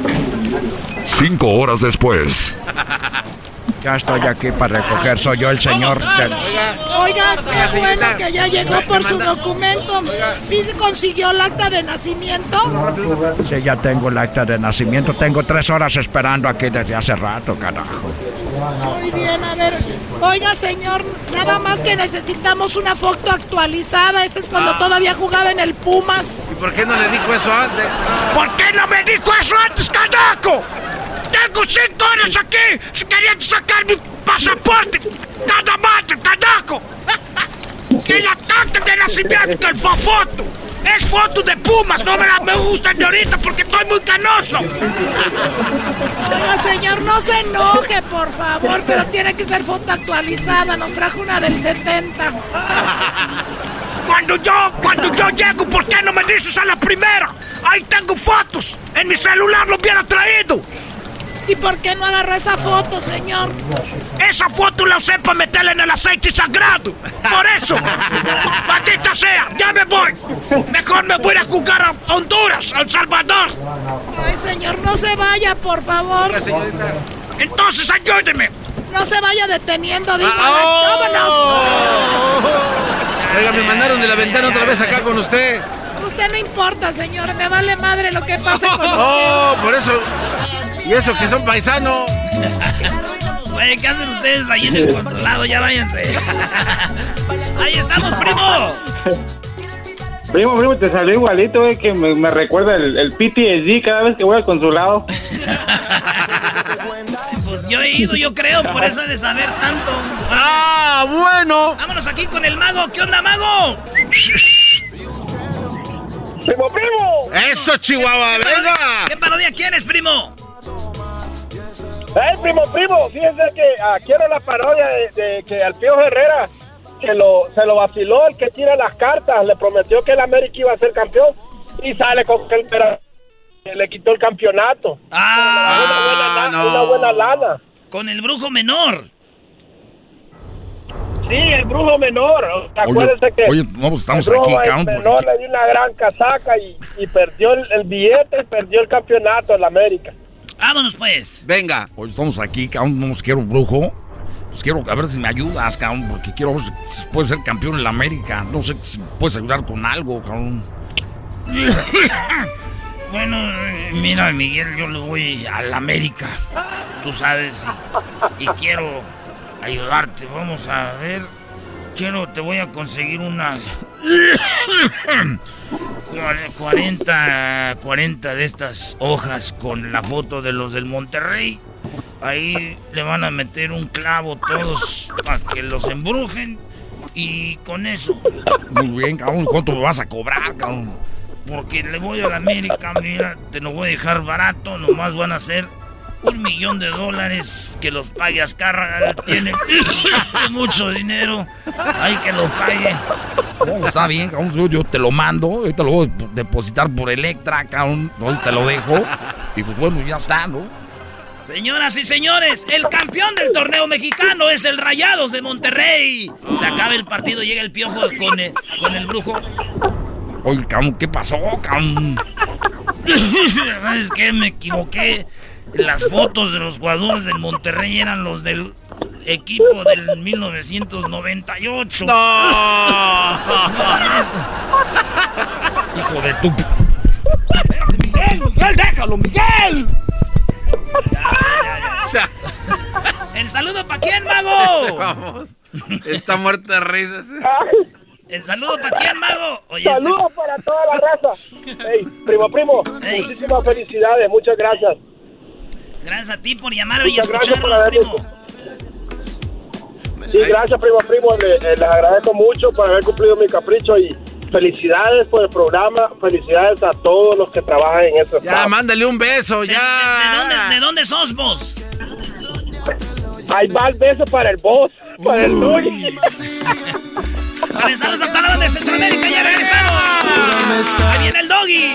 Cinco horas después. Ya estoy aquí para recoger, soy yo el señor. Oiga, qué bueno que ya llegó por su documento. ¿Sí consiguió el acta de nacimiento? Sí, ya tengo el acta de nacimiento. Tengo tres horas esperando aquí desde hace rato, carajo. Muy bien, a ver. Oiga, señor, nada más que necesitamos una foto actualizada. Este es cuando ah. todavía jugaba en el Pumas. ¿Y por qué no le dijo eso antes? ¿Por qué no me dijo eso antes, carajo? Tengo cinco horas aquí queriendo sacar mi pasaporte. Nada más, carajo. Que la carta de nacimiento, el foto. Es foto de Pumas, no me la me gusta de ahorita porque estoy muy canoso. Oiga, señor, no se enoje, por favor, pero tiene que ser foto actualizada. Nos trajo una del 70. Cuando yo, cuando yo llego, ¿por qué no me dices a la primera? Ahí tengo fotos. En mi celular lo hubiera traído. ¿Y por qué no agarró esa foto, señor? Esa foto la usé para meterla en el aceite sagrado. Por eso. Maldita sea, ya me voy. Mejor me voy a jugar a Honduras, a El Salvador. Ay, señor, no se vaya, por favor. Entonces ayúdeme. No se vaya deteniendo, digo. Ah, ¡Vámonos! Oiga, me mandaron de la ventana otra vez acá con usted. Usted no importa, señor. Me vale madre lo que pase con usted. Oh, por eso y eso que son paisanos. Oye, ¿qué hacen ustedes ahí en el consulado? Ya váyanse. Ahí estamos, primo. Primo, primo, te salió igualito, eh, que me, recuerda el, el PTSD cada vez que voy al consulado. pues yo he ido, yo creo, por eso de saber tanto. ¡Ah, bueno! Vámonos aquí con el mago. ¿Qué onda, mago? ¡Primo, primo! ¡Eso, Chihuahua! ¡Venga! ¿Qué parodia quieres, primo? ¡Ey, primo, primo! Fíjense que ah, quiero la parodia de, que al Pío Herrera que lo, se lo vaciló el que tira las cartas. Le prometió que el América iba a ser campeón y sale con que el le quitó el campeonato. ¡Ah! Una buena, una buena lana. Con el brujo menor. Sí, el brujo menor. Acuérdense que. Oye, no, pues estamos aquí, El menor le dio una gran casaca y, y perdió el, el, billete y perdió el campeonato en la América. Vámonos pues. Venga. Hoy estamos aquí, cabrón, no quiero brujo. Pues quiero a ver si me ayudas, cabrón, porque quiero ver si puedes ser campeón en la América. No sé si puedes ayudar con algo, cabrón. bueno, mira, Miguel, yo le voy a la América. Tú sabes, y, y quiero ayudarte. Vamos a ver. Quiero, te voy a conseguir unas 40, 40 de estas hojas con la foto de los del Monterrey. Ahí le van a meter un clavo todos para que los embrujen. Y con eso. Muy bien, cabrón. ¿Cuánto me vas a cobrar, cabrón? Porque le voy a la América, mira, te lo voy a dejar barato. Nomás van a ser un millón de dólares que los pague Azcárraga. Tiene mucho dinero. Hay que lo pague. está bien, Yo, te lo mando. Yo te lo voy a depositar por Electra, cabrón. te lo dejo. Y pues bueno, ya está, ¿no? Señoras y señores, el campeón del torneo mexicano es el Rayados de Monterrey. Se acaba el partido, llega el piojo con el, con el brujo. Oye, cabrón, ¿qué pasó, cabrón? ¿Sabes qué? Me equivoqué las fotos de los jugadores del Monterrey eran los del equipo del 1998. No. Hijo de tu... Miguel, Miguel, déjalo, Miguel. ¿El saludo para quién, mago? Vamos. Está muerto de risas. ¿El saludo para quién, mago? Oye, Saludos este- para toda la raza. Hey, primo, primo, muchísimas felicidades, muchas gracias. Gracias a ti por llamar y escucharnos, primo. Sí, gracias, primo, primo. Les, les agradezco mucho por haber cumplido mi capricho y felicidades por el programa. Felicidades a todos los que trabajan en ese Ya, mándale un beso, ya. ¿De, dónde, ¿De, dónde, sos vos? Ahí va el beso para el boss, para el Doggy. Regresamos a toda la banda de Centroamérica, ya regresamos. Ahí viene el Doggy.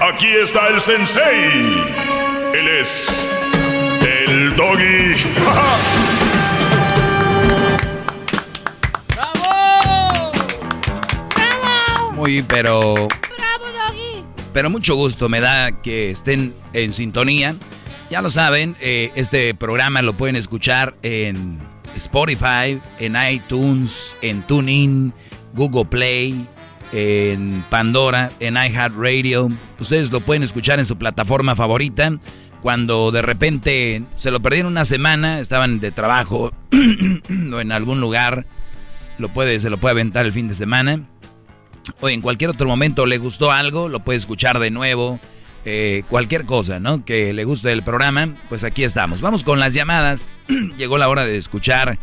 Aquí está el sensei. Él es el doggy. ¡Bravo! ¡Bravo! Muy, pero... ¡Bravo, doggy! Pero mucho gusto me da que estén en sintonía. Ya lo saben, eh, este programa lo pueden escuchar en Spotify, en iTunes, en TuneIn, Google Play, en Pandora, en iHeartRadio. Ustedes lo pueden escuchar en su plataforma favorita. Cuando de repente se lo perdieron una semana, estaban de trabajo o en algún lugar, lo puede, se lo puede aventar el fin de semana. O en cualquier otro momento le gustó algo, lo puede escuchar de nuevo eh, cualquier cosa, ¿no? Que le guste el programa, pues aquí estamos. Vamos con las llamadas. Llegó la hora de escuchar,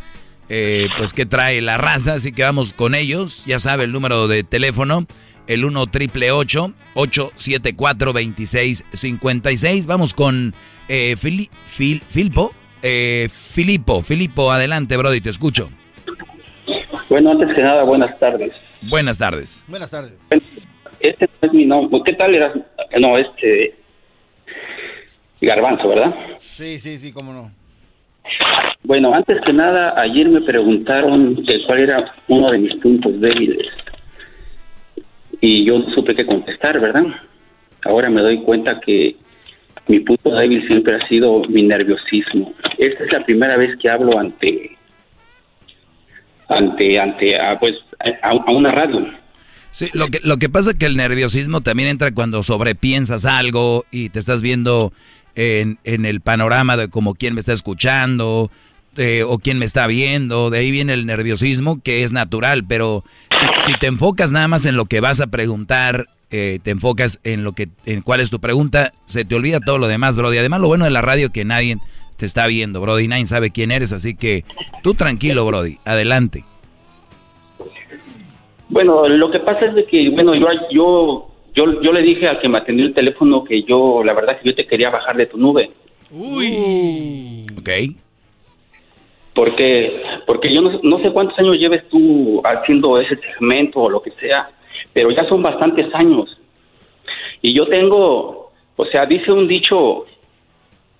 eh, pues, qué trae la raza, así que vamos con ellos. Ya sabe el número de teléfono, el 1 triple 874 2656. Vamos con eh, Fili, Fil, Filpo. Eh, Filipo, Filipo, adelante, Brody, te escucho. Bueno, antes que nada, buenas tardes. Buenas tardes. Buenas tardes. Este no es mi nombre. ¿Qué tal eras? No, este. Garbanzo, ¿verdad? Sí, sí, sí, cómo no. Bueno, antes que nada, ayer me preguntaron que cuál era uno de mis puntos débiles. Y yo supe qué contestar, ¿verdad? Ahora me doy cuenta que mi punto débil siempre ha sido mi nerviosismo. Esta es la primera vez que hablo ante ante ante a, pues a, a una radio Sí, lo que, lo que pasa es que el nerviosismo también entra cuando sobrepiensas algo y te estás viendo en, en el panorama de como quién me está escuchando eh, o quién me está viendo. De ahí viene el nerviosismo que es natural, pero si, si te enfocas nada más en lo que vas a preguntar, eh, te enfocas en lo que, en cuál es tu pregunta, se te olvida todo lo demás, Brody. Además, lo bueno de la radio que nadie te está viendo, Brody. Nadie sabe quién eres, así que tú tranquilo, Brody. Adelante. Bueno, lo que pasa es de que, bueno, yo, yo, yo, yo le dije al que me atendió el teléfono que yo, la verdad, que yo te quería bajar de tu nube. Uy. Ok. Porque, porque yo no, no sé cuántos años lleves tú haciendo ese segmento o lo que sea, pero ya son bastantes años. Y yo tengo, o sea, dice un dicho,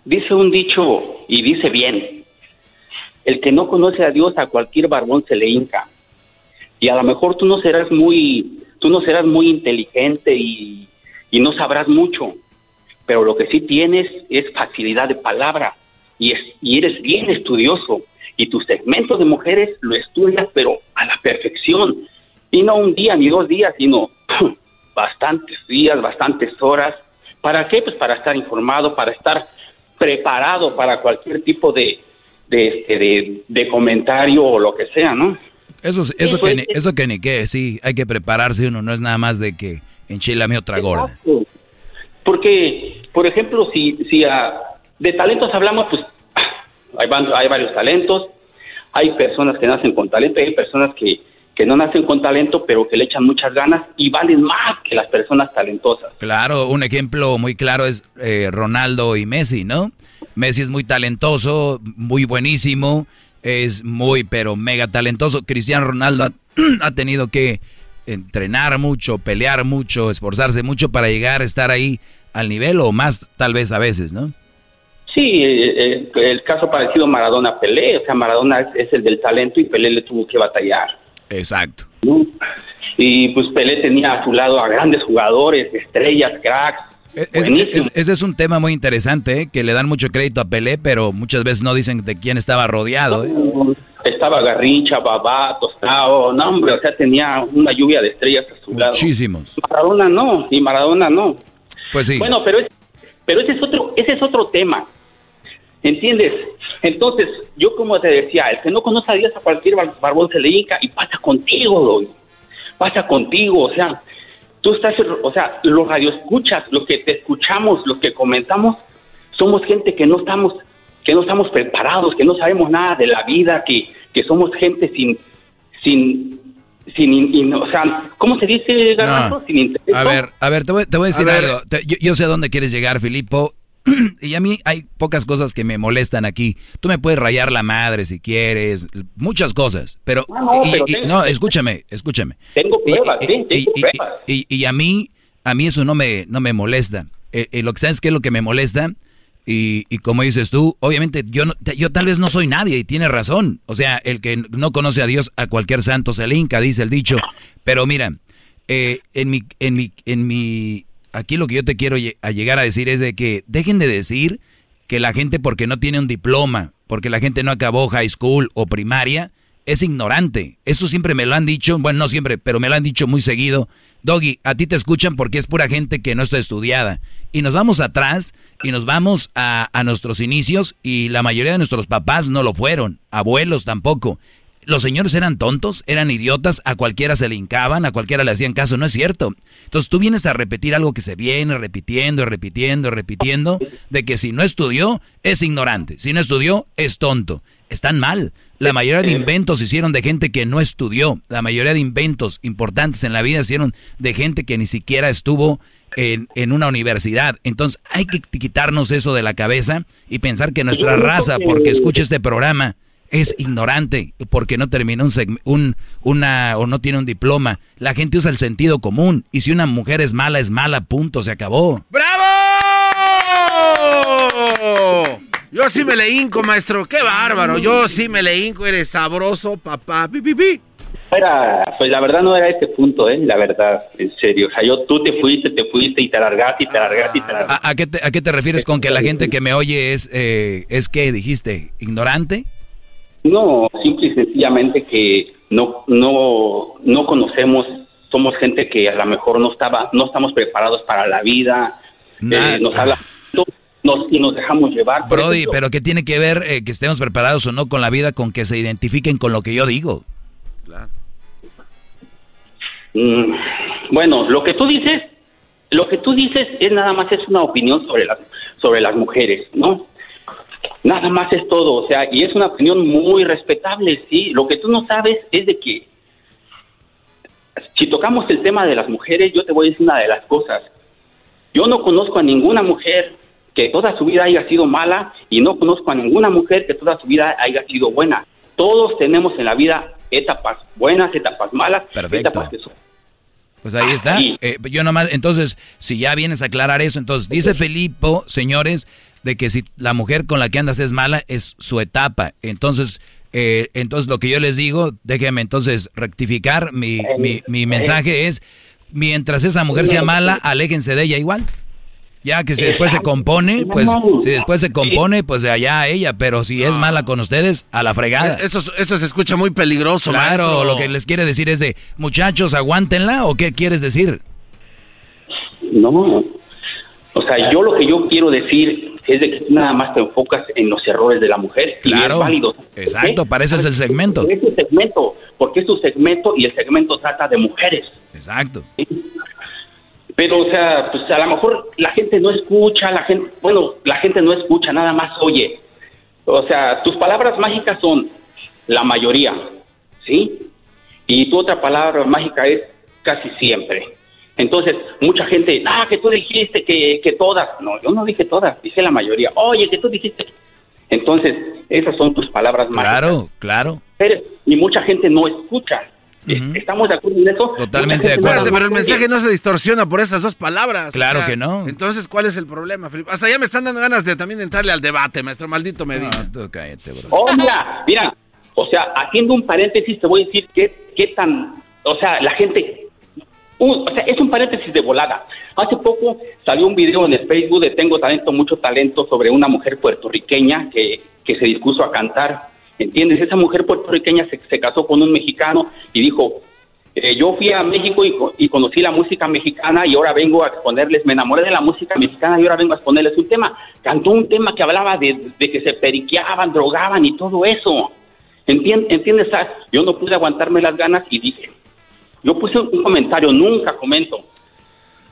dice un dicho y dice bien, el que no conoce a Dios a cualquier barbón se le hinca y a lo mejor tú no serás muy, tú no serás muy inteligente y, y no sabrás mucho, pero lo que sí tienes es facilidad de palabra y, es, y eres bien estudioso y tu segmento de mujeres lo estudias pero a la perfección y no un día ni dos días, sino bastantes días, bastantes horas. ¿Para qué? Pues para estar informado, para estar preparado para cualquier tipo de, de, de, de comentario o lo que sea, ¿no? Eso, eso, eso, que, eso que ni qué, sí, hay que prepararse uno, no es nada más de que enchilame otra gorda. Porque, por ejemplo, si, si de talentos hablamos, pues hay, varios talentos, hay personas que nacen con talento, hay personas que, que no nacen con talento, pero que le echan muchas ganas y valen más que las personas talentosas. Claro, un ejemplo muy claro es eh, Ronaldo y Messi, ¿no? Messi es muy talentoso, muy buenísimo, es muy, pero mega talentoso. Cristiano Ronaldo ha, tenido que entrenar mucho, pelear mucho, esforzarse mucho para llegar a estar ahí al nivel o más tal vez a veces, ¿no? Sí, eh, eh, el caso parecido Maradona-Pelé, o sea, Maradona es, el del talento y Pelé le tuvo que batallar. Exacto. Y pues Pelé tenía a su lado a grandes jugadores, estrellas, cracks, ese es un tema muy interesante, ¿eh? que le dan mucho crédito a Pelé, pero muchas veces no dicen de quién estaba rodeado. ¿eh? Estaba Garrincha, Babá, Tostado, no hombre, o sea, tenía una lluvia de estrellas a su lado. Muchísimos. Maradona no, y Maradona no. Pues sí. Bueno, pero, pero ese, es otro, ese es otro tema, ¿entiendes? Entonces, yo como te decía, el que no conoce a Dios a cualquier barbón se le hinca y pasa contigo, pasa contigo, o sea, tú estás, o sea, los radioescuchas, los que te escuchamos, los que comentamos, somos gente que no estamos, que no estamos preparados, que no sabemos nada de la vida, que, que somos gente sin, sin, sin, o sea, ¿cómo se dice, Sin interés. A ver, a ver, te voy, a decir algo. yo, yo, sé a dónde quieres llegar, Filipo, y a mí hay pocas cosas que me molestan aquí. Tú me puedes rayar la madre si quieres, muchas cosas, pero... no, escúchame, escúchame. Tengo pruebas, sí, Y, a mí, a mí eso no me, no me molesta. Eh, eh, lo que sabes que es lo que me molesta, y, como dices tú, obviamente yo, yo tal vez no soy nadie y tienes razón. O sea, el que no conoce a Dios, a cualquier santo se le hinca, dice el dicho. Pero mira, eh, en mi... En mi, en mi aquí lo que yo te quiero llegar a decir es de que dejen de decir que la gente porque no tiene un diploma, porque la gente no acabó high school o primaria, es ignorante. Eso siempre me lo han dicho, bueno, no siempre, pero me lo han dicho muy seguido. Doggy, a ti te escuchan porque es pura gente que no está estudiada. Y nos vamos atrás y nos vamos a, a nuestros inicios y la mayoría de nuestros papás no lo fueron, abuelos tampoco los señores eran tontos, eran idiotas, a cualquiera se le hincaban, a cualquiera le hacían caso, no es cierto. Entonces tú vienes a repetir algo que se viene repitiendo, repitiendo, repitiendo, de que si no estudió, es ignorante, si no estudió, es tonto. Están mal. La mayoría de inventos se hicieron de gente que no estudió. La mayoría de inventos importantes en la vida se hicieron de gente que ni siquiera estuvo en, en, una universidad. Entonces hay que quitarnos eso de la cabeza y pensar que nuestra raza, porque escucha este programa, es ignorante porque no terminó un, un, una o no tiene un diploma. La gente usa el sentido común y si una mujer es mala es mala, punto, se acabó. ¡Bravo! Yo sí me le hinco, maestro, qué bárbaro. Yo sí me le hinco, eres sabroso, papá. Pi, pi, Era, pues la verdad no era ese punto, ¿eh? La verdad, en serio. O sea, yo, tú te fuiste, te fuiste y te largaste y te largaste y te largaste. ¿A, qué, te, ¿A, qué te, refieres con que la gente que me oye es, eh, es qué dijiste, ignorante? No, simple y sencillamente que no, no, no conocemos, somos gente que a lo mejor no estaba, no estamos preparados para la vida, eh, nos habla y nos dejamos llevar. Brody, pero ¿qué tiene que ver eh, que estemos preparados o no con la vida con que se identifiquen con lo que yo digo? Claro. Mm, bueno, lo que tú dices, lo que tú dices es nada más es una opinión sobre las sobre las mujeres, ¿no? Nada más es todo, o sea, y es una opinión muy respetable, sí. Lo que tú no sabes es de que si tocamos el tema de las mujeres, yo te voy a decir una de las cosas. Yo no conozco a ninguna mujer que toda su vida haya sido mala y no conozco a ninguna mujer que toda su vida haya sido buena. Todos tenemos en la vida etapas buenas, etapas malas, Perfecto. etapas que son pues ahí está. Eh, yo nomás, entonces, si ya vienes a aclarar eso, entonces dice Felipe, señores, de que si la mujer con la que andas es mala, es su etapa. Entonces, eh, entonces lo que yo les digo, déjenme entonces rectificar, mi, mi, mi mensaje es, mientras esa mujer sea mala, aléjense de ella igual. Ya que si después se compone, pues si después se compone, pues allá ella, pero si es mala con ustedes, a la fregada. Eso, eso se escucha muy peligroso, Claro, lo que les quiere decir es de, muchachos, aguántenla, ¿o qué quieres decir? No, o sea, yo lo que yo quiero decir es de que nada más te enfocas en los errores de la mujer. Claro. Y es válido. Exacto, para eso es el segmento. Es tu segmento, porque es tu segmento y el segmento trata de mujeres. Exacto. Pero, o sea, pues a lo mejor la gente no escucha, la gente, bueno, la gente no escucha, nada más oye. O sea, tus palabras mágicas son la mayoría, ¿sí? Y tu otra palabra mágica es casi siempre. Entonces, mucha gente, ah, que tú dijiste que, que todas. No, yo no dije todas, dije la mayoría. Oye, que tú dijiste. Entonces, esas son tus palabras mágicas. Claro, claro. Pero- Y mucha gente no escucha. ¿Estamos de acuerdo en eso? Totalmente de acuerdo. no Pero el mensaje no se distorsiona por esas dos palabras. Claro que no. Entonces, ¿cuál es el problema, Felipe? Hasta ya me están dando ganas de también entrarle al debate, maestro maldito Medina. tú cállate, bro. Oh, mira, mira. O sea, haciendo un paréntesis, te voy a decir qué, qué tan. O sea, la gente. O sea, es un paréntesis de volada. Hace poco salió un video en el Facebook de Tengo Talento, Mucho Talento sobre una mujer puertorriqueña que, que se dispuso a cantar. ¿Entiendes? Esa mujer puertorriqueña se, se casó con un mexicano y dijo: eh, Yo fui a México y, y conocí la música mexicana y ahora vengo a exponerles, me enamoré de la música mexicana y ahora vengo a exponerles un tema. Cantó un tema que hablaba de, de que se periqueaban, drogaban y todo eso. Entien- ¿Entiendes? Ah, Yo no pude aguantarme las ganas y dije, yo puse un comentario, nunca comento.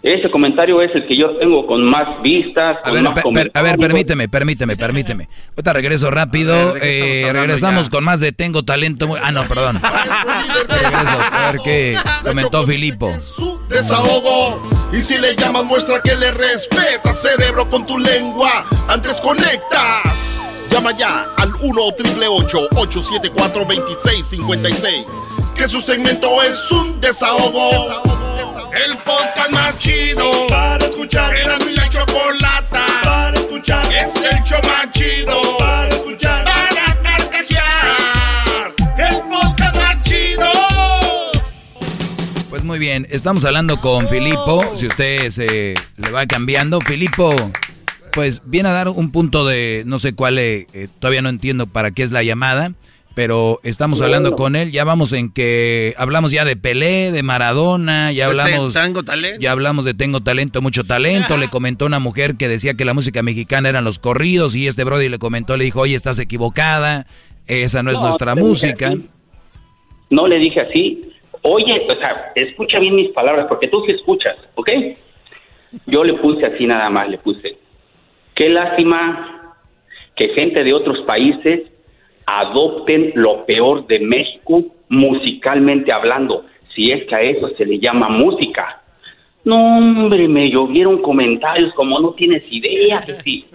Ese comentario es el que yo tengo con más vistas, A con ver, más per- per- a ver, permíteme, permíteme, permíteme. Ahorita regreso rápido. A ver, ¿de qué eh, regresamos ya? con más de Tengo Talento. muy- Ah, no, perdón. regreso a ver qué comentó Filipo. Desahogo. Y si le llamas, muestra que le respeta, cerebro, con tu lengua. Antes conectas. Llama ya al 1-888-874-2656. Que su segmento es un desahogo. El podcast más chido para escuchar. Era mi la chocolata para escuchar. Es el show más chido para escuchar. Para carcajear. El podcast más chido. Pues muy bien, estamos hablando con Filipo. Si usted se le va cambiando, Filipo, pues viene a dar un punto de no sé cuál, eh, eh, todavía no entiendo para qué es la llamada, pero estamos hablando con él. Ya vamos en que hablamos ya de Pelé, de Maradona, ya hablamos. Tengo Talento. Ya hablamos de Tengo Talento, mucho talento. Le comentó una mujer que decía que la música mexicana eran los corridos y este Brody le comentó, le dijo, oye, estás equivocada, esa no es No, nuestra música. No le dije así. Oye, o sea, escucha bien mis palabras, porque tú sí escuchas, ¿ok? Yo le puse así nada más, le puse. Qué lástima que gente de otros países adopten lo peor de México musicalmente hablando, si es que a eso se le llama música. No, hombre, me llovieron comentarios como no tienes idea, que si,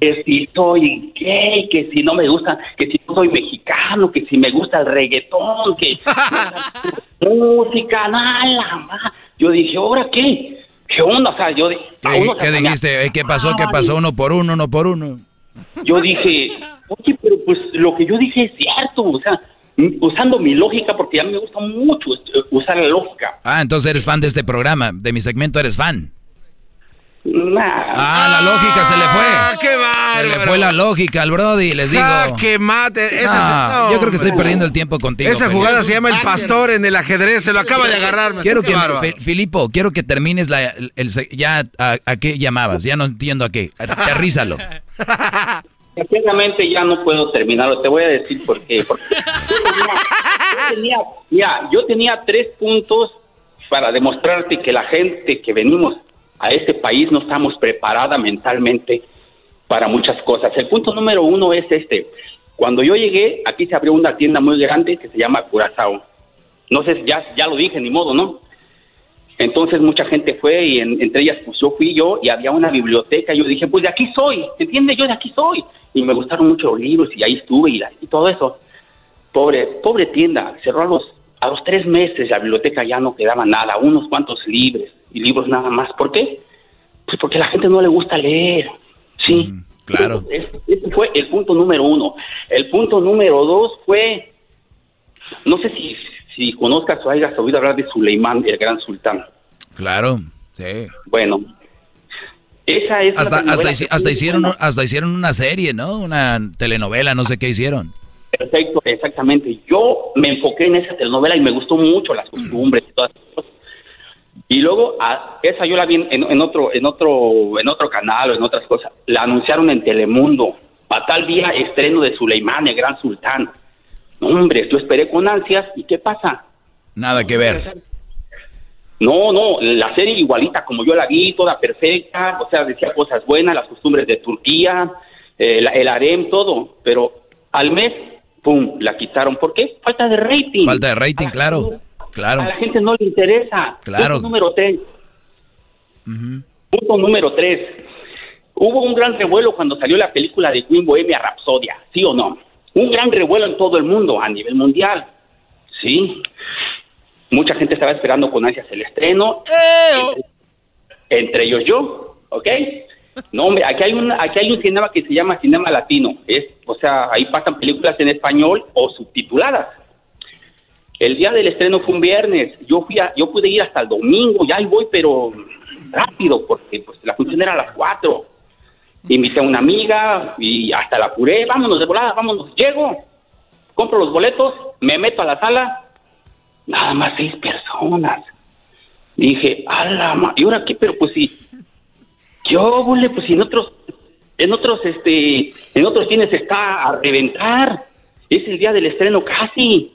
que si soy gay, que si no me gusta, que si no soy mexicano, que si me gusta el reggaetón, que música, nada más. Yo dije, ¿ahora qué? ¿Qué onda? O sea, yo ¿Qué, qué dijiste? ¿Qué pasó? ¿Qué pasó? Uno por uno, uno por uno. Yo dije, pues lo que yo dije es cierto, o sea, m- usando mi lógica, porque a mí me gusta mucho eh, usar la lógica. Ah, entonces eres fan de este programa, de mi segmento eres fan. Nah. Ah, la lógica se le fue. Ah, qué Se le fue la lógica al Brody, les digo. Ah, que mate. Esa no, yo creo que estoy perdiendo el tiempo contigo. Esa Felipe. jugada se llama el pastor en el ajedrez. Se lo acaba de agarrar. Quiero Qué que, Filipo, quiero que termines la, el, ya a, a qué llamabas. Ya no entiendo a qué. Aterrízalo. Sinceramente ya no puedo terminarlo, te voy a decir por qué. Porque yo tenía, mira, yo tenía tres puntos para demostrarte que la gente que venimos a este país no estamos preparada mentalmente para muchas cosas. El punto número uno es este. Cuando yo llegué, aquí se abrió una tienda muy grande que se llama Curazao. No sé, ya, ya lo dije, ni modo, ¿no? Entonces mucha gente fue y en- entre ellas pues yo fui yo y había una biblioteca yo dije, pues de aquí soy, ¿entiendes? Yo de aquí soy. Y me gustaron mucho los libros y ahí estuve y, la- y todo eso. Pobre, pobre tienda, cerró a los, a los tres meses, la biblioteca ya no quedaba nada, unos cuantos libros y libros nada más. ¿Por qué? Pues porque a la gente no le gusta leer, sí. claro. Ese, ese fue el punto número uno. El punto número dos fue, no sé si, si conozcas o hayas oído hablar de Suleimán, el gran sultán. Claro, sí. Bueno, esa es Hasta, hasta, hasta hicieron, hasta hicieron una serie, ¿no? Una telenovela, no sé qué hicieron. Perfecto, exactamente. Yo me enfoqué en esa telenovela y me gustó mucho las costumbres y todas esas cosas. Y luego, a, esa yo la vi en, en, otro, en, otro, en otro canal o en otras cosas. La anunciaron en Telemundo. A tal día estreno de Suleimán, el gran sultán. No, hombre, yo esperé con ansias. ¿Y qué pasa? Nada que ver. No, no, la serie igualita como yo la vi, toda perfecta, o sea, decía cosas buenas, las costumbres de Turquía, eh, el harem, todo, pero al mes, ¡pum!, la quitaron. ¿Por qué? Falta de rating. Falta de rating, claro, claro. A la gente no le interesa. Claro. Punto número tres. Punto número tres. Hubo un gran revuelo cuando salió la película de Queen Bohemia Rhapsodia, ¿sí o no? Un gran revuelo en todo el mundo, a nivel mundial. Sí. Mucha gente estaba esperando con ansias el estreno. Entre, ellos yo, ¿ok? No, hombre, aquí hay, un, aquí hay un cinema que se llama Cinema Latino. Es, o sea, ahí pasan películas en español o subtituladas. El día del estreno fue un viernes. Yo fui yo pude ir hasta el domingo. Ya ahí voy, pero rápido, porque pues la función era a las cuatro. Invité a una amiga y hasta la curé. Vámonos de volada, vámonos. Llego, compro los boletos, me meto a la sala nada más seis personas. Dije, ala, ¿y ahora qué? Pero pues sí, yo, bole, pues en otros, en otros, este, en otros cines está a reventar. Es el día del estreno casi.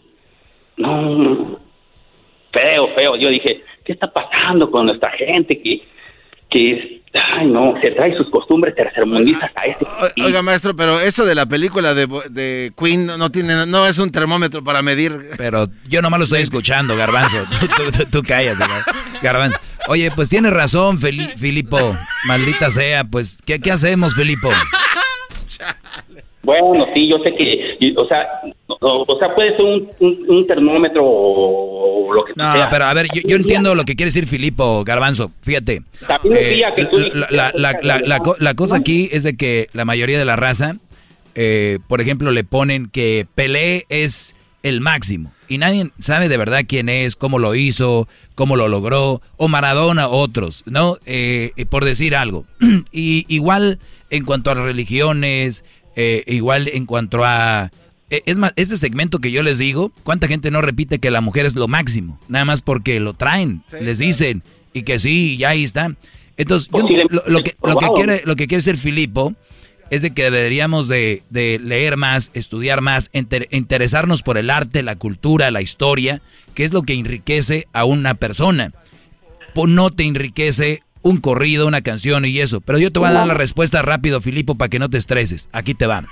No, feo, feo. Yo dije, ¿qué está pasando con nuestra gente que, que ay no, se trae sus costumbres tercermundistas a este. Oiga, maestro, pero eso de la película de, de Queen no tiene, no es un termómetro para medir. Pero yo nomás lo estoy escuchando, Garbanzo. tú, cállate, Garbanzo. Oye, pues tienes razón, Filipo. Maldita sea, pues, ¿qué, qué hacemos, Filipo? Bueno, sí, yo sé que, o sea, o, sea, puede ser un, termómetro o lo que no, sea. No, pero a ver, yo, entiendo lo que quiere decir Filipo Garbanzo. Fíjate. Eh, la, cosa aquí es de que la mayoría de la raza, eh, por ejemplo, le ponen que Pelé es el máximo. Y nadie sabe de verdad quién es, cómo lo hizo, cómo lo logró, o Maradona, otros, ¿no? Eh, por decir algo. y igual en cuanto a religiones, eh, igual en cuanto a... Eh, es más, este segmento que yo les digo, ¿cuánta gente no repite que la mujer es lo máximo? Nada más porque lo traen, les dicen, y que sí, ya ahí está. Entonces, lo, que, lo, que quiere, lo que quiere ser Filipo es de que deberíamos de, leer más, estudiar más, interesarnos por el arte, la cultura, la historia, que es lo que enriquece a una persona. No te enriquece un corrido, una canción y eso. Pero yo te voy a dar la respuesta rápido, Filipo, para que no te estreses. Aquí te va.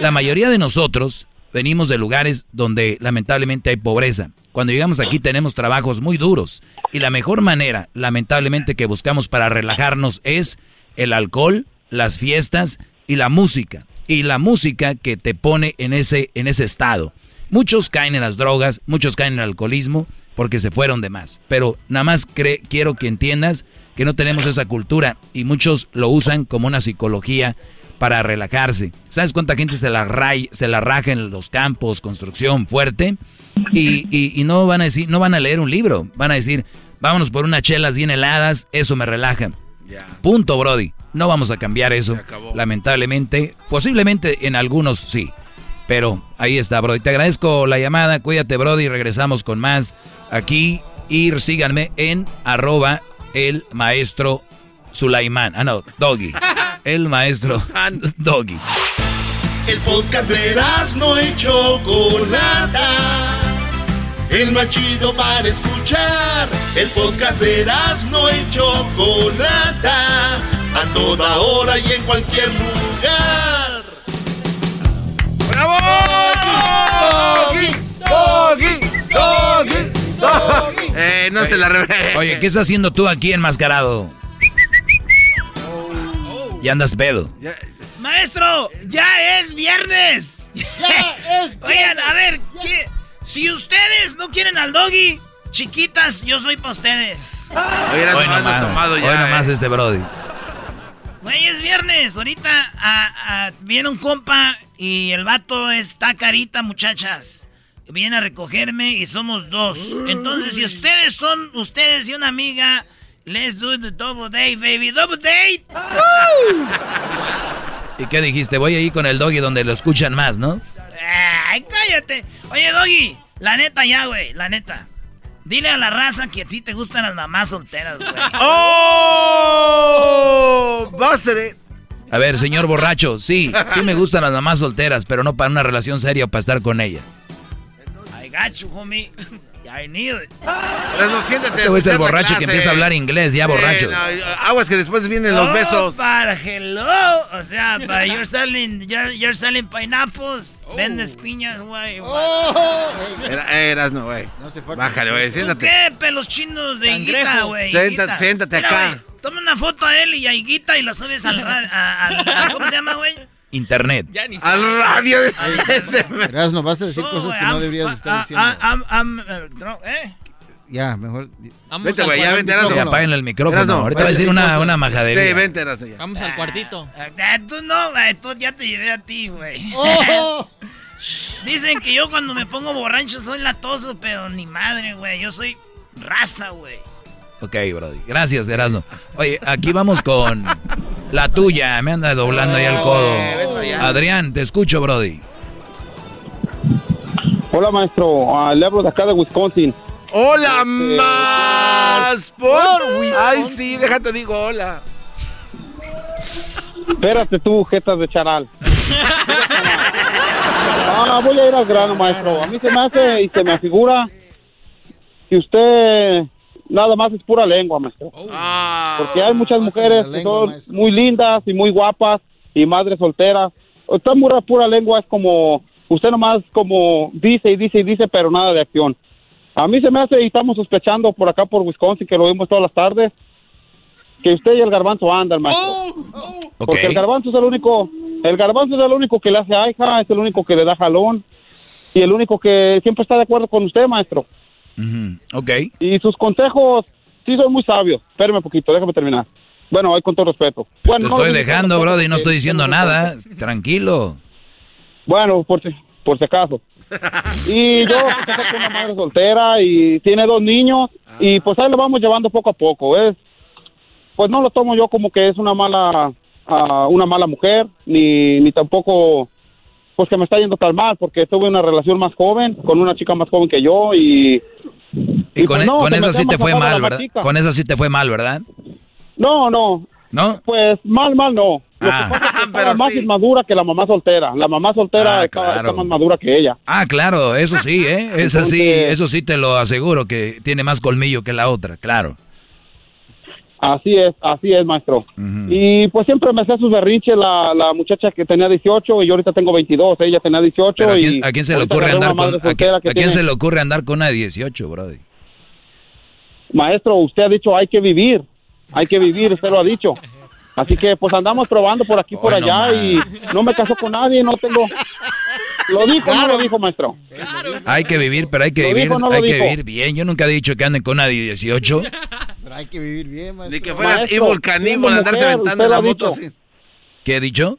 La mayoría de nosotros venimos de lugares donde lamentablemente hay pobreza. Cuando llegamos aquí tenemos trabajos muy duros. Y la mejor manera, lamentablemente, que buscamos para relajarnos es el alcohol, las fiestas y la música. Y la música que te pone en ese, en ese estado. Muchos caen en las drogas, muchos caen en el alcoholismo porque se fueron de más. Pero nada más quiero que entiendas que no tenemos esa cultura y muchos lo usan como una psicología para relajarse. ¿Sabes cuánta gente se la, se la raja en los campos, construcción fuerte? Y, no van a decir, no van a leer un libro, van a decir, vámonos por unas chelas bien heladas, eso me relaja. Punto, Brody. No vamos a cambiar eso, lamentablemente. Posiblemente en algunos sí. Pero ahí está, Brody. Te agradezco la llamada. Cuídate, Brody. Regresamos con más aquí. Y síganme en arroba el maestro Sulaimán. Ah, no, Doggy. El maestro Doggy. El podcast de no hecho Chocolata. El más chido para escuchar. El podcast de no hecho Chocolata. A toda hora y en cualquier lugar. Doggy, Doggy, Doggy. Eh, no se la Oye, ¿qué estás haciendo tú aquí enmascarado? Ya andas pedo. Maestro, ya es viernes. Oigan, a ver, si ustedes no quieren al doggy, chiquitas, yo soy para ustedes. hoy nomás, tomado ya, hoy nomás eh. este Brody. Güey, es viernes. Ahorita viene un compa y el vato está carita, muchachas viene a recogerme y somos dos. Entonces, si ustedes son ustedes y una amiga, let's do the double date, baby. Double date. ¿Y qué dijiste? Voy ahí con el doggy donde lo escuchan más, ¿no? Ay, cállate. Oye, doggy, la neta ya, güey, la neta. Dile a la raza que a ti te gustan las mamás solteras, güey. ¡Oh! Buster A ver, señor borracho, sí, sí me gustan las mamás solteras, pero no para una relación seria o para estar con ellas. I got you, homie. I need it. Pero no, siéntate. Este es el borracho que empieza a hablar inglés, ya borracho. aguas que después vienen los Oh, besos. Para hello. O sea, para you're selling, you're, you're selling pineapples. Vendes piñas, güey. Era- Eras, no, güey. Bájale, güey, siéntate. ¿Qué? Pelos chinos de. Higuita, güey. Siéntate- siéntate Mira, acá. Toma una foto a él y a Higuita y la subes al a- al- al- ¿Cómo se llama, güey? Internet. Al radio. Erasno, vas a decir So, cosas que I'm no deberías estar ah, diciendo. ah, I'm- I'm, dro- ¿eh? Ya, mejor. Vete, güey, ya vete, Erasno. Sí, apaguen el micrófono. Ahorita va a decir una, una majadería. Sí, vente, Erasno, ya. Vamos al cuartito. Ah, tú no, güey, tú ya te llevé a ti, güey. Oh. Dicen que yo cuando me pongo borracho soy latoso, pero ni madre, güey. Yo soy raza, güey. Ok, Brody. Gracias, Erasmo. Oye, aquí vamos con la tuya. Me anda doblando ahí el codo. Adrián, te escucho, Brody. Hola, maestro. Ah, le hablo de acá de Wisconsin. ¡Hola, Este, más! Por Ay, sí, déjate digo hola. Espérate tú, jetas de charal. Ah, voy a ir al grano, maestro. A mí se me hace y se me afigura que usted nada más es pura lengua, maestro. Porque hay muchas mujeres que son muy lindas y muy guapas y madres solteras. Esta pura, pura lengua es como, usted nomás como dice y dice y dice, pero nada de acción. A mí se me hace y estamos sospechando por acá por Wisconsin, que lo vimos todas las tardes, que usted y el garbanzo andan, maestro. Porque el garbanzo es el único, el garbanzo es el único que le hace aija, es el único que le da jalón y el único que siempre está de acuerdo con usted, maestro. Ok. Y sus consejos sí son muy sabios. Espérame un poquito, déjame terminar. Bueno, ahí con todo respeto. Bueno, Te no estoy dejando, respeto Brody, no estoy diciendo nada. Tranquilo. Bueno, por si, por si acaso. Y yo pues, soy una madre soltera y tiene dos niños y pues ahí lo vamos llevando poco a poco. Es, pues no lo tomo yo como que es una mala, ah, una mala mujer ni, ni tampoco pues que me está yendo tan mal porque tuve una relación más joven con una chica más joven que yo y Y con, pues e- no, con eso sí te fue mal, ¿verdad? matica. Con eso sí te fue mal, ¿verdad? No, no. ¿No? Pues mal, mal no. Lo Ah. que pasa es que estaba más inmadura que la mamá soltera. La mamá soltera Ah, claro. está más madura que ella. Ah, claro, eso sí, ¿eh? Eso sí, eso sí te lo aseguro, que tiene más colmillo que la otra, claro. Así es, así es, maestro. Y pues siempre me hacía sus berrinches la, la muchacha que tenía 18 y yo ahorita tengo 22. Ella tenía 18 Pero ¿a y quién, a quién se le ocurre andar con a quién, soltera que a quién tiene- se le ocurre andar con una de 18, brody? Maestro, usted ha dicho hay que vivir, hay que vivir, usted lo ha dicho. Así que pues andamos probando por aquí, por Hoy no allá y no me caso con nadie, no tengo... ¿Lo dijo no lo dijo, maestro? Hay que vivir, pero hay que ¿Lo vivir, dijo no hay que dijo? vivir bien. Yo nunca he dicho que anden con una de 18. Pero hay que vivir bien, maestro. Ni que fueras Maestro, evil caníbal, andarse aventando en la moto así. ¿Qué he dicho?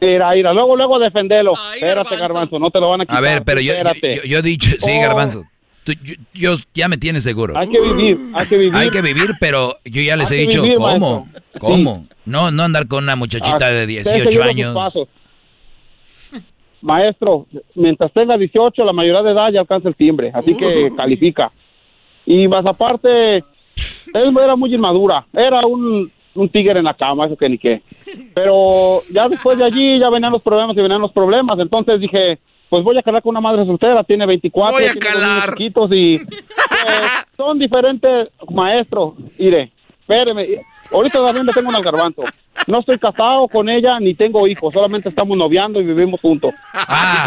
Mira, mira, luego, luego defendelo. Espérate, Garbanzo, no te lo van a quitar. A ver, pero yo, yo- yo he dicho, sí, Oh. Garbanzo. Tú- yo, yo- ya me tienes seguro. Hay que vivir, hay que vivir. Hay que vivir, pero yo ya les Hay he dicho, vivir, ¿cómo? maestro. ¿Cómo? No, no andar con una muchachita Ah, de usted 18 seguirá sus años. Maestro, mientras tenga 18, la mayoría de edad ya alcanza el timbre, así que califica. Y más aparte, él era muy inmadura, era un, un tigre en la cama, eso que ni qué. Pero ya después de allí ya venían los problemas y venían los problemas, entonces dije, pues voy a calar con una madre soltera, tiene 24, Voy a tiene calar. chiquitos y pues, son diferentes, maestro, mire, espéreme, ahorita también le tengo un garbanzo. No estoy casado con ella ni tengo hijos, solamente estamos noviando y vivimos juntos. Ah,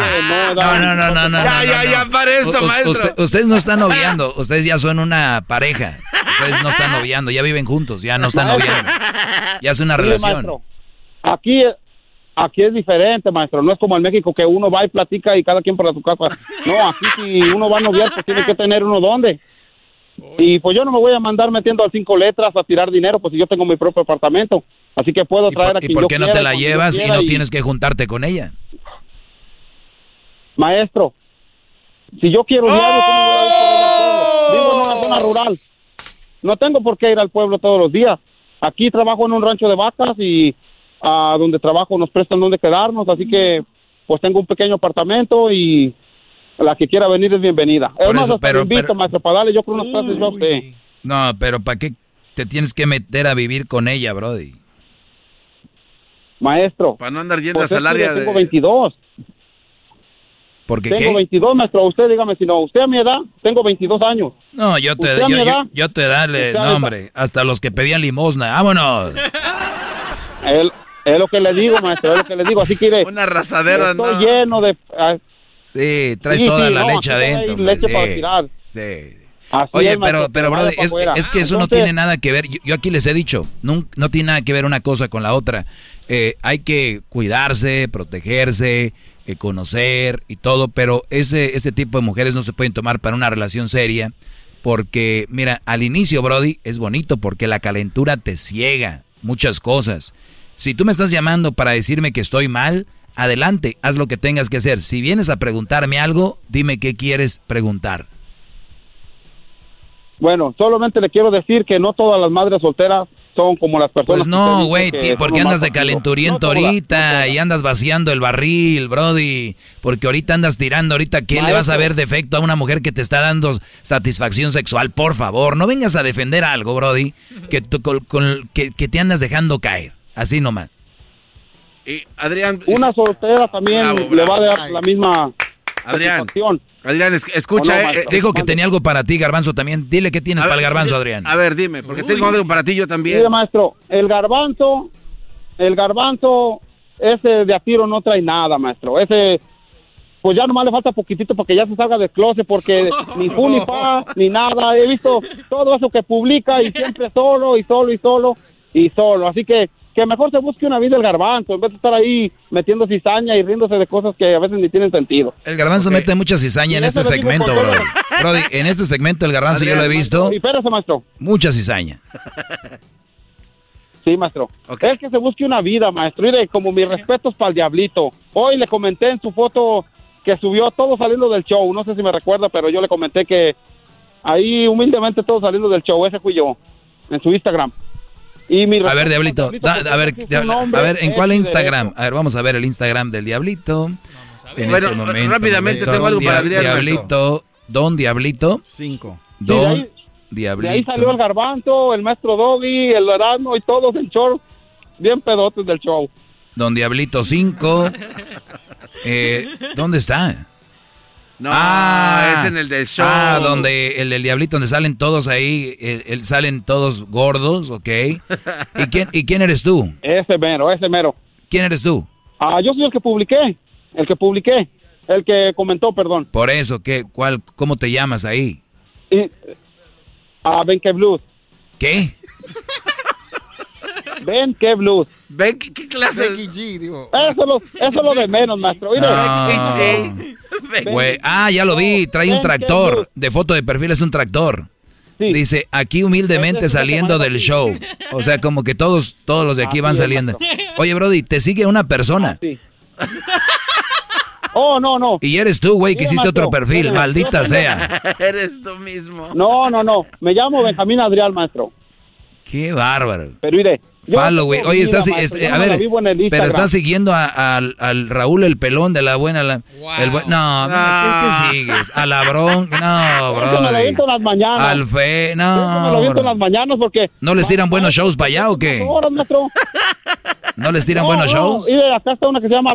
no, no, no, no, no. Ya, no, ya, no. ya, para esto, U- maestro. usted- ustedes no están noviando, ustedes ya son una pareja. Ustedes no están noviando, ya viven juntos, ya no están noviando. Ya es una relación. maestro, aquí, aquí es diferente, maestro. No es como en México que uno va y platica y cada quien para su casa. No, aquí si uno va a noviar, pues tiene que tener uno dónde. Y pues yo no me voy a mandar metiendo a cinco letras a tirar dinero, pues si yo tengo mi propio apartamento. Así que puedo traer a ¿Y por yo qué no quiera, te la llevas y no tienes que juntarte con ella? Maestro, si yo quiero diario, ¿cómo voy a ir por ella al pueblo? Vivo en una zona rural. No tengo por qué ir al pueblo todos los días. Aquí trabajo en un rancho de vacas y a donde trabajo nos prestan donde quedarnos, así que pues tengo un pequeño apartamento y la que quiera venir es bienvenida. Es más, pero, invito, maestro, para darle yo creo unas clases yo sé. No, pero ¿para qué te tienes que meter a vivir con ella, Brody? Maestro. Para no andar yendo pues a salaria de... Tengo 22. ¿Por qué Tengo 22, maestro. Usted dígame si no. Usted a mi edad, tengo 22 años. No, yo te, yo, yo, yo, te dale, no, hombre. Hasta los que pedían limosna. ¡Vámonos! es, es lo que le digo, maestro. Es lo que le digo. Así que... Una arrasadera, Estoy lleno de... Ah, sí, traes toda la leche adentro. Leche para tirar. Sí. Oye, pero, pero, bro, es, que eso no tiene nada que ver. Yo, aquí les he dicho, no, no, tiene nada que ver una cosa con la otra. Eh, hay que cuidarse, protegerse, eh, conocer y todo, pero ese, ese tipo de mujeres no se pueden tomar para una relación seria. Porque, mira, al inicio, Brody, es bonito porque la calentura te ciega muchas cosas. Si tú me estás llamando para decirme que estoy mal, adelante, haz lo que tengas que hacer. Si vienes a preguntarme algo, dime qué quieres preguntar. Bueno, solamente le quiero decir que no todas las madres solteras son como las personas. Pues no, güey, porque andas de calenturiento ahorita y andas vaciando el barril, Brody. Porque ahorita andas tirando, ahorita, ¿quién le vas a ver defecto a una mujer que te está dando satisfacción sexual? Por favor, no vengas a defender algo, Brody, que, con, que, te andas dejando caer. Así nomás. Y Adrián. Una soltera también le va a dar la misma Adrián. Adrián, escucha. Eh, dijo que tenía algo para ti, Garbanzo, también. Dile qué tienes para el Garbanzo, Adrián. A ver, dime, porque tengo algo para ti yo también. Mira, maestro, el Garbanzo, el Garbanzo, ese de a tiro no trae nada, maestro. Ese, pues ya nomás le falta poquitito para que ya se salga del closet, porque ni fu ni pa, ni nada. He visto todo eso que publica y siempre solo y solo y solo y solo. Así que que mejor se busque una vida el garbanzo, en vez de estar ahí metiendo cizaña y riéndose de cosas que a veces ni tienen sentido. El garbanzo mete mucha cizaña en este segmento, bro. Brody, en este segmento el garbanzo yo lo he visto. Y espérese, maestro. Mucha cizaña. Sí, maestro. Es que se busque una vida, maestro. Y como mis respetos para el diablito. Hoy le comenté en su foto que subió todo saliendo del show. No sé si me recuerda, pero yo le comenté que ahí humildemente todo saliendo del show. Ese fui yo en su Instagram a ver, Diablito, a ver, a ver, ¿en cuál Instagram? A ver, vamos a ver el Instagram del Diablito. En bueno, este momento, rápidamente tengo algo para ver. Diablito, Don Diablito. Cinco. Don Diablito. De ahí salió el Garbanzo, el Maestro Doggy, el Erasmo y todos en show. Bien pedotes del show. Don Diablito 5. eh, ¿Dónde está? No, ah, es en el del show. Ah, donde el del diablito, donde salen todos ahí, el, salen todos gordos, ¿ok? ¿Y quién, ¿Y quién eres tú? Ese mero, ese mero. ¿Quién eres tú? Ah, yo soy el que publiqué, el que publiqué, el que comentó, perdón. Por eso, ¿qué, cuál, ¿cómo te llamas ahí? Y, ah, Benke Blues. ¿Qué? Ben qué blues. Ben qué, clase. Becky G, digo. Eso, lo, eso es lo de menos, maestro. ah, ya lo vi. Trae un tractor. De foto de perfil es un tractor. Dice, aquí humildemente saliendo del show. O sea, como que todos, todos los de aquí van saliendo. Oye, Brody, te sigue una persona. Ah, oh, no, no. Y eres tú, güey, que hiciste otro perfil, maldita sea. eres tú mismo. No, no, no. Me llamo Benjamín Adrián, maestro. Qué bárbaro. Pero mire, Follow, güey. Oye, estás, este, a ver, pero estás siguiendo al Raúl el pelón de la buena. La, el no, ¿qué, sigues? A la bron, no, bro. Me lo viento en las mañanas. Al fe, no. Me lo viento en las mañanas porque. ¿No les tiran buenos shows para allá o qué? ¿No les tiran buenos shows? Y acá está una que se llama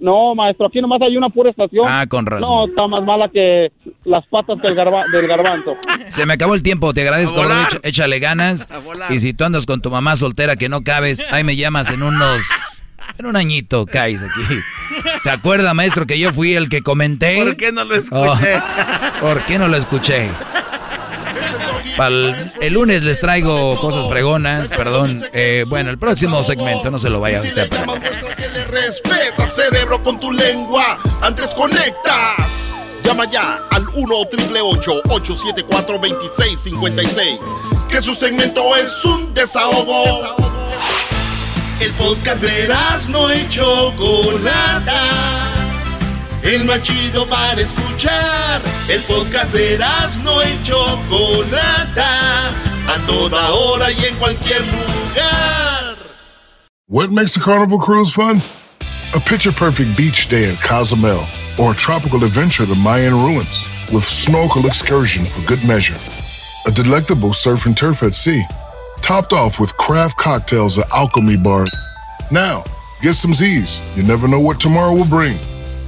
no, maestro, aquí nomás hay una pura estación. Ah, con razón. No, está más mala que las patas del, del garbanzo. Se me acabó el tiempo, te agradezco, échale ganas. Y si tú andas con tu mamá soltera que no cabes, ahí me llamas en unos... En un añito caes aquí. ¿Se acuerda, maestro, que yo fui el que comenté? ¿Por qué no lo escuché? Oh, ¿Por qué no lo escuché? El, lunes les traigo cosas fregonas, perdón. Eh, bueno, el próximo segmento, no se lo vaya a usted. que le respeta, cerebro, con tu lengua. Antes conectas. Llama ya al 1-888-874-2656. Que su segmento es un desahogo. El podcast de no hecho Chocolata el más chido para escuchar. El podcast de Erasmo y Chocolata. A toda hora y en cualquier lugar. What makes a carnival cruise fun? A picture perfect beach day at Cozumel or a tropical adventure to Mayan ruins with snorkel excursion for good measure. A delectable surf and turf at sea, topped off with craft cocktails at Alchemy Bar. Now, get some Z's. You never know what tomorrow will bring.